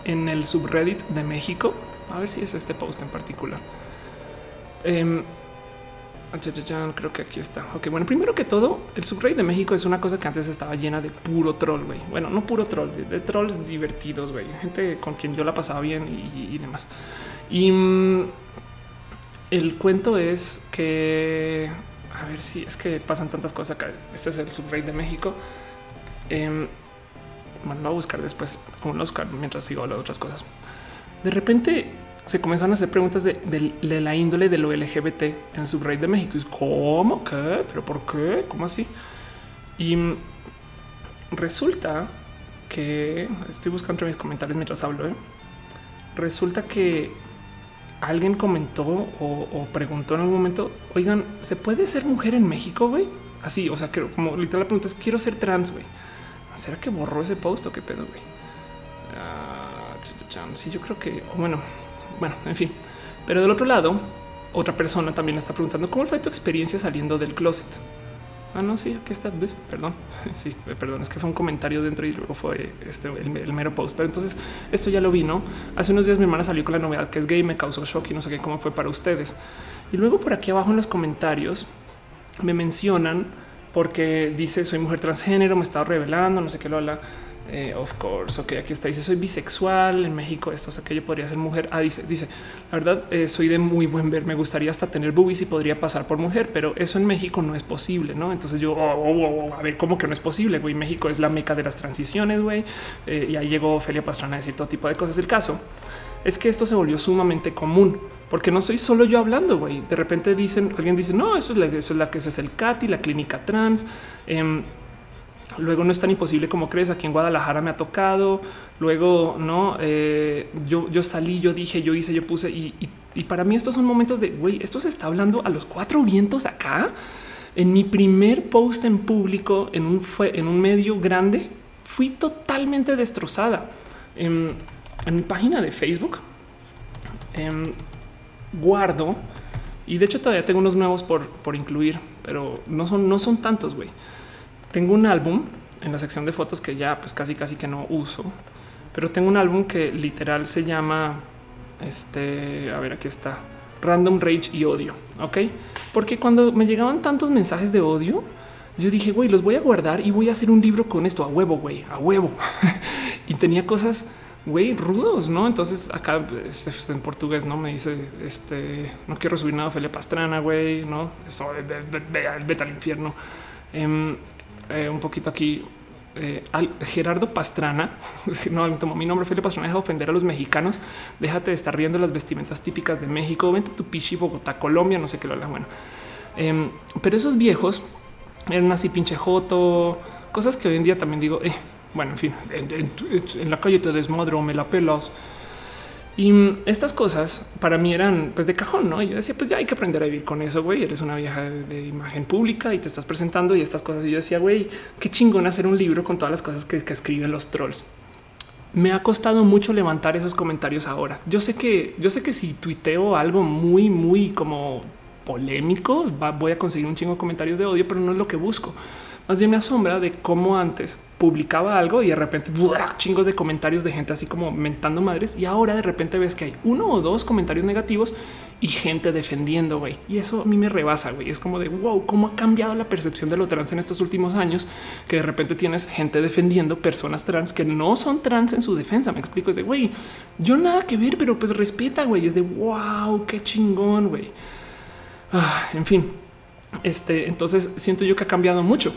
en el subreddit de México, a ver si es este post en particular. Eh, creo que aquí está. Ok, bueno, primero que todo, el subreddit de México es una cosa que antes estaba llena de puro troll, güey. Bueno, no puro troll, de, trolls divertidos, güey. Gente con quien yo la pasaba bien y, demás. Y mm, el cuento es que, a ver si es que pasan tantas cosas acá. Este es el subreddit de México. Eh, bueno, lo voy a buscar después, como lo buscar mientras sigo de otras cosas. De repente se comenzaron a hacer preguntas de, la índole de lo LGBT en el subreddit de México. Y ¿Cómo? ¿Qué? ¿Pero por qué? ¿Cómo así? Y resulta que estoy buscando entre mis comentarios mientras hablo. ¿eh? Resulta que alguien comentó o, preguntó en algún momento: Oigan, ¿se puede ser mujer en México? Güey, así, o sea, que como literal la pregunta es: Quiero ser trans. Güey, será que borró ese post o qué pedo? Güey, uh, sí, yo creo que bueno, bueno, en fin. Pero del otro lado, otra persona también está preguntando cómo fue tu experiencia saliendo del closet. Ah, no, sí, aquí está. Perdón. <laughs> Sí, perdón. Es que fue un comentario dentro y luego fue este el, mero post. Pero entonces esto ya lo vino. Hace unos días mi hermana salió con la novedad que es gay, me causó shock y no sé qué cómo fue para ustedes. Y luego por aquí abajo en los comentarios me mencionan porque dice soy mujer transgénero, me estaba revelando, no sé qué lo habla. Eh, of course, ok, aquí está. Dice soy bisexual en México. Esto, o sea que yo podría ser mujer. Ah, dice, dice la verdad, eh, soy de muy buen ver. Me gustaría hasta tener boobies y podría pasar por mujer, pero eso en México no es posible. No, entonces yo oh, oh, oh, a ver cómo que no es posible. Güey, México es la meca de las transiciones. Güey, eh, y ahí llegó Ophelia Pastrana a decir todo tipo de cosas. El caso es que esto se volvió sumamente común porque no soy solo yo hablando. Güey, de repente dicen, alguien dice, no, eso es la, eso es la que es el CAT y la clínica trans. Em, Luego no es tan imposible como crees. Aquí en Guadalajara me ha tocado. Luego no, eh, yo, yo salí, yo dije, yo hice, yo puse y, para mí estos son momentos de güey. Esto se está hablando a los cuatro vientos acá. En mi primer post en público en un, fue, en un medio grande, fui totalmente destrozada en, mi página de Facebook. Em, guardo y de hecho todavía tengo unos nuevos por, por incluir, pero no son, no son tantos. Güey. Tengo un álbum en la sección de fotos que ya pues casi casi que no uso, pero tengo un álbum que literal se llama este, a ver, aquí está, Random Rage y Odio, ¿ok? Porque cuando me llegaban tantos mensajes de odio, yo dije, güey, los voy a guardar y voy a hacer un libro con esto, a huevo, güey, a huevo. <laughs> y tenía cosas, güey, rudos, ¿no? Entonces acá pues, en portugués, ¿no? Me dice, este, no quiero subir nada, Felipe Pastrana, güey, ¿no? Eso, vete al infierno. Em, eh, un poquito aquí. Eh, al Gerardo Pastrana, <laughs> no mi nombre, Felipe Pastrana, deja de ofender a los mexicanos. Déjate de estar riendo las vestimentas típicas de México. Vente tu pichi, Bogotá, Colombia, no sé qué lo habla. Bueno, em, pero esos viejos eran así pinche joto, cosas que hoy en día también digo, eh, bueno, en fin, en, en la calle te desmadro, me la pelas. Y estas cosas para mí eran pues de cajón, ¿no? Y yo decía, pues ya hay que aprender a vivir con eso, güey. Eres una vieja de imagen pública y te estás presentando y estas cosas. Y yo decía, güey, qué chingón hacer un libro con todas las cosas que, escriben los trolls. Me ha costado mucho levantar esos comentarios ahora. Yo sé que, yo sé que si tuiteo algo muy, muy como polémico, voy a conseguir un chingo de comentarios de odio, pero no es lo que busco. Más bien me asombra de cómo antes publicaba algo y de repente chingos de comentarios de gente así como mentando madres y ahora de repente ves que hay uno o dos comentarios negativos y gente defendiendo, güey. Y eso a mí me rebasa, güey. Es como de wow, cómo ha cambiado la percepción de lo trans en estos últimos años, que de repente tienes gente defendiendo personas trans que no son trans en su defensa. Me explico, es de güey, yo nada que ver, pero pues respeta, güey. Es de wow, qué chingón, güey. Ah, en fin, este entonces siento yo que ha cambiado mucho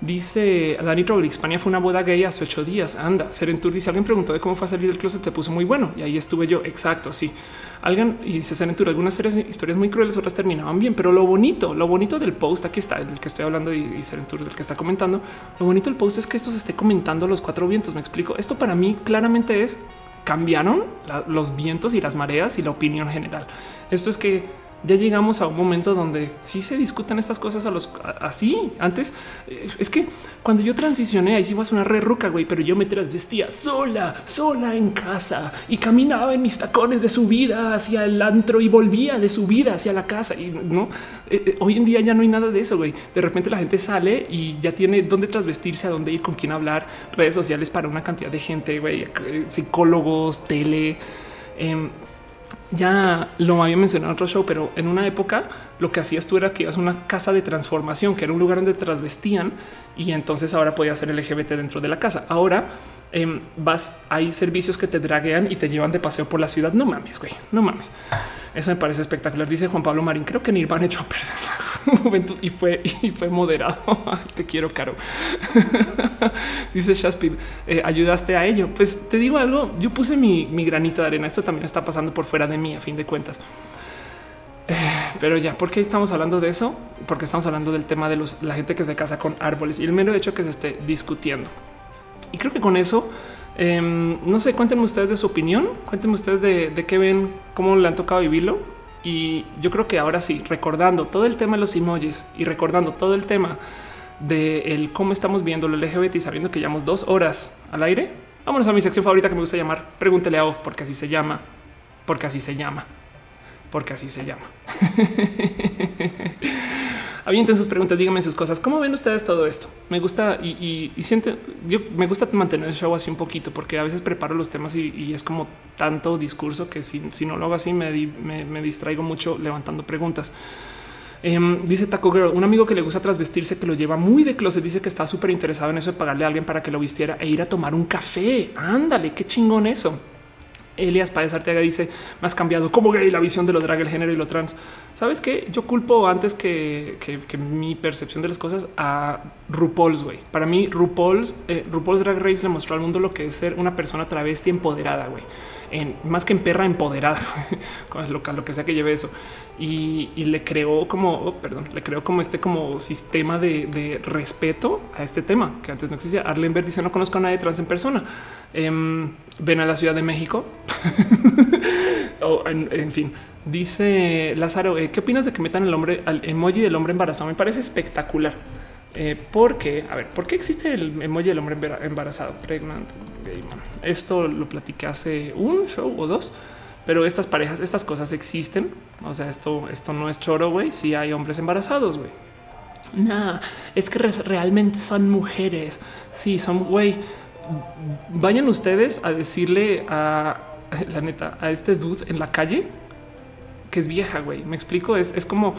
Dice Dani Troll, España fue una boda gay hace ocho días. Anda, Serentur dice alguien preguntó de cómo fue a salir del closet. Se puso muy bueno y ahí estuve yo. Exacto. Sí, alguien y dice Serentur. Algunas series, historias muy crueles, otras terminaban bien, pero lo bonito, lo bonito del post aquí está el que estoy hablando y, y Serentur del que está comentando. Lo bonito del post es que esto se esté comentando los cuatro vientos. Me explico. Esto para mí claramente es cambiaron los vientos y las mareas y la opinión general. Esto es que ya llegamos a un momento donde sí se discuten estas cosas a los así. Antes eh, es que cuando yo transicioné, ahí sí vas una re ruca, güey, pero yo me transvestía sola, sola en casa y caminaba en mis tacones de su vida hacia el antro y volvía de su vida hacia la casa. Y no eh, eh, hoy en día ya no hay nada de eso. güey. De repente la gente sale y ya tiene dónde transvestirse, a dónde ir, con quién hablar, redes sociales para una cantidad de gente, güey, psicólogos, tele. Em, ya lo había mencionado en otro show, pero en una época lo que hacías tú era que ibas a una casa de transformación, que era un lugar donde transvestían y entonces ahora podía ser LGBT dentro de la casa. Ahora em, vas, hay servicios que te draguean y te llevan de paseo por la ciudad. No mames, güey, no mames. Eso me parece espectacular. Dice Juan Pablo Marín. Creo que Nirvana echó a perder la <laughs> juventud y fue y fue moderado. <laughs> te quiero, caro. <laughs> Dice Shaspid, eh, ayudaste a ello. Pues te digo algo. Yo puse mi, mi granito de arena. Esto también está pasando por fuera de mí, a fin de cuentas. Eh, <sighs> pero ya, ¿por qué estamos hablando de eso? Porque estamos hablando del tema de los, la gente que se casa con árboles y el mero hecho que se esté discutiendo. Y creo que con eso Em, no sé, cuéntenme ustedes de su opinión, cuéntenme ustedes de, qué ven, cómo le han tocado vivirlo. Y yo creo que ahora sí, recordando todo el tema de los emojis y recordando todo el tema de cómo estamos viendo el LGBT sabiendo que llevamos dos horas al aire, vámonos a mi sección favorita que me gusta llamar Pregúntele a Off, porque así se llama, porque así se llama, porque así se llama. <laughs> avienten sus preguntas, díganme sus cosas. ¿Cómo ven ustedes todo esto? Me gusta y, siente, yo me gusta mantener el show así un poquito porque a veces preparo los temas y, es como tanto discurso que si, no lo hago así me, me, distraigo mucho levantando preguntas. Em, dice Taco Girl, un amigo que le gusta trasvestirse, que lo lleva muy de closet, dice que está súper interesado en eso de pagarle a alguien para que lo vistiera e ir a tomar un café. Ándale, qué chingón eso. Elias Páez Arteaga dice más cambiado como gay la visión de lo drag, el género y lo trans. Sabes que yo culpo antes que, mi percepción de las cosas a RuPaul's güey. Para mí, RuPaul's, eh, RuPaul's Drag Race le mostró al mundo lo que es ser una persona travesti empoderada, güey. En, más que en perra empoderada, <laughs> con lo, lo que sea que lleve eso. Y, le creó como, oh, perdón, le creó como este como sistema de, respeto a este tema que antes no existía. Arlen dice no conozco a nadie trans en persona. Em, ven a la Ciudad de México. <laughs> o en, fin, dice Lázaro, eh, ¿qué opinas de que metan el hombre al emoji del hombre embarazado? Me parece espectacular. Eh, porque, a ver, ¿por qué existe el emoji del hombre embarazado? Pregnant Esto lo platiqué hace un show o dos, pero estas parejas, estas cosas existen. O sea, esto, esto no es choro, güey. Si hay hombres embarazados, güey. Nah, es que realmente son mujeres. Sí, son, güey vayan ustedes a decirle a <laughs> la neta a este dude en la calle que es vieja. Güey, me explico. Es, es como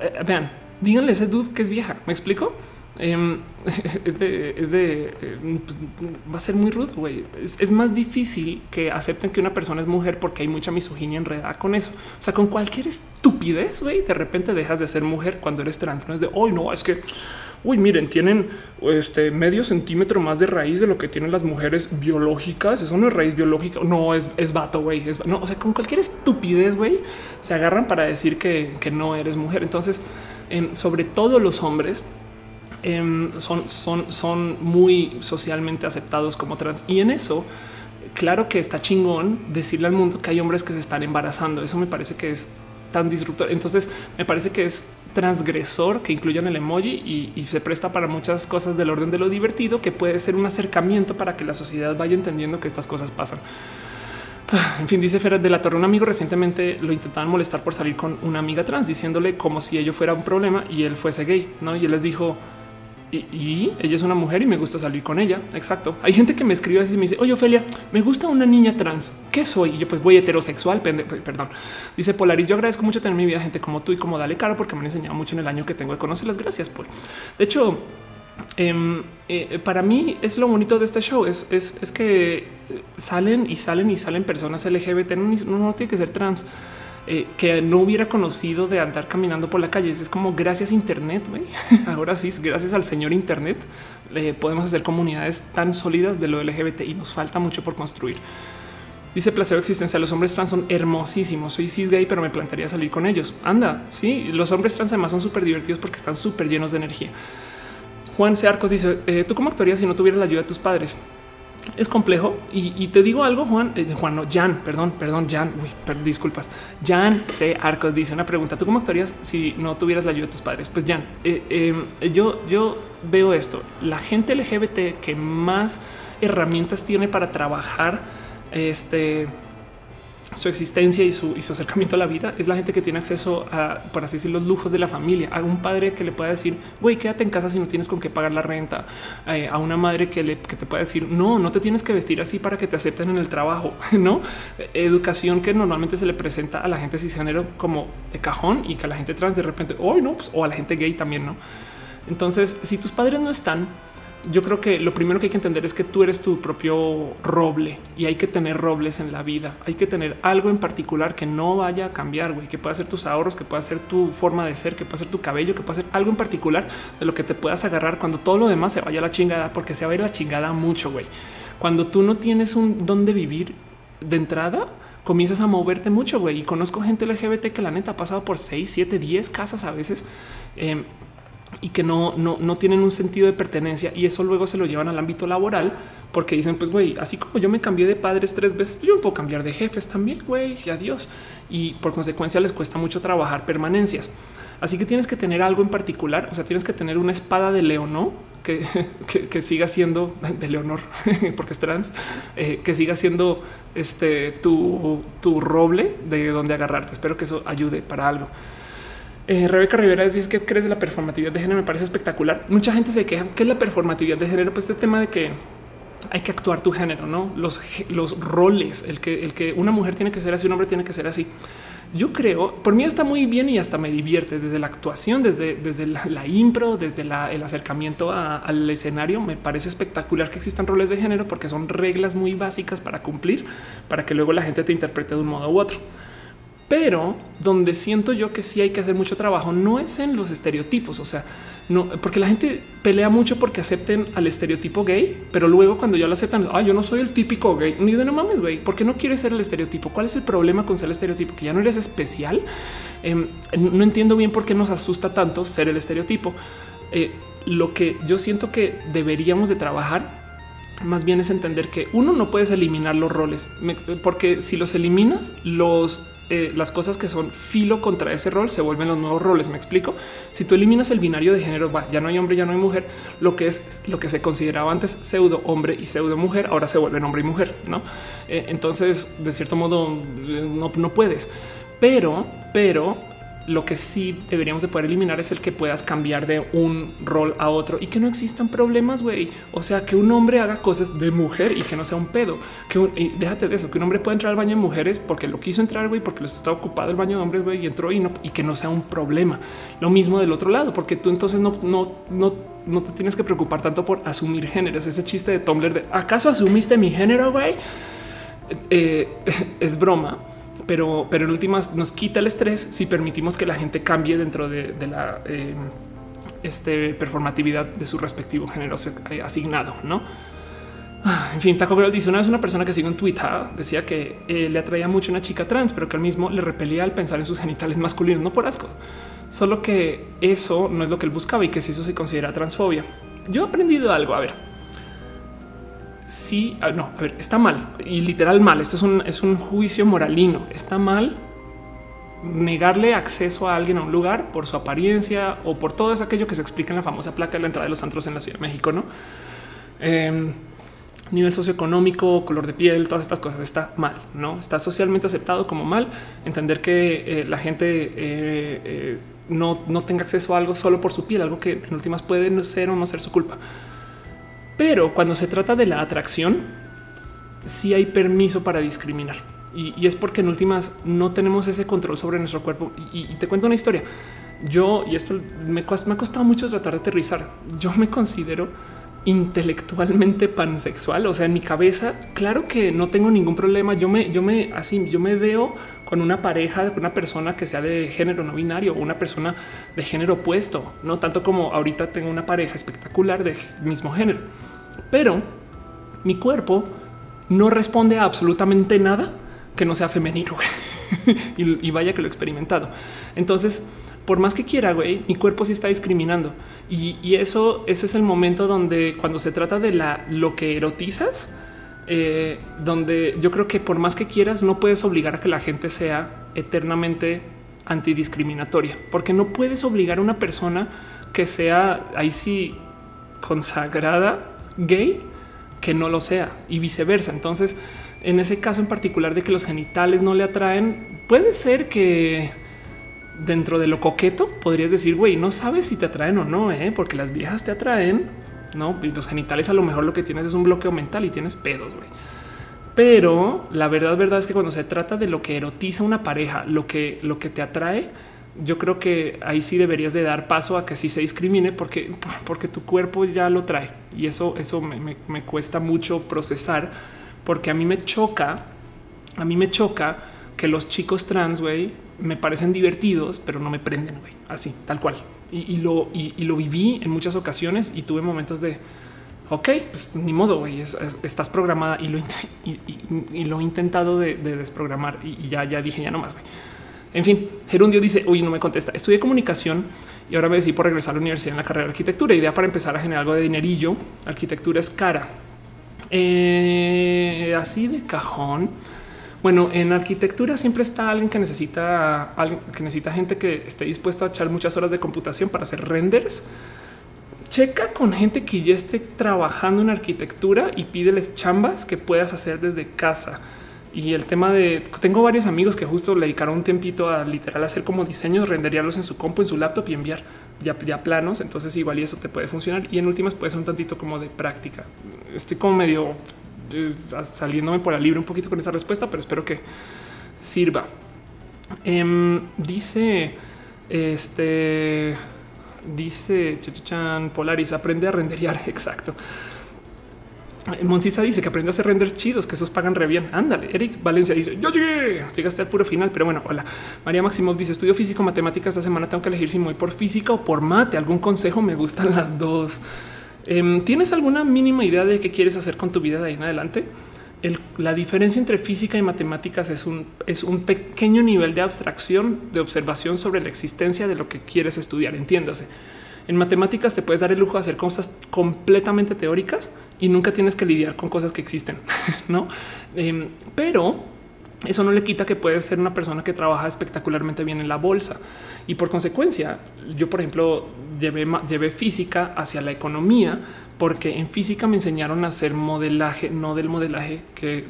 eh, vean, díganle a ese dude que es vieja. Me explico. Em, <laughs> es de, es de eh, pues, va a ser muy rudo. Güey, es, más difícil que acepten que una persona es mujer porque hay mucha misoginia enredada con eso. O sea, con cualquier estupidez, güey, de repente dejas de ser mujer cuando eres trans. No es de hoy, no es que uy, miren, tienen este medio centímetro más de raíz de lo que tienen las mujeres biológicas. Eso no es raíz biológica, no es, es vato, güey. No, o sea, con cualquier estupidez, güey, se agarran para decir que, no eres mujer. Entonces, em, sobre todo los hombres, em, son, son, son muy socialmente aceptados como trans y en eso claro que está chingón decirle al mundo que hay hombres que se están embarazando. Eso me parece que es tan disruptor. Entonces me parece que es transgresor que incluyan el emoji y, se presta para muchas cosas del orden de lo divertido, que puede ser un acercamiento para que la sociedad vaya entendiendo que estas cosas pasan. <laughs> En fin, dice Fer de la Torre, un amigo recientemente lo intentaban molestar por salir con una amiga trans, diciéndole como si ello fuera un problema y él fuese gay, ¿no? Y él les dijo, y, ella es una mujer y me gusta salir con ella. Exacto. Hay gente que me escribe así y me dice, oye, Ofelia, me gusta una niña trans. ¿Qué soy? Y yo pues voy heterosexual. Perdón. Dice Polaris, yo agradezco mucho tener mi vida gente como tú y como Dale Cara porque me han enseñado mucho en el año que tengo de conocerlas. Gracias, por De hecho, em, eh, para mí es lo bonito de este show. Es, es, que salen y salen y salen personas LGBT. No, tiene que ser trans eh, que no hubiera conocido de andar caminando por la calle. Es como gracias Internet. <laughs> Ahora sí, gracias al señor Internet, eh, podemos hacer comunidades tan sólidas de lo LGBT y nos falta mucho por construir. Dice placebo existencia. Los hombres trans son hermosísimos. Soy cis gay, pero me plantearía salir con ellos. Anda, sí, los hombres trans además son súper divertidos porque están súper llenos de energía. Juan C. Arcos dice: eh, ¿Tú cómo actuarías si no tuvieras la ayuda de tus padres? Es complejo y, te digo algo, Juan, eh, Juan, no, Jan, perdón, perdón, Jan, uy, disculpas. Jan C. Arcos dice una pregunta: ¿Tú cómo actuarías si no tuvieras la ayuda de tus padres? Pues Jan, eh, yo, yo veo esto. La gente LGBT que más herramientas tiene para trabajar este su existencia y su, acercamiento a la vida es la gente que tiene acceso a, por así decir, los lujos de la familia. A un padre que le pueda decir, güey, quédate en casa si no tienes con qué pagar la renta. Eh, a una madre que, le, que te pueda decir, no, no te tienes que vestir así para que te acepten en el trabajo. <laughs> No educación que normalmente se le presenta a la gente cisgénero como de cajón y que a la gente trans de repente, hoy no, pues, o a la gente gay también, no. Entonces, si tus padres no están, yo creo que lo primero que hay que entender es que tú eres tu propio roble y hay que tener robles en la vida. Hay que tener algo en particular que no vaya a cambiar, güey, que pueda ser tus ahorros, que pueda ser tu forma de ser, que pueda ser tu cabello, que pueda ser algo en particular de lo que te puedas agarrar cuando todo lo demás se vaya a la chingada, porque se va a ir la chingada mucho, güey. Cuando tú no tienes un dónde vivir de entrada, comienzas a moverte mucho, güey. Y conozco gente LGBT que la neta ha pasado por 6, 7, 10 casas a veces. Eh, y que no, no, no tienen un sentido de pertenencia y eso luego se lo llevan al ámbito laboral porque dicen pues güey, así como yo me cambié de padres tres veces, yo puedo cambiar de jefes también, güey, y adiós. Y por consecuencia les cuesta mucho trabajar permanencias. Así que tienes que tener algo en particular, o sea, tienes que tener una espada de león <laughs> que, que, siga siendo <laughs> de Leonor, <laughs> porque es trans, eh, que siga siendo este tu, tu roble de donde agarrarte. Espero que eso ayude para algo. Eh, Rebeca Rivera dice que crees de la performatividad de género. Me parece espectacular. Mucha gente se queja que es la performatividad de género. Pues este tema de que hay que actuar tu género, no los, roles, el que, una mujer tiene que ser así, un hombre tiene que ser así. Yo creo, por mí está muy bien y hasta me divierte desde la actuación, desde la, impro, desde el acercamiento al escenario. Me parece espectacular que existan roles de género porque son reglas muy básicas para cumplir, para que luego la gente te interprete de un modo u otro. Pero donde siento yo que sí hay que hacer mucho trabajo no es en los estereotipos, o sea, no, porque la gente pelea mucho porque acepten al estereotipo gay, pero luego cuando ya lo aceptan, ah, yo no soy el típico gay, ni de no mames, güey, ¿por qué no quieres ser el estereotipo? ¿Cuál es el problema con ser el estereotipo? Que ya no eres especial. Em, no entiendo bien por qué nos asusta tanto ser el estereotipo. Eh, lo que yo siento que deberíamos de trabajar más bien es entender que uno no puedes eliminar los roles, porque si los eliminas, los eh, las cosas que son filo contra ese rol se vuelven los nuevos roles. Me explico. Si tú eliminas el binario de género, ya no hay hombre, ya no hay mujer. Lo que es lo que se consideraba antes pseudo hombre y pseudo mujer, ahora se vuelven hombre y mujer. No, eh, entonces de cierto modo no, no puedes, pero, pero lo que sí deberíamos de poder eliminar es el que puedas cambiar de un rol a otro y que no existan problemas, güey. O sea, que un hombre haga cosas de mujer y que no sea un pedo. Que déjate de eso, que un hombre pueda entrar al baño de mujeres porque lo quiso entrar, güey, porque les está ocupado el baño de hombres, güey, y entró y no y que no sea un problema. Lo mismo del otro lado, porque tú entonces no, no, no, no te tienes que preocupar tanto por asumir géneros. Ese chiste de Tumblr de ¿acaso asumiste mi género, güey? Eh, <laughs> es broma pero, pero en últimas nos quita el estrés si permitimos que la gente cambie dentro de, la eh, este, performatividad de su respectivo género eh, asignado, ¿no? Ah, en fin, Taco Girl dice una vez una persona que sigue en Twitter decía que eh, le atraía mucho una chica trans, pero que al mismo le repelía al pensar en sus genitales masculinos, no por asco, solo que eso no es lo que él buscaba y que si eso se considera transfobia. Yo he aprendido algo. A ver, sí, ah, no, a ver, está mal y literal mal. Esto es un, es un juicio moralino. Está mal negarle acceso a alguien a un lugar por su apariencia o por todo eso que se explica en la famosa placa de la entrada de los antros en la Ciudad de México, no? Em, nivel socioeconómico, color de piel, todas estas cosas está mal, no está socialmente aceptado como mal. Entender que eh, la gente eh, eh, no, no tenga acceso a algo solo por su piel, algo que en últimas puede ser o no ser su culpa. Pero cuando se trata de la atracción, sí hay permiso para discriminar. Y, es porque en últimas no tenemos ese control sobre nuestro cuerpo. Y, te cuento una historia. Yo, y esto me, me, ha costado mucho tratar de aterrizar. Yo me considero intelectualmente pansexual. O sea, en mi cabeza, claro que no tengo ningún problema. Yo me, yo me, así, yo me veo con una pareja, con una persona que sea de género no binario una persona de género opuesto, no tanto como ahorita tengo una pareja espectacular de mismo género, pero mi cuerpo no responde a absolutamente nada que no sea femenino. <laughs> y, y vaya que lo he experimentado. Entonces, por más que quiera, güey, mi cuerpo sí está discriminando. Y, eso, eso es el momento donde cuando se trata de la, lo que erotizas, eh, donde yo creo que por más que quieras, no puedes obligar a que la gente sea eternamente antidiscriminatoria, porque no puedes obligar a una persona que sea ahí sí consagrada gay que no lo sea y viceversa. Entonces, en ese caso en particular de que los genitales no le atraen, puede ser que dentro de lo coqueto podrías decir, güey, no sabes si te atraen o no, ¿eh? porque las viejas te atraen, no? Y los genitales a lo mejor lo que tienes es un bloqueo mental y tienes pedos, güey. Pero la verdad, verdad es que cuando se trata de lo que erotiza una pareja, lo que, lo que te atrae, yo creo que ahí sí deberías de dar paso a que sí se discrimine porque, porque tu cuerpo ya lo trae y eso, eso me, me cuesta mucho procesar porque a mí me choca, a mí me choca que los chicos trans, güey, me parecen divertidos, pero no me prenden, güey, así, tal cual. Y, lo, y, lo viví en muchas ocasiones y tuve momentos de, ok, pues ni modo, güey, estás programada y lo, <laughs> y, lo he intentado de, desprogramar y, ya, ya dije, ya no más, güey. En fin, Gerundio dice, uy, no me contesta. Estudié comunicación y ahora me decidí por regresar a la universidad en la carrera de arquitectura. Idea para empezar a generar algo de dinerillo. Arquitectura es cara. Eh, así de cajón. Bueno, en arquitectura siempre está alguien que necesita que necesita gente que esté dispuesto a echar muchas horas de computación para hacer renders. Checa con gente que ya esté trabajando en arquitectura y pídeles chambas que puedas hacer desde casa. Y el tema de tengo varios amigos que justo le dedicaron un tiempito a literal hacer como diseños, renderiarlos en su compu, en su laptop y enviar ya, ya planos. Entonces, igual y eso te puede funcionar. Y en últimas, puede ser un tantito como de práctica. Estoy como medio eh, saliéndome por la libre un poquito con esa respuesta, pero espero que sirva. Em, dice este, dice Chachachan Polaris, aprende a renderiar. <laughs> Exacto. Moncisa dice que aprende a hacer renders chidos, que esos pagan re bien. Ándale. Eric Valencia dice: Yo llegué, llegaste al puro final, pero bueno, hola. María Maximov dice: Estudio físico, matemáticas. Esta semana tengo que elegir si voy por física o por mate. Algún consejo me gustan <laughs> las dos. Em, ¿Tienes alguna mínima idea de qué quieres hacer con tu vida de ahí en adelante? la diferencia entre física y matemáticas es un, es un pequeño nivel de abstracción, de observación sobre la existencia de lo que quieres estudiar. Entiéndase. En matemáticas te puedes dar el lujo de hacer cosas completamente teóricas y nunca tienes que lidiar con cosas que existen, <laughs> no? Em, pero eso no le quita que puedes ser una persona que trabaja espectacularmente bien en la bolsa y por consecuencia yo por ejemplo llevé, llevé física hacia la economía porque en física me enseñaron a hacer modelaje, no del modelaje que,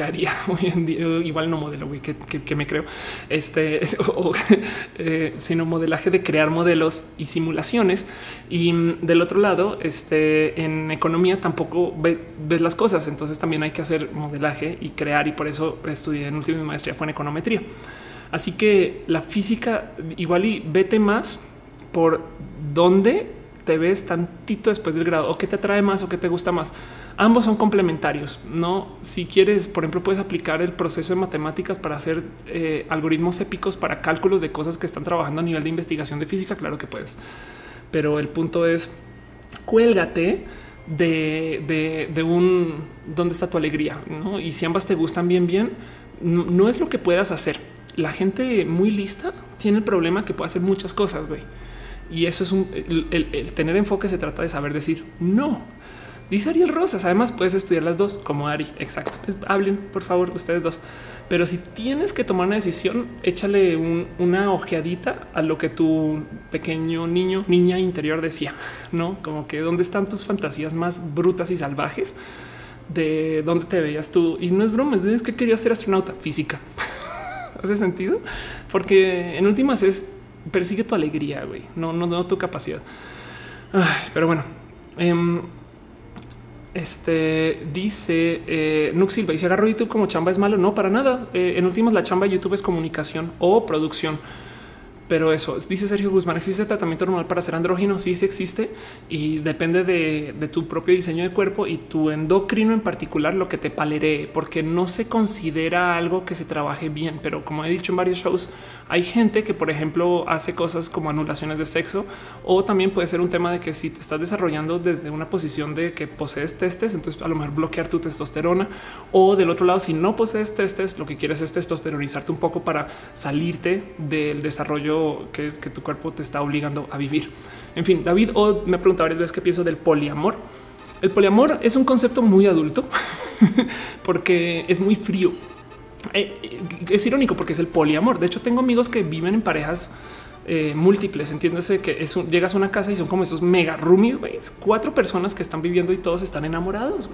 haría <laughs> hoy en día, igual no modelo, que, que, me creo, este, <laughs> eh, sino modelaje de crear modelos y simulaciones. Y mm, del otro lado, este, en economía tampoco ves las cosas, entonces también hay que hacer modelaje y crear y por eso estudié en última maestría fue en econometría. Así que la física igual y vete más por dónde te ves tantito después del grado o que te atrae más o que te gusta más. Ambos son complementarios. No, si quieres, por ejemplo, puedes aplicar el proceso de matemáticas para hacer eh, algoritmos épicos para cálculos de cosas que están trabajando a nivel de investigación de física. Claro que puedes, pero el punto es cuélgate de, de, un dónde está tu alegría. ¿no? Y si ambas te gustan bien, bien, no, es lo que puedas hacer. La gente muy lista tiene el problema que puede hacer muchas cosas. Y eso es un el, tener enfoque. Se trata de saber decir no. Dice Ariel Rosas. Además, puedes estudiar las dos como Ari. Exacto. hablen, por favor, ustedes dos. Pero si tienes que tomar una decisión, échale una ojeadita a lo que tu pequeño niño, niña interior decía, no como que dónde están tus fantasías más brutas y salvajes, de dónde te veías tú. Y no es broma, es que quería ser astronauta física. <laughs> ¿Hace sentido? Porque en últimas es persigue tu alegría, güey, no, no, no tu capacidad. pero bueno, em, este dice eh, Nux Silva y si agarro YouTube como chamba es malo. No, para nada. Eh, en últimas, la chamba de YouTube es comunicación o producción. pero eso dice Sergio Guzmán. ¿Existe tratamiento normal para ser andrógino? Sí, sí existe y depende de, de tu propio diseño de cuerpo y tu endocrino en particular, lo que te paleree, porque no se considera algo que se trabaje bien. Pero como he dicho en varios shows, hay gente que, por ejemplo, hace cosas como anulaciones de sexo o también puede ser un tema de que si te estás desarrollando desde una posición de que posees testes, entonces a lo mejor bloquear tu testosterona o del otro lado, si no posees testes, lo que quieres es testosteronizarte un poco para salirte del desarrollo que, tu cuerpo te está obligando a vivir. En fin, David o me ha preguntado varias veces qué pienso del poliamor. El poliamor es un concepto muy adulto <laughs> porque es muy frío es irónico porque es el poliamor. De hecho, tengo amigos que viven en parejas eh, múltiples. Entiéndase que es llegas a una casa y son como esos mega roomies, cuatro personas que están viviendo y todos están enamorados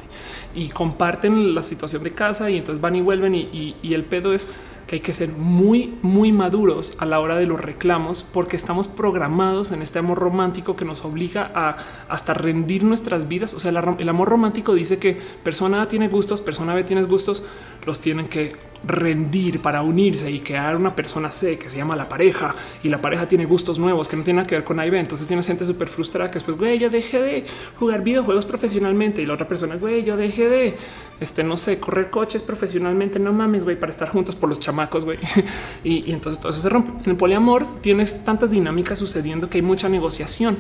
y comparten la situación de casa y entonces van y vuelven. y el pedo es que hay que ser muy, muy maduros a la hora de los reclamos, porque estamos programados en este amor romántico que nos obliga a hasta rendir nuestras vidas. O sea, el amor romántico dice que persona A tiene gustos, persona B tiene gustos, los tienen que rendir para unirse y crear una persona C que se llama la pareja y la pareja tiene gustos nuevos que no tienen que ver con A y B. Entonces tienes gente súper frustrada que después, güey, yo dejé de jugar videojuegos profesionalmente y la otra persona, güey, yo dejé de, este, no sé, correr coches profesionalmente. No mames, güey, para estar juntos por los chamacos, güey. <laughs> y, y entonces todo eso se rompe. En el poliamor tienes tantas dinámicas sucediendo que hay mucha negociación.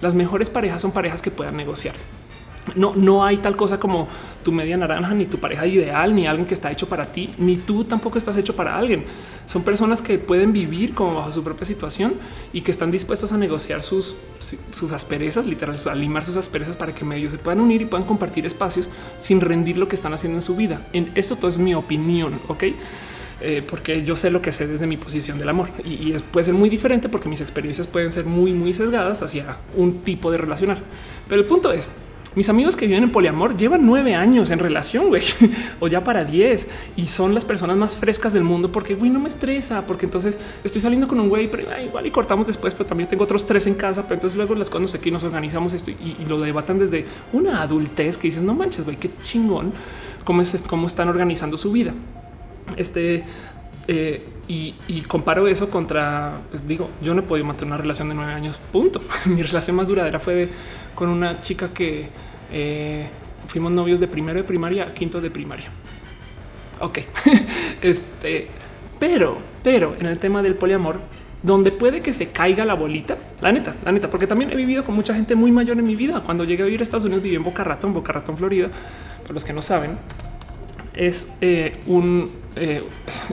Las mejores parejas son parejas que puedan negociar. No, no hay tal cosa como tu media naranja, ni tu pareja ideal, ni alguien que está hecho para ti, ni tú tampoco estás hecho para alguien. Son personas que pueden vivir como bajo su propia situación y que están dispuestos a negociar sus, sus asperezas, literal, a limar sus asperezas para que medios se puedan unir y puedan compartir espacios sin rendir lo que están haciendo en su vida. En esto todo es mi opinión, ok? Eh, porque yo sé lo que sé desde mi posición del amor y, y puede ser muy diferente porque mis experiencias pueden ser muy, muy sesgadas hacia un tipo de relacionar. Pero el punto es mis amigos que viven en poliamor llevan nueve años en relación, güey, <laughs> o ya para diez y son las personas más frescas del mundo porque güey no me estresa, porque entonces estoy saliendo con un güey, pero igual y cortamos después, pero también tengo otros tres en casa. Pero entonces luego las cosas aquí nos organizamos esto y, lo debatan desde una adultez que dices no manches, güey, qué chingón cómo es cómo están organizando su vida. Este eh, y, comparo eso contra, pues digo, yo no he podido mantener una relación de nueve años, punto. <laughs> Mi relación más duradera fue de, con una chica que eh, fuimos novios de primero de primaria a quinto de primaria. Ok, <laughs> este, pero, pero en el tema del poliamor, donde puede que se caiga la bolita, la neta, la neta, porque también he vivido con mucha gente muy mayor en mi vida. Cuando llegué a vivir a Estados Unidos, viví en Boca Ratón, Boca Ratón, Florida. Para los que no saben, es eh, un eh,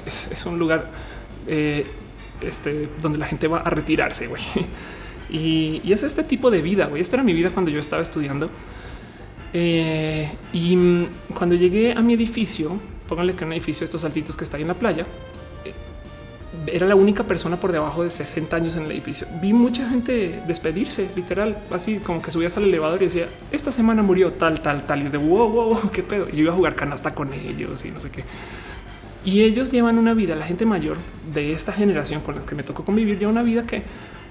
es, un lugar eh, este, donde la gente va a retirarse. güey. Y, es este tipo de vida. güey. Esto era mi vida cuando yo estaba estudiando. y cuando llegué a mi edificio, pónganle que un edificio, estos saltitos que está ahí en la playa, era la única persona por debajo de 60 años en el edificio. Vi mucha gente despedirse, literal, así como que subías al elevador y decía, esta semana murió tal, tal, tal. Y es de wow, wow, qué pedo. Y yo iba a jugar canasta con ellos y no sé qué. Y ellos llevan una vida, la gente mayor de esta generación con las que me tocó convivir, lleva una vida que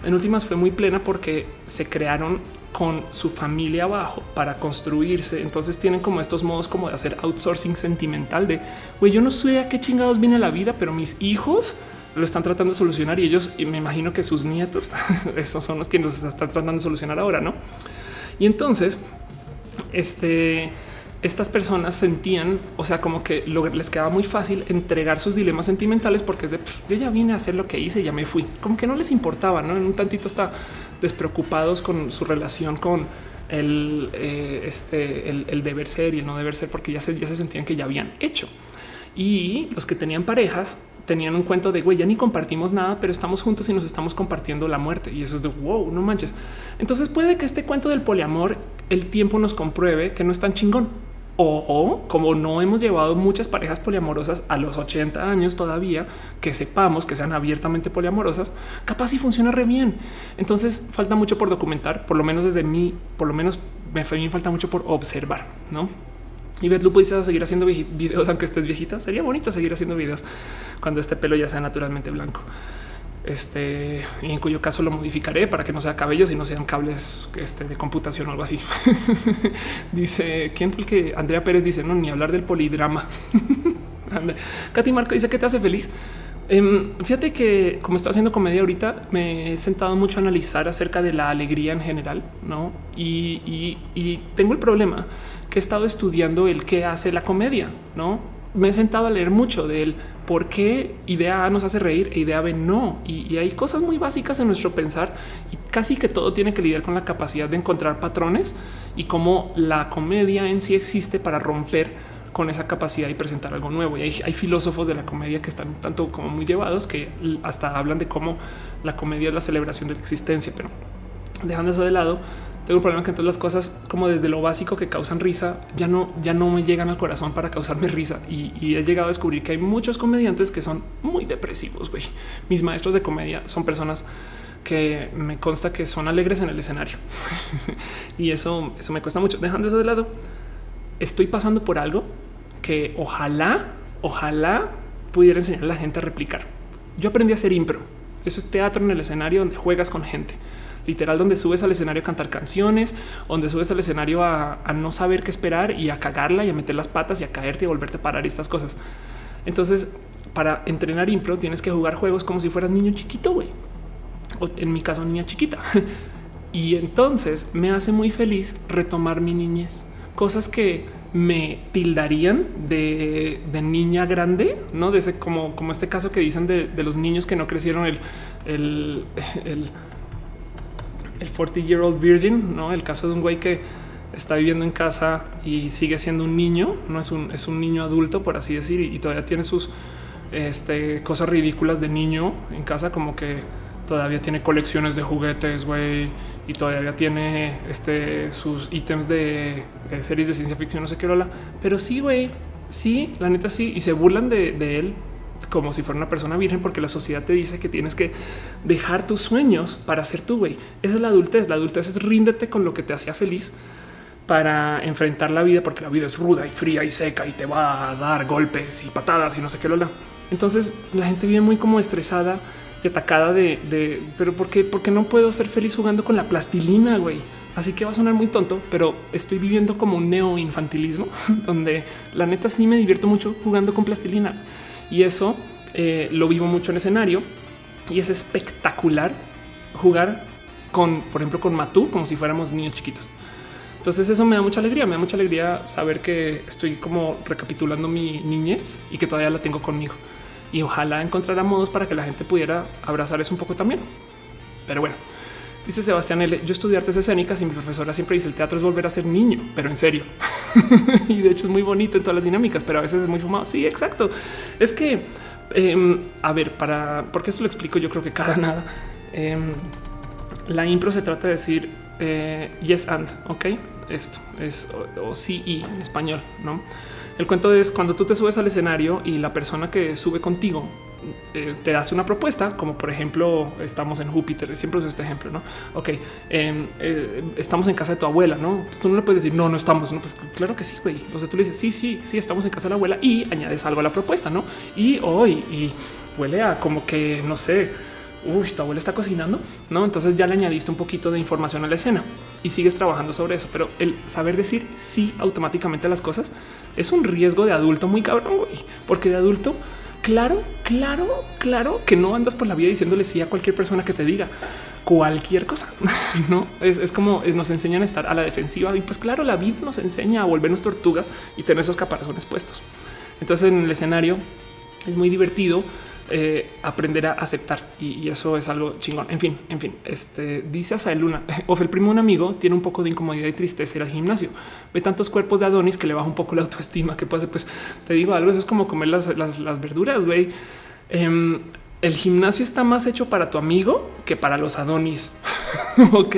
en últimas fue muy plena porque se crearon con su familia abajo para construirse. Entonces tienen como estos modos como de hacer outsourcing sentimental de, güey, yo no sé a qué chingados viene la vida, pero mis hijos lo están tratando de solucionar y ellos, y me imagino que sus nietos, <laughs> estos son los que nos están tratando de solucionar ahora, ¿no? Y entonces, este, estas personas sentían, o sea, como que les quedaba muy fácil entregar sus dilemas sentimentales porque es de, yo ya vine a hacer lo que hice, ya me fui, como que no les importaba, ¿no? En un tantito está despreocupados con su relación con el, eh, este, el, deber ser y el no deber ser, porque ya se, ya se sentían que ya habían hecho. Y los que tenían parejas tenían un cuento de güey, ya ni compartimos nada, pero estamos juntos y nos estamos compartiendo la muerte. Y eso es de wow, no manches. Entonces puede que este cuento del poliamor, el tiempo nos compruebe que no es tan chingón. O, como no hemos llevado muchas parejas poliamorosas a los 80 años todavía, que sepamos que sean abiertamente poliamorosas, capaz si funciona bien. Entonces falta mucho por documentar, por lo menos desde mí, por lo menos me falta mucho por observar, ¿no? Y Beth Lupo dice seguir haciendo videos aunque estés viejita. Sería bonito seguir haciendo videos cuando este pelo ya sea naturalmente blanco. Este y en cuyo caso lo modificaré para que no sea cabello, sino sean cables este, de computación o algo así. <laughs> dice quién fue el que Andrea Pérez dice no ni hablar del polidrama. <laughs> Katy Marco dice que te hace feliz. Em, fíjate que como estoy haciendo comedia ahorita, me he sentado mucho a analizar acerca de la alegría en general, ¿no? Y, y tengo el problema que he estado estudiando el qué hace la comedia, ¿no? Me he sentado a leer mucho de él, por qué idea A nos hace reír e idea B no. Y, hay cosas muy básicas en nuestro pensar y casi que todo tiene que lidiar con la capacidad de encontrar patrones y cómo la comedia en sí existe para romper con esa capacidad y presentar algo nuevo. Y hay, hay, filósofos de la comedia que están tanto como muy llevados que hasta hablan de cómo la comedia es la celebración de la existencia. Pero dejando eso de lado, tengo un problema que entonces las cosas como desde lo básico que causan risa ya no, ya no me llegan al corazón para causarme risa. Y, he llegado a descubrir que hay muchos comediantes que son muy depresivos. Güey. Mis maestros de comedia son personas que me consta que son alegres en el escenario <laughs> y eso, eso me cuesta mucho. Dejando eso de lado, estoy pasando por algo que ojalá, ojalá pudiera enseñar a la gente a replicar. Yo aprendí a hacer impro. Eso es teatro en el escenario donde juegas con gente literal donde subes al escenario a cantar canciones, donde subes al escenario a, no saber qué esperar y a cagarla y a meter las patas y a caerte y volverte a parar y estas cosas. Entonces, para entrenar impro tienes que jugar juegos como si fueras niño chiquito, güey. O en mi caso, niña chiquita. <laughs> y entonces me hace muy feliz retomar mi niñez. Cosas que me tildarían de, niña grande, no de ese como, como este caso que dicen de, los niños que no crecieron el, el, <laughs> el el 40 year old virgin, no el caso de un güey que está viviendo en casa y sigue siendo un niño, no es un, es un niño adulto, por así decir, y, todavía tiene sus este, cosas ridículas de niño en casa, como que todavía tiene colecciones de juguetes, güey, y todavía tiene este, sus ítems de, series de ciencia ficción, no sé qué, rola. Pero sí, güey, sí, la neta sí, y se burlan de, de él como si fuera una persona virgen, porque la sociedad te dice que tienes que dejar tus sueños para ser tú, güey. Esa es la adultez. La adultez es ríndete con lo que te hacía feliz para enfrentar la vida, porque la vida es ruda y fría y seca y te va a dar golpes y patadas y no sé qué lo da. Entonces la gente vive muy como estresada y atacada de, pero. Porque no puedo ser feliz jugando con la plastilina, güey. Así que va a sonar muy tonto, pero estoy viviendo como un neo infantilismo <laughs> donde la neta sí me divierto mucho jugando con plastilina. Y eso eh, lo vivo mucho en escenario y es espectacular jugar con, por ejemplo, con Matú como si fuéramos niños chiquitos. Entonces eso me da mucha alegría, me da mucha alegría saber que estoy como recapitulando mi niñez y que todavía la tengo conmigo. Y ojalá encontrara modos para que la gente pudiera abrazar eso un poco también. Pero bueno, Dice Sebastián L. Yo estudié artes escénicas y mi profesora siempre dice el teatro es volver a ser niño, pero en serio. <laughs> y de hecho es muy bonito en todas las dinámicas, pero a veces es muy fumado. Sí, exacto. Es que, em, a ver, para porque esto lo explico, yo creo que cada nada. Em, la impro se trata de decir eh, yes and, ok. Esto es o, o sí y en español, no? El cuento es cuando tú te subes al escenario y la persona que sube contigo eh, te hace una propuesta, como por ejemplo, estamos en Júpiter, siempre uso este ejemplo, ¿no? Ok, em, eh, estamos en casa de tu abuela, ¿no? Pues tú no le puedes decir, no, no estamos, no, pues claro que sí, güey. O sea, tú le dices, sí, sí, sí, estamos en casa de la abuela y añades algo a la propuesta, ¿no? Y hoy, y huele a como que, no sé, uy, tu abuela está cocinando, no? Entonces ya le añadiste un poquito de información a la escena y sigues trabajando sobre eso. Pero el saber decir sí automáticamente a las cosas es un riesgo de adulto muy cabrón, güey, porque de adulto claro, claro, claro que no andas por la vida diciéndole sí a cualquier persona que te diga cualquier cosa. <laughs> No es, como nos enseñan a estar a la defensiva y pues claro, la vida nos enseña a volvernos tortugas y tener esos caparazones puestos. Entonces en el escenario es muy divertido eh, aprender a aceptar y, eso es algo chingón. En fin, en fin, este dice a Luna <laughs> o el primo un amigo tiene un poco de incomodidad y tristeza ir al gimnasio. Ve tantos cuerpos de Adonis que le baja un poco la autoestima. Que puede, pues te digo algo, eso es como comer las, verduras. Güey, em, el gimnasio está más hecho para tu amigo que para los Adonis. <laughs> ok,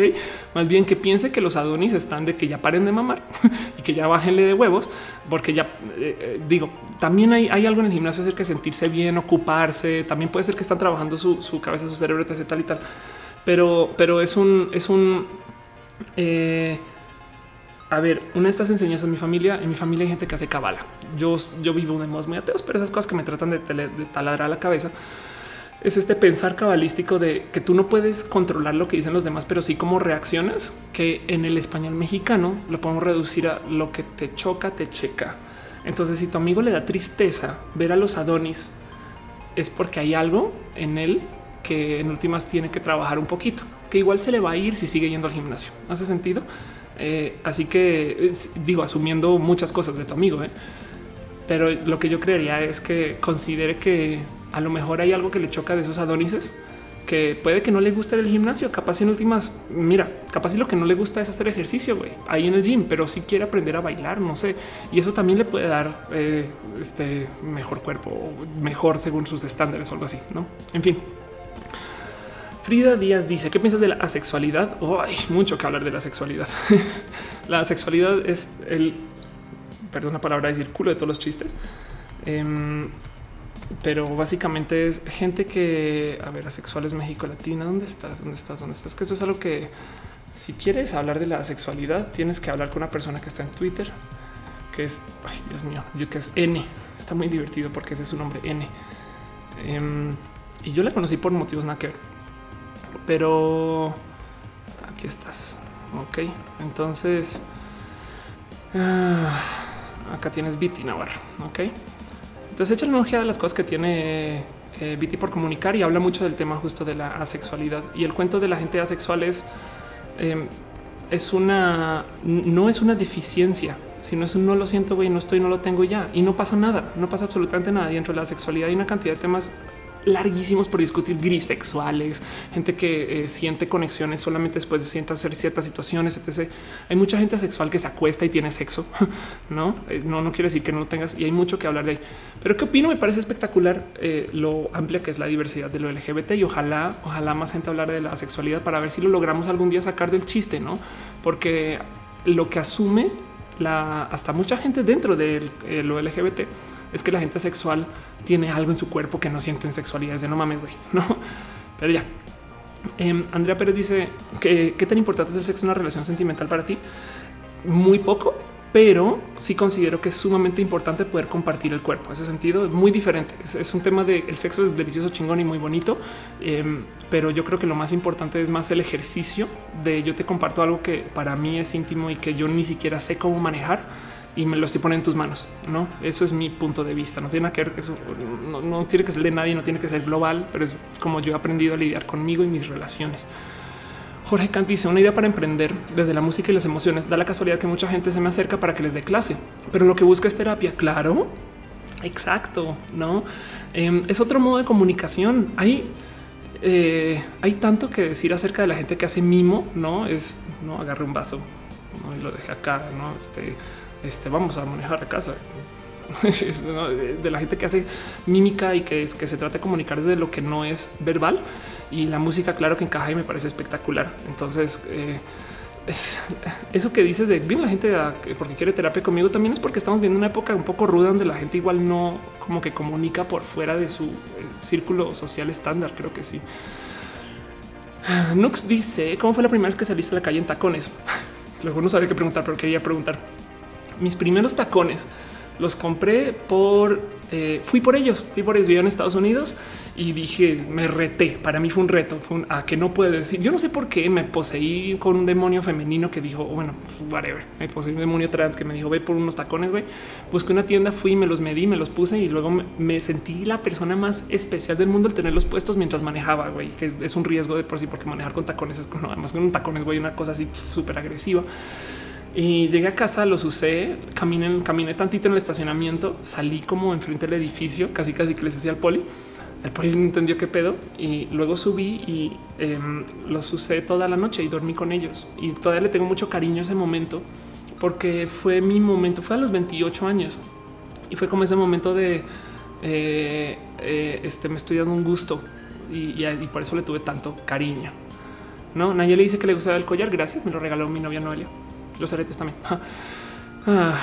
más bien que piense que los Adonis están de que ya paren de mamar <laughs> y que ya bájenle de huevos, porque ya eh, eh, digo, también hay, algo en el gimnasio acerca de sentirse bien, ocuparse. También puede ser que están trabajando su, cabeza, su cerebro, etc. Tal y tal, pero, pero es un, es un, eh, a ver, una de estas enseñanzas en mi familia, en mi familia hay gente que hace cabala. Yo, yo vivo de modos muy ateos, pero esas cosas que me tratan de, de taladrar la cabeza es este pensar cabalístico de que tú no puedes controlar lo que dicen los demás, pero sí cómo reaccionas, que en el español mexicano lo podemos reducir a lo que te choca, te checa. Entonces, si tu amigo le da tristeza ver a los Adonis es porque hay algo en él que en últimas tiene que trabajar un poquito, que igual se le va a ir si sigue yendo al gimnasio. ¿Hace sentido? Eh, así que digo, asumiendo muchas cosas de tu amigo, ¿eh? pero lo que yo creería es que considere que a lo mejor hay algo que le choca de esos adonices que puede que no le guste el gimnasio, capaz en últimas, mira, capaz si lo que no le gusta es hacer ejercicio, güey, ahí en el gym, pero si quiere aprender a bailar, no sé, y eso también le puede dar eh, este mejor cuerpo, mejor según sus estándares o algo así, ¿no? En fin. Frida Díaz dice, ¿qué piensas de la asexualidad? Oh, hay mucho que hablar de la sexualidad. <laughs> la sexualidad es el, perdón la palabra, es el culo de todos los chistes. Em, pero básicamente es gente que, a ver, asexuales México Latina, ¿dónde estás? ¿Dónde estás? ¿Dónde estás? Que eso es algo que si quieres hablar de la sexualidad, tienes que hablar con una persona que está en Twitter, que es, ay, Dios mío, yo que es N. Está muy divertido porque ese es su nombre N. Em, y yo la conocí por motivos nada pero aquí estás. Ok, entonces ah, acá tienes Viti Navarro. Ok. Entonces echa una de las cosas que tiene eh, Viti por comunicar y habla mucho del tema justo de la asexualidad. Y el cuento de la gente asexual es, em, es una, no es una deficiencia, sino es un no lo siento, güey, no estoy, no lo tengo ya. Y no pasa nada, no pasa absolutamente nada. Dentro de la sexualidad hay una cantidad de temas larguísimos por discutir grisexuales, gente que eh, siente conexiones solamente después de ciertas, ciertas situaciones, etc. Hay mucha gente sexual que se acuesta y tiene sexo, <laughs> no, eh, no, no quiere decir que no lo tengas y hay mucho que hablar de ahí. Pero qué opino? Me parece espectacular eh, lo amplia que es la diversidad de lo LGBT y ojalá, ojalá más gente hablar de la sexualidad para ver si lo logramos algún día sacar del chiste, no? Porque lo que asume la hasta mucha gente dentro de lo LGBT es que la gente sexual tiene algo en su cuerpo que no sienten sexualidad. de no mames, güey, no, <laughs> pero ya. Em, Andrea Pérez dice que qué tan importante es el sexo en una relación sentimental para ti. Muy poco, pero sí considero que es sumamente importante poder compartir el cuerpo. Ese sentido es muy diferente. Es, un tema de el sexo es delicioso, chingón y muy bonito, em, pero yo creo que lo más importante es más el ejercicio de yo te comparto algo que para mí es íntimo y que yo ni siquiera sé cómo manejar y me lo estoy poniendo en tus manos. No, eso es mi punto de vista. No tiene que ver, no, tiene que ser de nadie, no tiene que ser global, pero es como yo he aprendido a lidiar conmigo y mis relaciones. Jorge Kant dice una idea para emprender desde la música y las emociones. Da la casualidad que mucha gente se me acerca para que les dé clase, pero lo que busca es terapia. Claro, exacto. No em, es otro modo de comunicación. Hay, eh, hay tanto que decir acerca de la gente que hace mimo. No es no agarre un vaso y lo deje acá. No este este, vamos a manejar a casa <laughs> de la gente que hace mímica y que es que se trata de comunicar desde lo que no es verbal y la música, claro que encaja y me parece espectacular. Entonces, eh, es, <laughs> eso que dices de bien la gente porque quiere terapia conmigo también es porque estamos viendo una época un poco ruda donde la gente igual no como que comunica por fuera de su eh, círculo social estándar. Creo que sí. <sighs> Nux dice cómo fue la primera vez que saliste a la calle en tacones. <laughs> Luego no sabía qué preguntar, pero quería preguntar mis primeros tacones los compré por, eh, fui por ellos, fui por ellos, en Estados Unidos y dije, me reté, para mí fue un reto, a que no puedo decir, yo no sé por qué me poseí con un demonio femenino que dijo, bueno, whatever, me poseí un demonio trans que me dijo, ve por unos tacones, güey, busqué una tienda, fui, me los medí, me los puse y luego me, sentí la persona más especial del mundo al tenerlos puestos mientras manejaba, güey, que es un riesgo de por sí, porque manejar con tacones es, como además con un tacones, güey, una cosa así súper agresiva. Y llegué a casa, los usé, caminé, caminé tantito en el estacionamiento, salí como enfrente del edificio, casi casi que les decía al poli. El poli no entendió qué pedo y luego subí y em, los usé toda la noche y dormí con ellos. Y todavía le tengo mucho cariño a ese momento porque fue mi momento, fue a los 28 años y fue como ese momento de eh, eh, este me estoy dando un gusto y, y, por eso le tuve tanto cariño. No, nadie le dice que le gustaba el collar. Gracias, me lo regaló mi novia Noelia los aretes también. <laughs> Ah,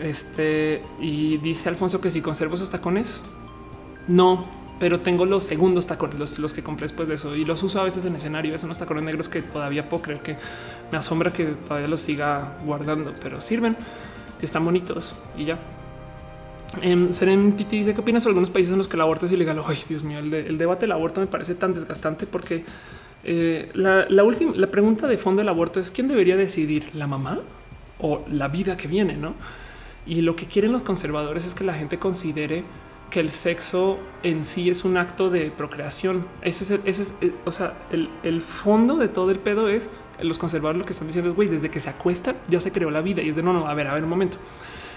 este y dice Alfonso que si conservo esos tacones, no, pero tengo los segundos tacones, los, que compré después de eso y los uso a veces en escenario. Son unos tacones negros que todavía puedo creer que me asombra que todavía los siga guardando, pero sirven, están bonitos y ya. Eh, Seren Piti dice qué opinas sobre algunos países en los que el aborto es ilegal. Ay, Dios mío, el debate del aborto me parece tan desgastante porque eh, la, última, la pregunta de fondo del aborto es quién debería decidir, la mamá o la vida que viene, no? Y lo que quieren los conservadores es que la gente considere que el sexo en sí es un acto de procreación. Ese es, el, ese es eh, o sea, el, el, fondo de todo el pedo es los conservadores lo que están diciendo es güey, desde que se acuestan ya se creó la vida y es de no, no, a ver, a ver un momento.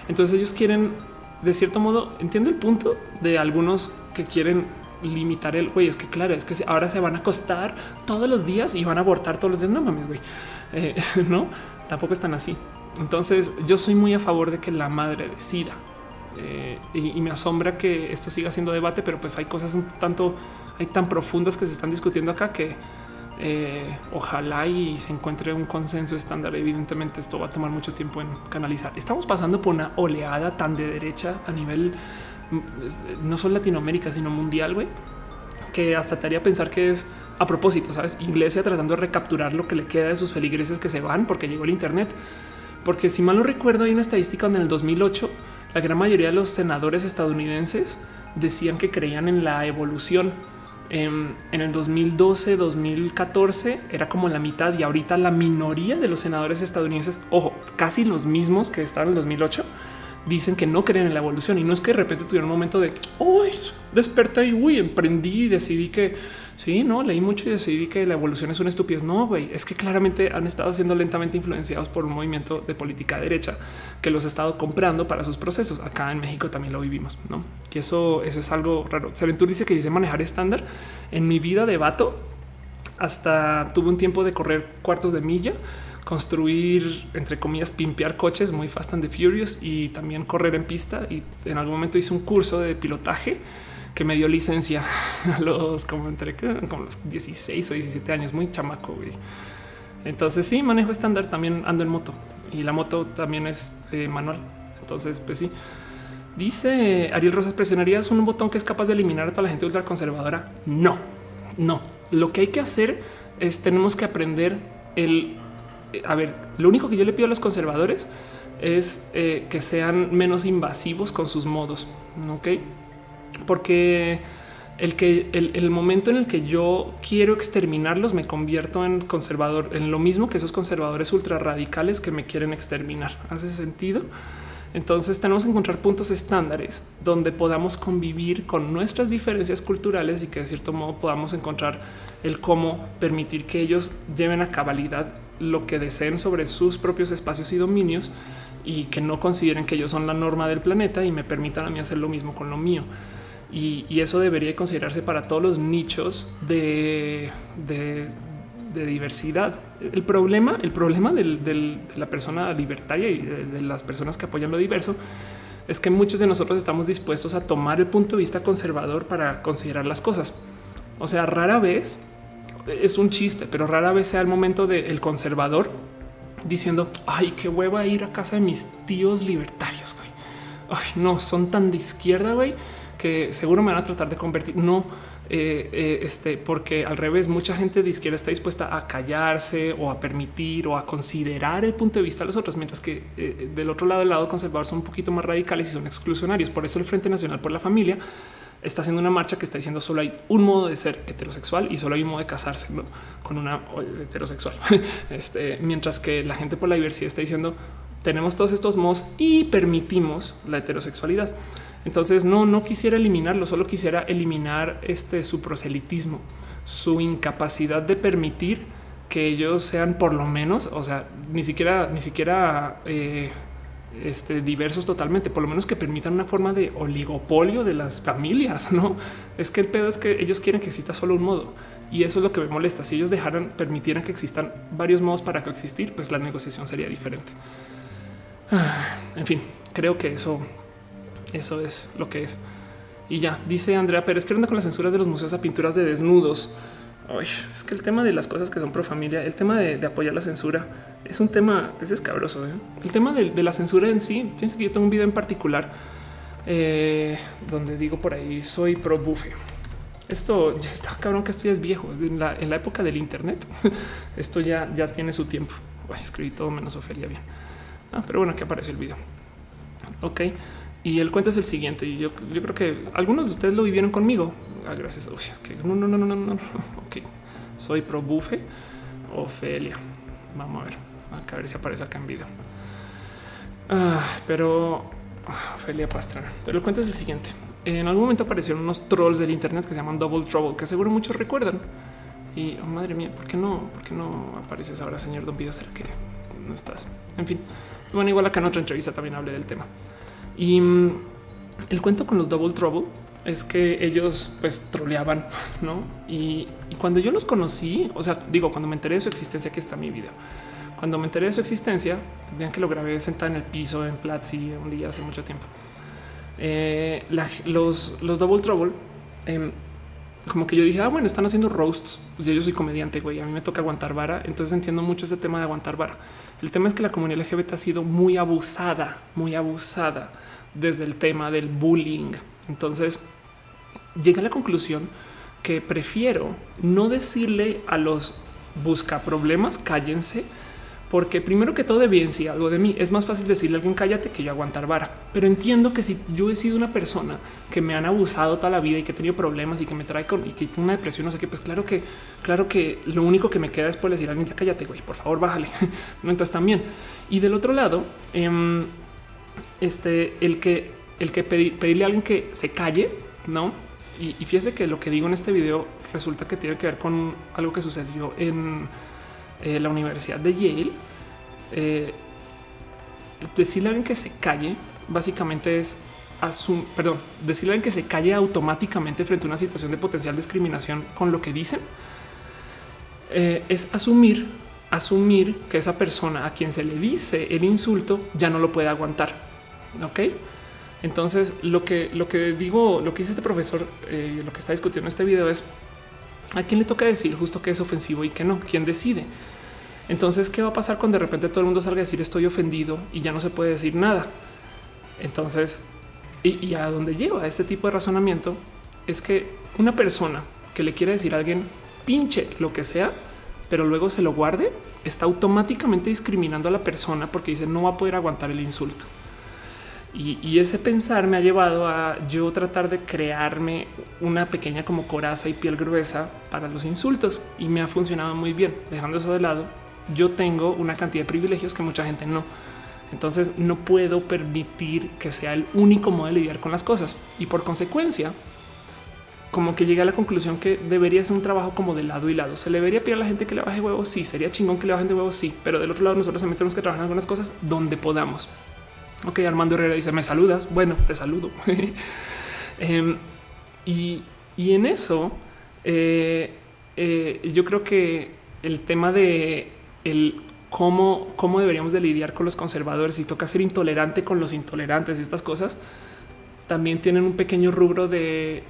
Entonces ellos quieren, de cierto modo, entiendo el punto de algunos que quieren limitar el güey. Es que claro, es que ahora se van a acostar todos los días y van a abortar todos los días. No mames, güey. Eh, <laughs> no, tampoco están así. Entonces yo soy muy a favor de que la madre decida. Eh, y, me asombra que esto siga siendo debate, pero pues hay cosas un tanto, hay tan profundas que se están discutiendo acá que eh, ojalá y se encuentre un consenso estándar. Evidentemente esto va a tomar mucho tiempo en canalizar. Estamos pasando por una oleada tan de derecha a nivel no solo Latinoamérica, sino mundial, güey, que hasta te haría pensar que es a propósito, sabes, Iglesia tratando de recapturar lo que le queda de sus feligreses que se van porque llegó el Internet. Porque si mal no recuerdo, hay una estadística donde en el 2008 la gran mayoría de los senadores estadounidenses decían que creían en la evolución. En, el 2012, 2014 era como la mitad y ahorita la minoría de los senadores estadounidenses, ojo, casi los mismos que estaban en el 2008, dicen que no creen en la evolución y no es que de repente tuvieron un momento de hoy desperté y uy, emprendí y decidí que Sí, no leí mucho y decidí que la evolución es una estupidez. No, güey, es que claramente han estado siendo lentamente influenciados por un movimiento de política derecha que los ha estado comprando para sus procesos. Acá en México también lo vivimos, no? Y eso, eso es algo raro. Sabentur dice que dice manejar estándar en mi vida de vato. Hasta tuve un tiempo de correr cuartos de milla, construir, entre comillas, pimpear coches muy fast and the furious y también correr en pista. Y en algún momento hice un curso de pilotaje que me dio licencia <laughs> a los como entre como los 16 o 17 años, muy chamaco. Güey. Entonces sí, manejo estándar, también ando en moto y la moto también es eh, manual. Entonces, pues sí. Dice Ariel Rosas, ¿presionarías un botón que es capaz de eliminar a toda la gente ultraconservadora? No, no. Lo que hay que hacer es tenemos que aprender el... A ver, lo único que yo le pido a los conservadores es eh, que sean menos invasivos con sus modos. Ok, porque el que el, momento en el que yo quiero exterminarlos me convierto en conservador, en lo mismo que esos conservadores ultra radicales que me quieren exterminar. ¿Hace sentido? Entonces tenemos que encontrar puntos estándares donde podamos convivir con nuestras diferencias culturales y que de cierto modo podamos encontrar el cómo permitir que ellos lleven a cabalidad lo que deseen sobre sus propios espacios y dominios y que no consideren que ellos son la norma del planeta y me permitan a mí hacer lo mismo con lo mío. Y, eso debería considerarse para todos los nichos de, diversidad. El problema, el problema de la persona libertaria y de, las personas que apoyan lo diverso es que muchos de nosotros estamos dispuestos a tomar el punto de vista conservador para considerar las cosas. O sea, rara vez es un chiste, pero rara vez sea el momento del conservador diciendo ay, qué hueva ir a casa de mis tíos libertarios. Güey. Ay, no son tan de izquierda, güey que seguro me van a tratar de convertir. No, eh, eh, este, porque al revés, mucha gente de izquierda está dispuesta a callarse o a permitir o a considerar el punto de vista de los otros, mientras que eh, del otro lado, del lado conservador, son un poquito más radicales y son exclusionarios. Por eso el Frente Nacional por la Familia está haciendo una marcha que está diciendo solo hay un modo de ser heterosexual y solo hay un modo de casarse con una heterosexual. <laughs> este, mientras que la gente por la diversidad está diciendo tenemos todos estos modos y permitimos la heterosexualidad. Entonces no, no quisiera eliminarlo, solo quisiera eliminar este su proselitismo, su incapacidad de permitir que ellos sean por lo menos, o sea, ni siquiera, ni siquiera eh, este, diversos totalmente, por lo menos que permitan una forma de oligopolio de las familias. No es que el pedo es que ellos quieren que exista solo un modo y eso es lo que me molesta. Si ellos dejaran, permitieran que existan varios modos para coexistir, pues la negociación sería diferente. Ah, en fin, creo que eso eso es lo que es. Y ya dice Andrea Pérez que onda con las censuras de los museos a pinturas de desnudos. Es que el tema de las cosas que son pro familia, el tema de, apoyar la censura es un tema, es escabroso. ¿eh? El tema de, la censura en sí. Fíjense que yo tengo un video en particular eh, donde digo por ahí soy pro bufe. Esto ya está cabrón que esto ya es viejo en la, época del Internet. <laughs> esto ya, ya tiene su tiempo. escribí todo menos Ofelia bien. Ah, pero bueno, aquí apareció el video. Ok. Y el cuento es el siguiente. Y yo, creo que algunos de ustedes lo vivieron conmigo. Ah, gracias. no, no, no, no, no, no. Ok. Soy pro bufe. Ofelia. Vamos a ver. a ver si aparece acá en video. Ah, pero Ofelia Pastrana. Pero el cuento es el siguiente. en algún momento aparecieron unos trolls del Internet que se llaman Double Trouble, que seguro muchos recuerdan. Y oh, madre mía, ¿por qué no? ¿Por qué no apareces ahora, señor Don Ser que no estás? En fin, bueno, igual acá en otra entrevista también hablé del tema. Y mm, el cuento con los Double Trouble es que ellos pues troleaban, ¿no? Y, cuando yo los conocí, o sea, digo, cuando me enteré de su existencia, aquí está mi video. Cuando me enteré de su existencia, vean que lo grabé sentada en el piso en Platzi un día hace mucho tiempo. Eh, los, los Double Trouble em, como que yo dije, ah, bueno, están haciendo roasts. Pues yo soy comediante, güey. A mí me toca aguantar vara. Entonces entiendo mucho ese tema de aguantar vara. El tema es que la comunidad LGBT ha sido muy abusada, muy abusada desde el tema del bullying. Entonces llegué a la conclusión que prefiero no decirle a los busca problemas, cállense, porque primero que todo evidencia algo de mí. Es más fácil decirle a alguien cállate que yo aguantar vara. Pero entiendo que si yo he sido una persona que me han abusado toda la vida y que he tenido problemas y que me trae con una depresión, no sé qué, pues claro que, claro que lo único que me queda es por decir a alguien ya cállate, güey, por favor, bájale. <laughs> entonces también. Y del otro lado, em, este, el que, el que pedirle a alguien que se calle, no? Y, fíjese que lo que digo en este video resulta que tiene que ver con algo que sucedió en eh, la Universidad de Yale, eh, decirle a alguien que se calle básicamente es asum perdón, decirle a alguien que se calle automáticamente frente a una situación de potencial discriminación con lo que dicen eh, es asumir, asumir que esa persona a quien se le dice el insulto ya no lo puede aguantar. Ok. Entonces, lo que, lo que digo, lo que dice este profesor, eh, lo que está discutiendo en este video es ¿A quién le toca decir justo que es ofensivo y que no? ¿Quién decide? Entonces, ¿qué va a pasar cuando de repente todo el mundo salga a decir estoy ofendido y ya no se puede decir nada? Entonces, y, a dónde lleva este tipo de razonamiento es que una persona que le quiere decir a alguien pinche lo que sea, pero luego se lo guarde, está automáticamente discriminando a la persona porque dice no va a poder aguantar el insulto. Y, ese pensar me ha llevado a yo tratar de crearme una pequeña como coraza y piel gruesa para los insultos y me ha funcionado muy bien. Dejando eso de lado, yo tengo una cantidad de privilegios que mucha gente no. Entonces no puedo permitir que sea el único modo de lidiar con las cosas y por consecuencia, como que llegué a la conclusión que debería ser un trabajo como de lado y lado. Se le debería pedir a la gente que le baje huevos. Sí, sería chingón que le bajen de huevos. Sí, pero del otro lado, nosotros también tenemos que trabajar en algunas cosas donde podamos. Ok, Armando Herrera dice, ¿me saludas? Bueno, te saludo. <laughs> Em, y, en eso, eh, eh, yo creo que el tema de el cómo, cómo deberíamos de lidiar con los conservadores y toca ser intolerante con los intolerantes y estas cosas, también tienen un pequeño rubro de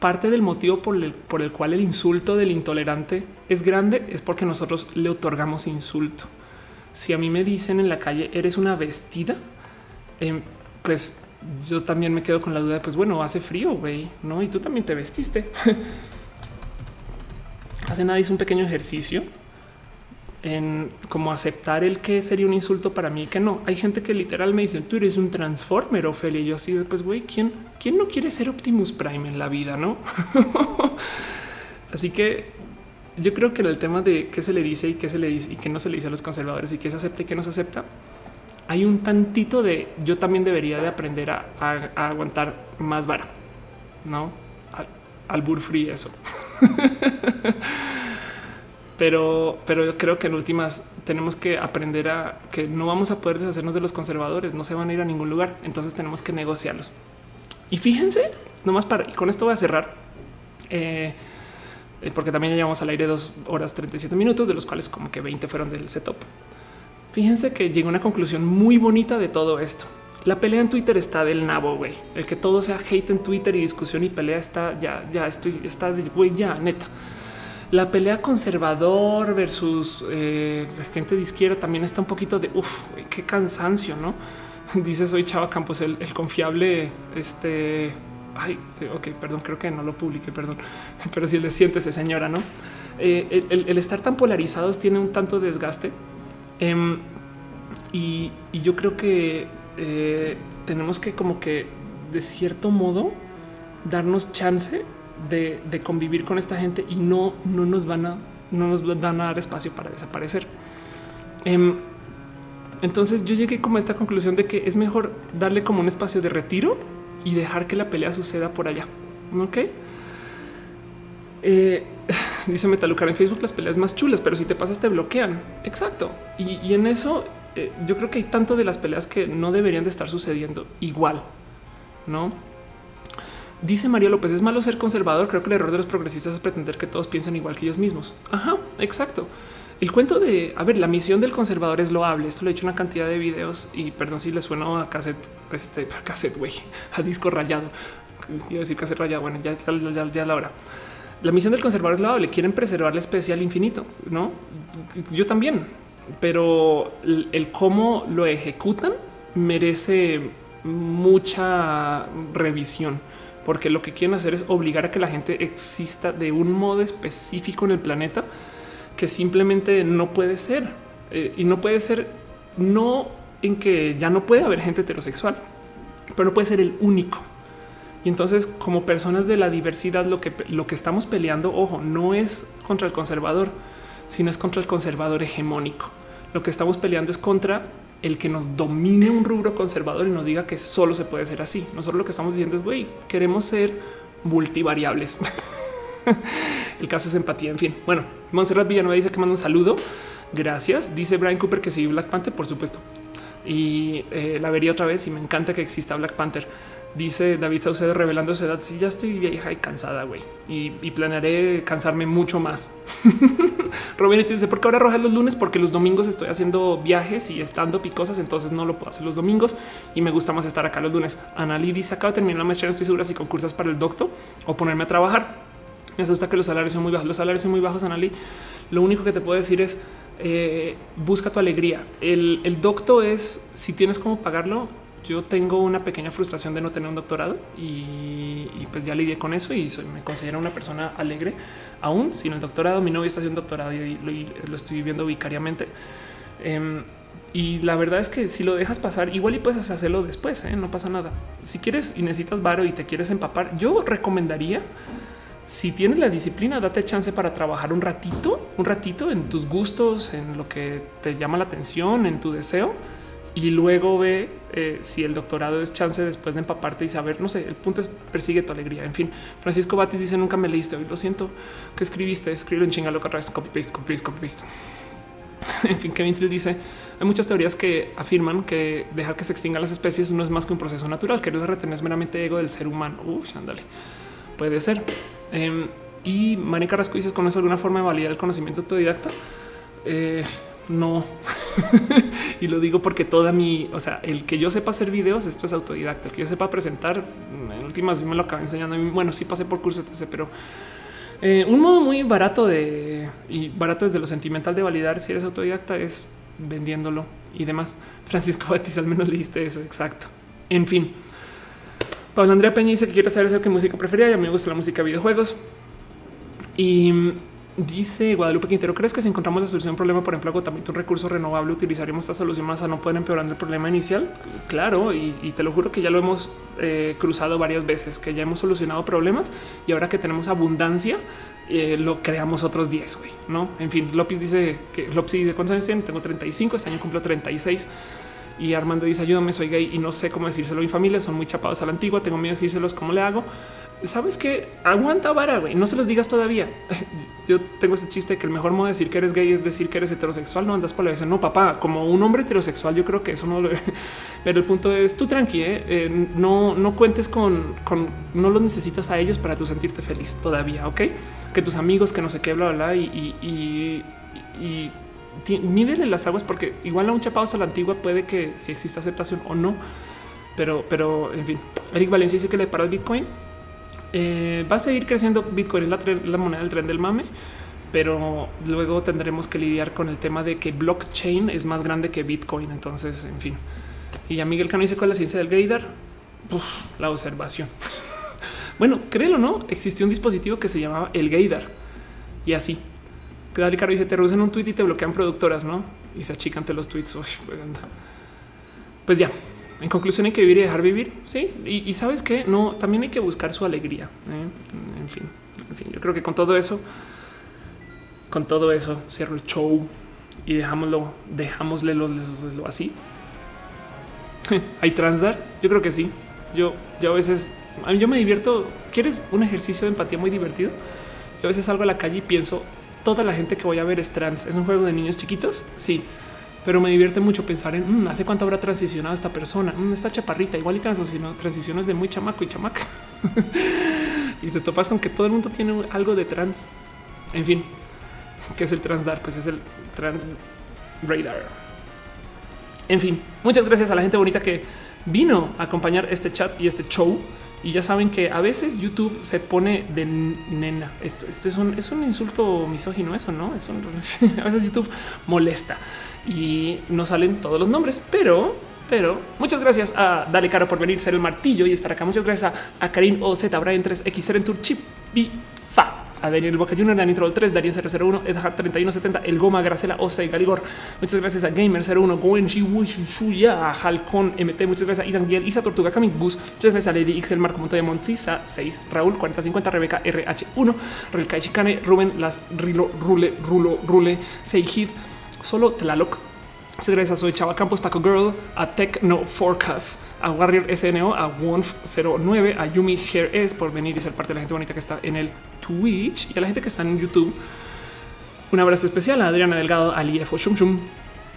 parte del motivo por el, por el cual el insulto del intolerante es grande es porque nosotros le otorgamos insulto. Si a mí me dicen en la calle, eres una vestida, Em, pues yo también me quedo con la duda de, pues bueno, hace frío, güey, ¿no? Y tú también te vestiste. <laughs> hace nada hice un pequeño ejercicio en cómo aceptar el que sería un insulto para mí que no. Hay gente que literal me dice, tú eres un transformer, Ophelia. Y yo así, pues güey, ¿quién, ¿quién no quiere ser Optimus Prime en la vida, no? <laughs> así que yo creo que el tema de qué se le dice y qué se le dice y qué no se le dice a los conservadores y qué se acepta y qué no se acepta hay un tantito de yo también debería de aprender a, aguantar más vara, no al, al free eso. <laughs> pero, pero yo creo que en últimas tenemos que aprender a que no vamos a poder deshacernos de los conservadores, no se van a ir a ningún lugar. Entonces tenemos que negociarlos. Y fíjense, nomás para con esto voy a cerrar. Eh, eh, porque también ya llevamos al aire dos horas 37 minutos, de los cuales como que 20 fueron del setup. Fíjense que llegó a una conclusión muy bonita de todo esto. La pelea en Twitter está del nabo, güey. El que todo sea hate en Twitter y discusión y pelea está ya, ya estoy, está de güey, ya neta. La pelea conservador versus eh, gente de izquierda también está un poquito de uff, qué cansancio, no? <laughs> Dice soy Chava Campos, el, confiable. Este ay, ok, perdón, creo que no lo publiqué, perdón, <laughs> pero si le sientes, señora, no? Eh, el, el, estar tan polarizados tiene un tanto desgaste Em, y, yo creo que eh, tenemos que como que de cierto modo darnos chance de, convivir con esta gente y no, no nos van a no nos van a dar espacio para desaparecer. Em, entonces yo llegué como a esta conclusión de que es mejor darle como un espacio de retiro y dejar que la pelea suceda por allá. Ok. Eh, <laughs> dice Metalucar en Facebook las peleas más chulas, pero si te pasas te bloquean. Exacto. Y, en eso eh, yo creo que hay tanto de las peleas que no deberían de estar sucediendo igual, ¿no? Dice María López, es malo ser conservador. Creo que el error de los progresistas es pretender que todos piensen igual que ellos mismos. Ajá, exacto. El cuento de, a ver, la misión del conservador es loable. Esto lo he hecho una cantidad de videos y perdón si le sueno a cassette, este, <laughs> a cassette, güey, a disco rayado. A decir cassette rayado. Bueno, ya, ya, ya, la hora. La misión del conservador es loable. Quieren preservar la especie al infinito, no? Yo también, pero el cómo lo ejecutan merece mucha revisión porque lo que quieren hacer es obligar a que la gente exista de un modo específico en el planeta que simplemente no puede ser. Eh, y no puede ser, no en que ya no puede haber gente heterosexual, pero no puede ser el único. Y entonces, como personas de la diversidad, lo que, lo que estamos peleando, ojo, no es contra el conservador, sino es contra el conservador hegemónico. Lo que estamos peleando es contra el que nos domine un rubro conservador y nos diga que solo se puede ser así. Nosotros lo que estamos diciendo es, güey, queremos ser multivariables. <laughs> el caso es empatía. En fin, bueno, Montserrat Villanueva dice que manda un saludo. Gracias. Dice Brian Cooper que sigue Black Panther, por supuesto. Y eh, la vería otra vez y me encanta que exista Black Panther. Dice David Saucedo revelando su edad. Si ya estoy vieja y cansada, güey, y, planearé cansarme mucho más. <laughs> Robin dice: ¿Por qué ahora arrojar los lunes? Porque los domingos estoy haciendo viajes y estando picosas, entonces no lo puedo hacer los domingos y me gusta más estar acá los lunes. Analí dice: Acabo de terminar la maestría, no estoy segura si concursas para el doctor o ponerme a trabajar. Me asusta que los salarios son muy bajos. Los salarios son muy bajos, Analí. Lo único que te puedo decir es eh, busca tu alegría. El, el doctor es si tienes cómo pagarlo yo tengo una pequeña frustración de no tener un doctorado y, pues ya lidié con eso y me considero una persona alegre aún sin el doctorado. Mi novia está haciendo un doctorado y lo, estoy viviendo vicariamente. Em, y la verdad es que si lo dejas pasar, igual y puedes hacerlo después, ¿eh? no pasa nada. Si quieres y necesitas varo y te quieres empapar, yo recomendaría, si tienes la disciplina, date chance para trabajar un ratito, un ratito en tus gustos, en lo que te llama la atención, en tu deseo y luego ve eh, si el doctorado es chance después de empaparte y saber, no sé, el punto es persigue tu alegría. En fin, Francisco Batis dice nunca me leíste hoy, lo siento, que escribiste, escribe en chingalo vez, copy paste, copy paste, copy paste. <laughs> en fin, Kevin Trill dice hay muchas teorías que afirman que dejar que se extingan las especies no es más que un proceso natural, que retener es meramente ego del ser humano. Uy, ándale, puede ser. Eh, y María Carrasco dice ¿conoces alguna forma de validar el conocimiento autodidacta? Eh, no. <laughs> y lo digo porque toda mi, o sea, el que yo sepa hacer videos, esto es autodidacta. El que yo sepa presentar, en últimas me lo acabo enseñando. Bueno, sí pasé por cursos, pero eh, un modo muy barato de y barato desde lo sentimental de validar si eres autodidacta es vendiéndolo y demás. <laughs> Francisco Batis, al menos leíste eso. Exacto. En fin, Pablo Andrea Peña dice que quiere saber qué música prefería y a mí me gusta la música de videojuegos. Y Dice Guadalupe Quintero, ¿crees que si encontramos la solución a un problema, por ejemplo, agotamiento un recurso renovable, utilizaremos esta solución más a no poder empeorar el problema inicial? Claro, y, te lo juro que ya lo hemos eh, cruzado varias veces, que ya hemos solucionado problemas y ahora que tenemos abundancia, eh, lo creamos otros 10, güey, ¿no? En fin, López dice que López dice, ¿cuántos años tiene? Tengo 35, este año cumplo 36. Y Armando dice, ayúdame, soy gay y no sé cómo decírselo a mi familia, son muy chapados a la antigua, tengo miedo de decírselos, ¿cómo le hago? Sabes que aguanta vara, güey. No se los digas todavía. <laughs> Yo tengo ese chiste que el mejor modo de decir que eres gay es decir que eres heterosexual. No andas por la vez. No, papá, como un hombre heterosexual, yo creo que eso no lo. <laughs> Pero el punto es tú tranqui, ¿eh? Eh, no, no cuentes con, con, no los necesitas a ellos para tú sentirte feliz todavía. Ok, que tus amigos, que no sé qué, bla, bla, y, y, y, y mídele las aguas porque igual a un chapado a la antigua puede que si existe aceptación o no. Pero, pero en fin, Eric Valencia dice que le para el Bitcoin. Eh, va a seguir creciendo Bitcoin, es la, moneda del tren del mame, pero luego tendremos que lidiar con el tema de que blockchain es más grande que Bitcoin. Entonces, en fin. Y ya Miguel Cano dice es la ciencia del gaydar. la observación. <laughs> bueno, créelo no, existió un dispositivo que se llamaba el gaydar y así. Dale Caro dice te reducen un tweet y te bloquean productoras, no? Y se achican los tweets. pues, pues ya, en conclusión, hay que vivir y dejar vivir. Sí, y, sabes que no, también hay que buscar su alegría. ¿eh? En fin, en fin, yo creo que con todo eso, con todo eso, cierro el show y dejámoslo, dejámosle lo, así. <laughs> ¿Hay transdar? Yo creo que sí. Yo, yo a veces, yo me divierto. ¿Quieres un ejercicio de empatía muy divertido? Yo a veces salgo a la calle y pienso, toda la gente que voy a ver es trans. ¿Es un juego de niños chiquitos? Sí. Pero me divierte mucho pensar en mm, hace cuánto habrá transicionado esta persona, mm, esta chaparrita, igual y transicionó, transiciones de muy chamaco y chamaca. <laughs> y te topas con que todo el mundo tiene algo de trans. En fin, ¿qué es el transdar? Pues es el trans radar. En fin, muchas gracias a la gente bonita que vino a acompañar este chat y este show. Y ya saben que a veces YouTube se pone de nena. Esto, esto es, un, es un insulto misógino, eso no es un, <laughs> a veces YouTube molesta y no salen todos los nombres, pero pero muchas gracias a Dale Caro por venir, ser el martillo y estar acá. Muchas gracias a, Karim OZ, Brian 3X, Tour Chip y a Daniel Boca Junior, Daniel Troll 3, Darien 001, Edhard 3170, El Goma, Gracela, Osa y Galigor. Muchas gracias a Gamer 01, Gwen Shuya, a Halcón MT. Muchas gracias a Idan Giel, Isa Tortuga, Kami Gus. Muchas gracias a Lady Ixel, Marco Montoya, Montisa 6, Raúl 4050, Rebeca RH1, Relkai Chicane, Rubén Las Rilo, Rule, Rulo, Rule, Seijid, Solo Tlaloc. Muchas gracias a Soy Chava Campos, Taco Girl, a Techno Forecast, a Warrior SNO, a Wonf09, a Yumi Hair S por venir y ser parte de la gente bonita que está en el Twitch y a la gente que está en YouTube. Un abrazo especial a Adriana Delgado, a Liefo Shum Shum,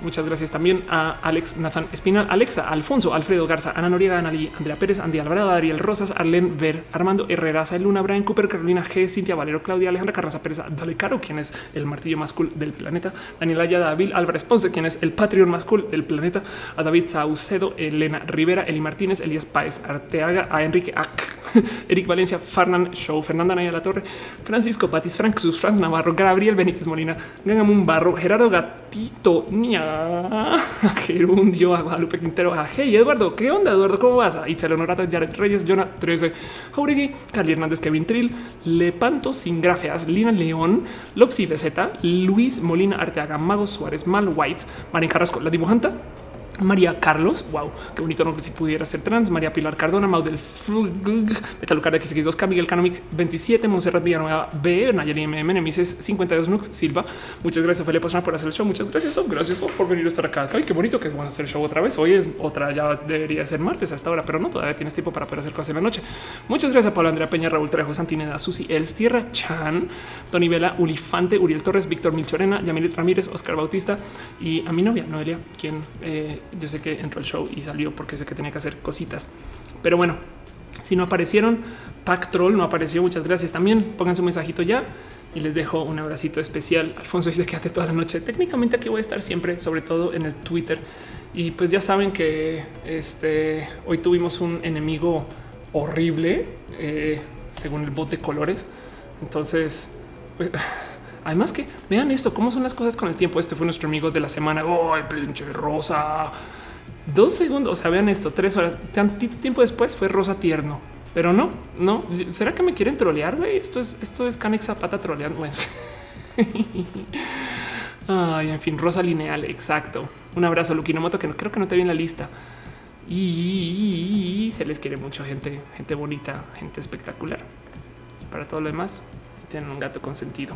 Muchas gracias también a Alex Nathan Espinal, Alexa, Alfonso, Alfredo Garza, Ana Noriega, Analí, Andrea Pérez, Andy Alvarado, Ariel Rosas, Arlen Ver, Armando Herrera, Luna, Brian Cooper, Carolina G, Cintia Valero, Claudia, Alejandra Carranza Pérez, Dale Caro, quien es el martillo más cool del planeta, Daniel Ayada, David Álvarez Ponce, quien es el Patreon más cool del planeta, a David Saucedo, Elena Rivera, Eli Martínez, Elías Páez Arteaga, a Enrique Ack, <laughs> Eric Valencia, Farnan Show, Fernanda Naya La Torre, Francisco Patis, Frank Sus, Franz Navarro, Gabriel Benítez Molina, Gangamun Barro, Gerardo Gatito, Nia, <laughs> Gerundio, a Quintero, a Hey Eduardo, ¿qué onda Eduardo? ¿Cómo vas? A Itzel Honorato, Jared Reyes, Jonah 13, Jauregui, Carly Hernández, Kevin Trill, Lepanto Sin Grafeas, Lina León, Lopsi Z, Luis Molina Arteaga, Mago Suárez, Mal White, Marín Carrasco, la dibujanta, María Carlos, wow, qué bonito nombre si pudiera ser trans. María Pilar Cardona, Maudel Metalucar X2K, Miguel Canamic 27, Monserrat Villanueva B, Nayeli MM, Nemesis 52 Nux, Silva. Muchas gracias, Felipe Persona, por hacer el show. Muchas gracias, gracias por venir a estar acá. Ay, qué bonito que van a hacer el show otra vez. Hoy es otra, ya debería ser martes hasta ahora, pero no, todavía tienes tiempo para poder hacer cosas en la noche. Muchas gracias Pablo Andrea Peña, Raúl Trejo, Santineda, Susi Els, Tierra Chan, Tony Vela, Ulifante, Uriel Torres, Víctor Milchorena, Yamilet Ramírez, Oscar Bautista y a mi novia Noelia, quien eh, yo sé que entró al show y salió porque sé que tenía que hacer cositas. Pero bueno, si no aparecieron, Pack Troll no apareció. Muchas gracias también. Pónganse un mensajito ya y les dejo un abracito especial. Alfonso dice quédate toda la noche. Técnicamente aquí voy a estar siempre, sobre todo en el Twitter. Y pues ya saben que este hoy tuvimos un enemigo horrible eh, según el bot de colores. Entonces, pues, <laughs> Además que vean esto, cómo son las cosas con el tiempo. Este fue nuestro amigo de la semana. Oh, pinche rosa. Dos segundos, o sea, vean esto, tres horas. Tantito tiempo después fue rosa tierno. Pero no, no. ¿Será que me quieren trolear? Güey? Esto es, esto es Canex Zapata troleando. Bueno. <laughs> Ay, en fin, rosa lineal, exacto. Un abrazo, Moto, que no, creo que no te vi en la lista. Y, se les quiere mucho, gente, gente bonita, gente espectacular. para todo lo demás, tienen un gato consentido.